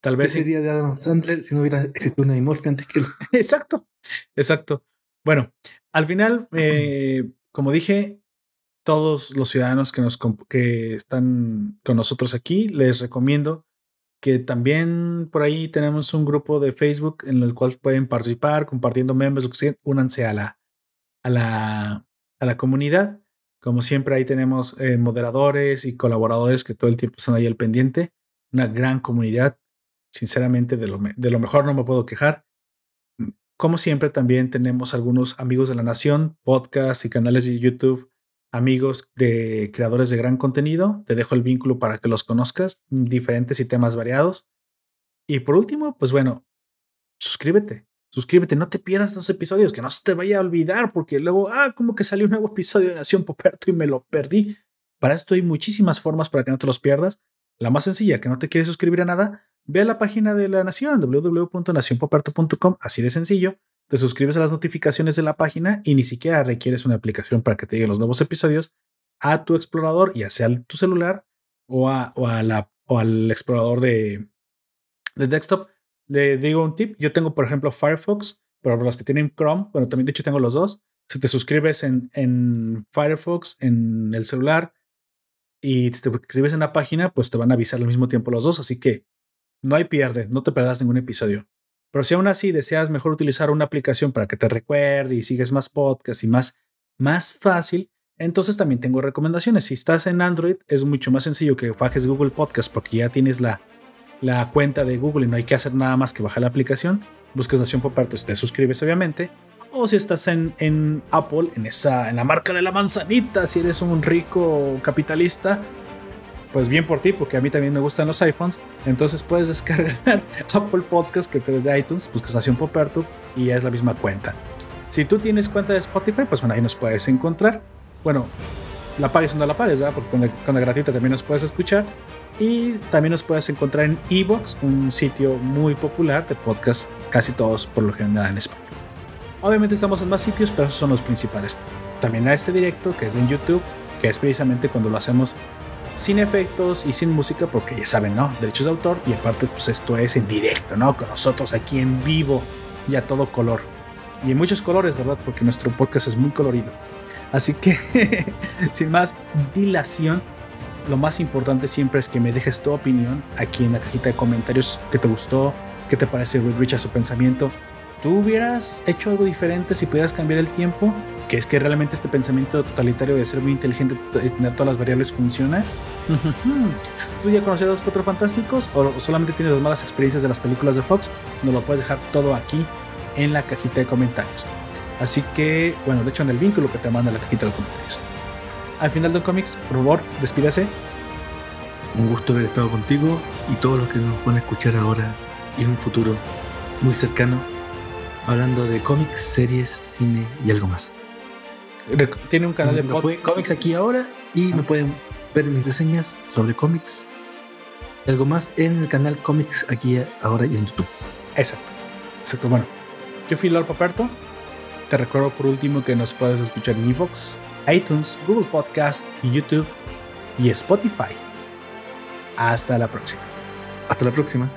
Tal vez. ¿Qué sería de Adam Sandler si no hubiera existido un Eddie Murphy antes que él? exacto, exacto. Bueno, al final, eh, como dije, todos los ciudadanos que, nos, que están con nosotros aquí, les recomiendo que también por ahí tenemos un grupo de Facebook en el cual pueden participar, compartiendo memes, lo que sea, a la, a la, a la comunidad. Como siempre, ahí tenemos eh, moderadores y colaboradores que todo el tiempo están ahí al pendiente. Una gran comunidad. Sinceramente, de lo, de lo mejor no me puedo quejar. Como siempre, también tenemos algunos amigos de la nación, podcasts y canales de YouTube amigos de creadores de gran contenido. Te dejo el vínculo para que los conozcas, diferentes y temas variados. Y por último, pues bueno, suscríbete. Suscríbete, no te pierdas los episodios, que no se te vaya a olvidar, porque luego, ah, como que salió un nuevo episodio de Nación Poperto y me lo perdí. Para esto hay muchísimas formas para que no te los pierdas. La más sencilla, que no te quieres suscribir a nada, ve a la página de la Nación, www.nacionpoperto.com, así de sencillo. Te suscribes a las notificaciones de la página y ni siquiera requieres una aplicación para que te lleguen los nuevos episodios a tu explorador, ya sea tu celular o, a, a al explorador de, de desktop. Le digo un tip, yo tengo por ejemplo Firefox, pero los que tienen Chrome, bueno, también de hecho tengo los dos. Si te suscribes en, en Firefox, en el celular, y te suscribes en la página, pues te van a avisar al mismo tiempo los dos, así que no hay pierde, no te perderás ningún episodio. Pero si aún así deseas mejor utilizar una aplicación para que te recuerde y sigues más podcasts y más, más fácil, entonces también tengo recomendaciones. Si estás en Android, es mucho más sencillo que bajes Google Podcast porque ya tienes la, la cuenta de Google y no hay que hacer nada más que bajar la aplicación. Buscas Nación Poperto y te suscribes, obviamente. O si estás en, en Apple, en, esa, en la marca de la manzanita, si eres un rico capitalista, pues bien por ti, porque a mí también me gustan los iPhones. Entonces puedes descargar Apple Podcast, que desde iTunes, buscas Nación Poperto y es la misma cuenta. Si tú tienes cuenta de Spotify, pues bueno, ahí nos puedes encontrar. Bueno, la pagues o no la pagues, ¿verdad? Porque con la, gratuita también nos puedes escuchar. Y también nos puedes encontrar en Evox, un sitio muy popular de podcast, casi todos por lo general en español. Obviamente estamos en más sitios, pero esos son los principales. También a este directo, que es en YouTube, que es precisamente cuando lo hacemos sin efectos y sin música, porque ya saben, ¿no? Derechos de autor. Y aparte, pues esto es en directo, ¿no? Con nosotros aquí en vivo y a todo color. Y en muchos colores, ¿verdad? Porque nuestro podcast es muy colorido. Así que, sin más dilación, lo más importante siempre es que me dejes tu opinión aquí en la cajita de comentarios. ¿Qué te gustó? ¿Qué te parece Reed Rich a su pensamiento? ¿Tú hubieras hecho algo diferente si pudieras cambiar el tiempo? que es que realmente este pensamiento totalitario de ser muy inteligente y tener todas las variables funciona. ¿Tú ya conoces a los cuatro fantásticos o solamente tienes las malas experiencias de las películas de Fox? Nos lo puedes dejar todo aquí en la cajita de comentarios. Así que, bueno, de hecho en el vínculo que te manda la cajita de comentarios. Al final de cómics, por favor, despídase. Un gusto haber estado contigo y todos los que nos van a escuchar ahora y en un futuro muy cercano, hablando de cómics, series, cine y algo más. Tiene un canal de podcast. Cómics aquí ahora y me pueden ver mis reseñas sobre cómics. Algo más en el canal Cómics aquí ahora y en YouTube. Exacto. Exacto. Bueno, yo fui Lord Paperto. Te recuerdo por último que nos puedes escuchar en Evox, iTunes, Google Podcast, YouTube y Spotify. Hasta la próxima. Hasta la próxima.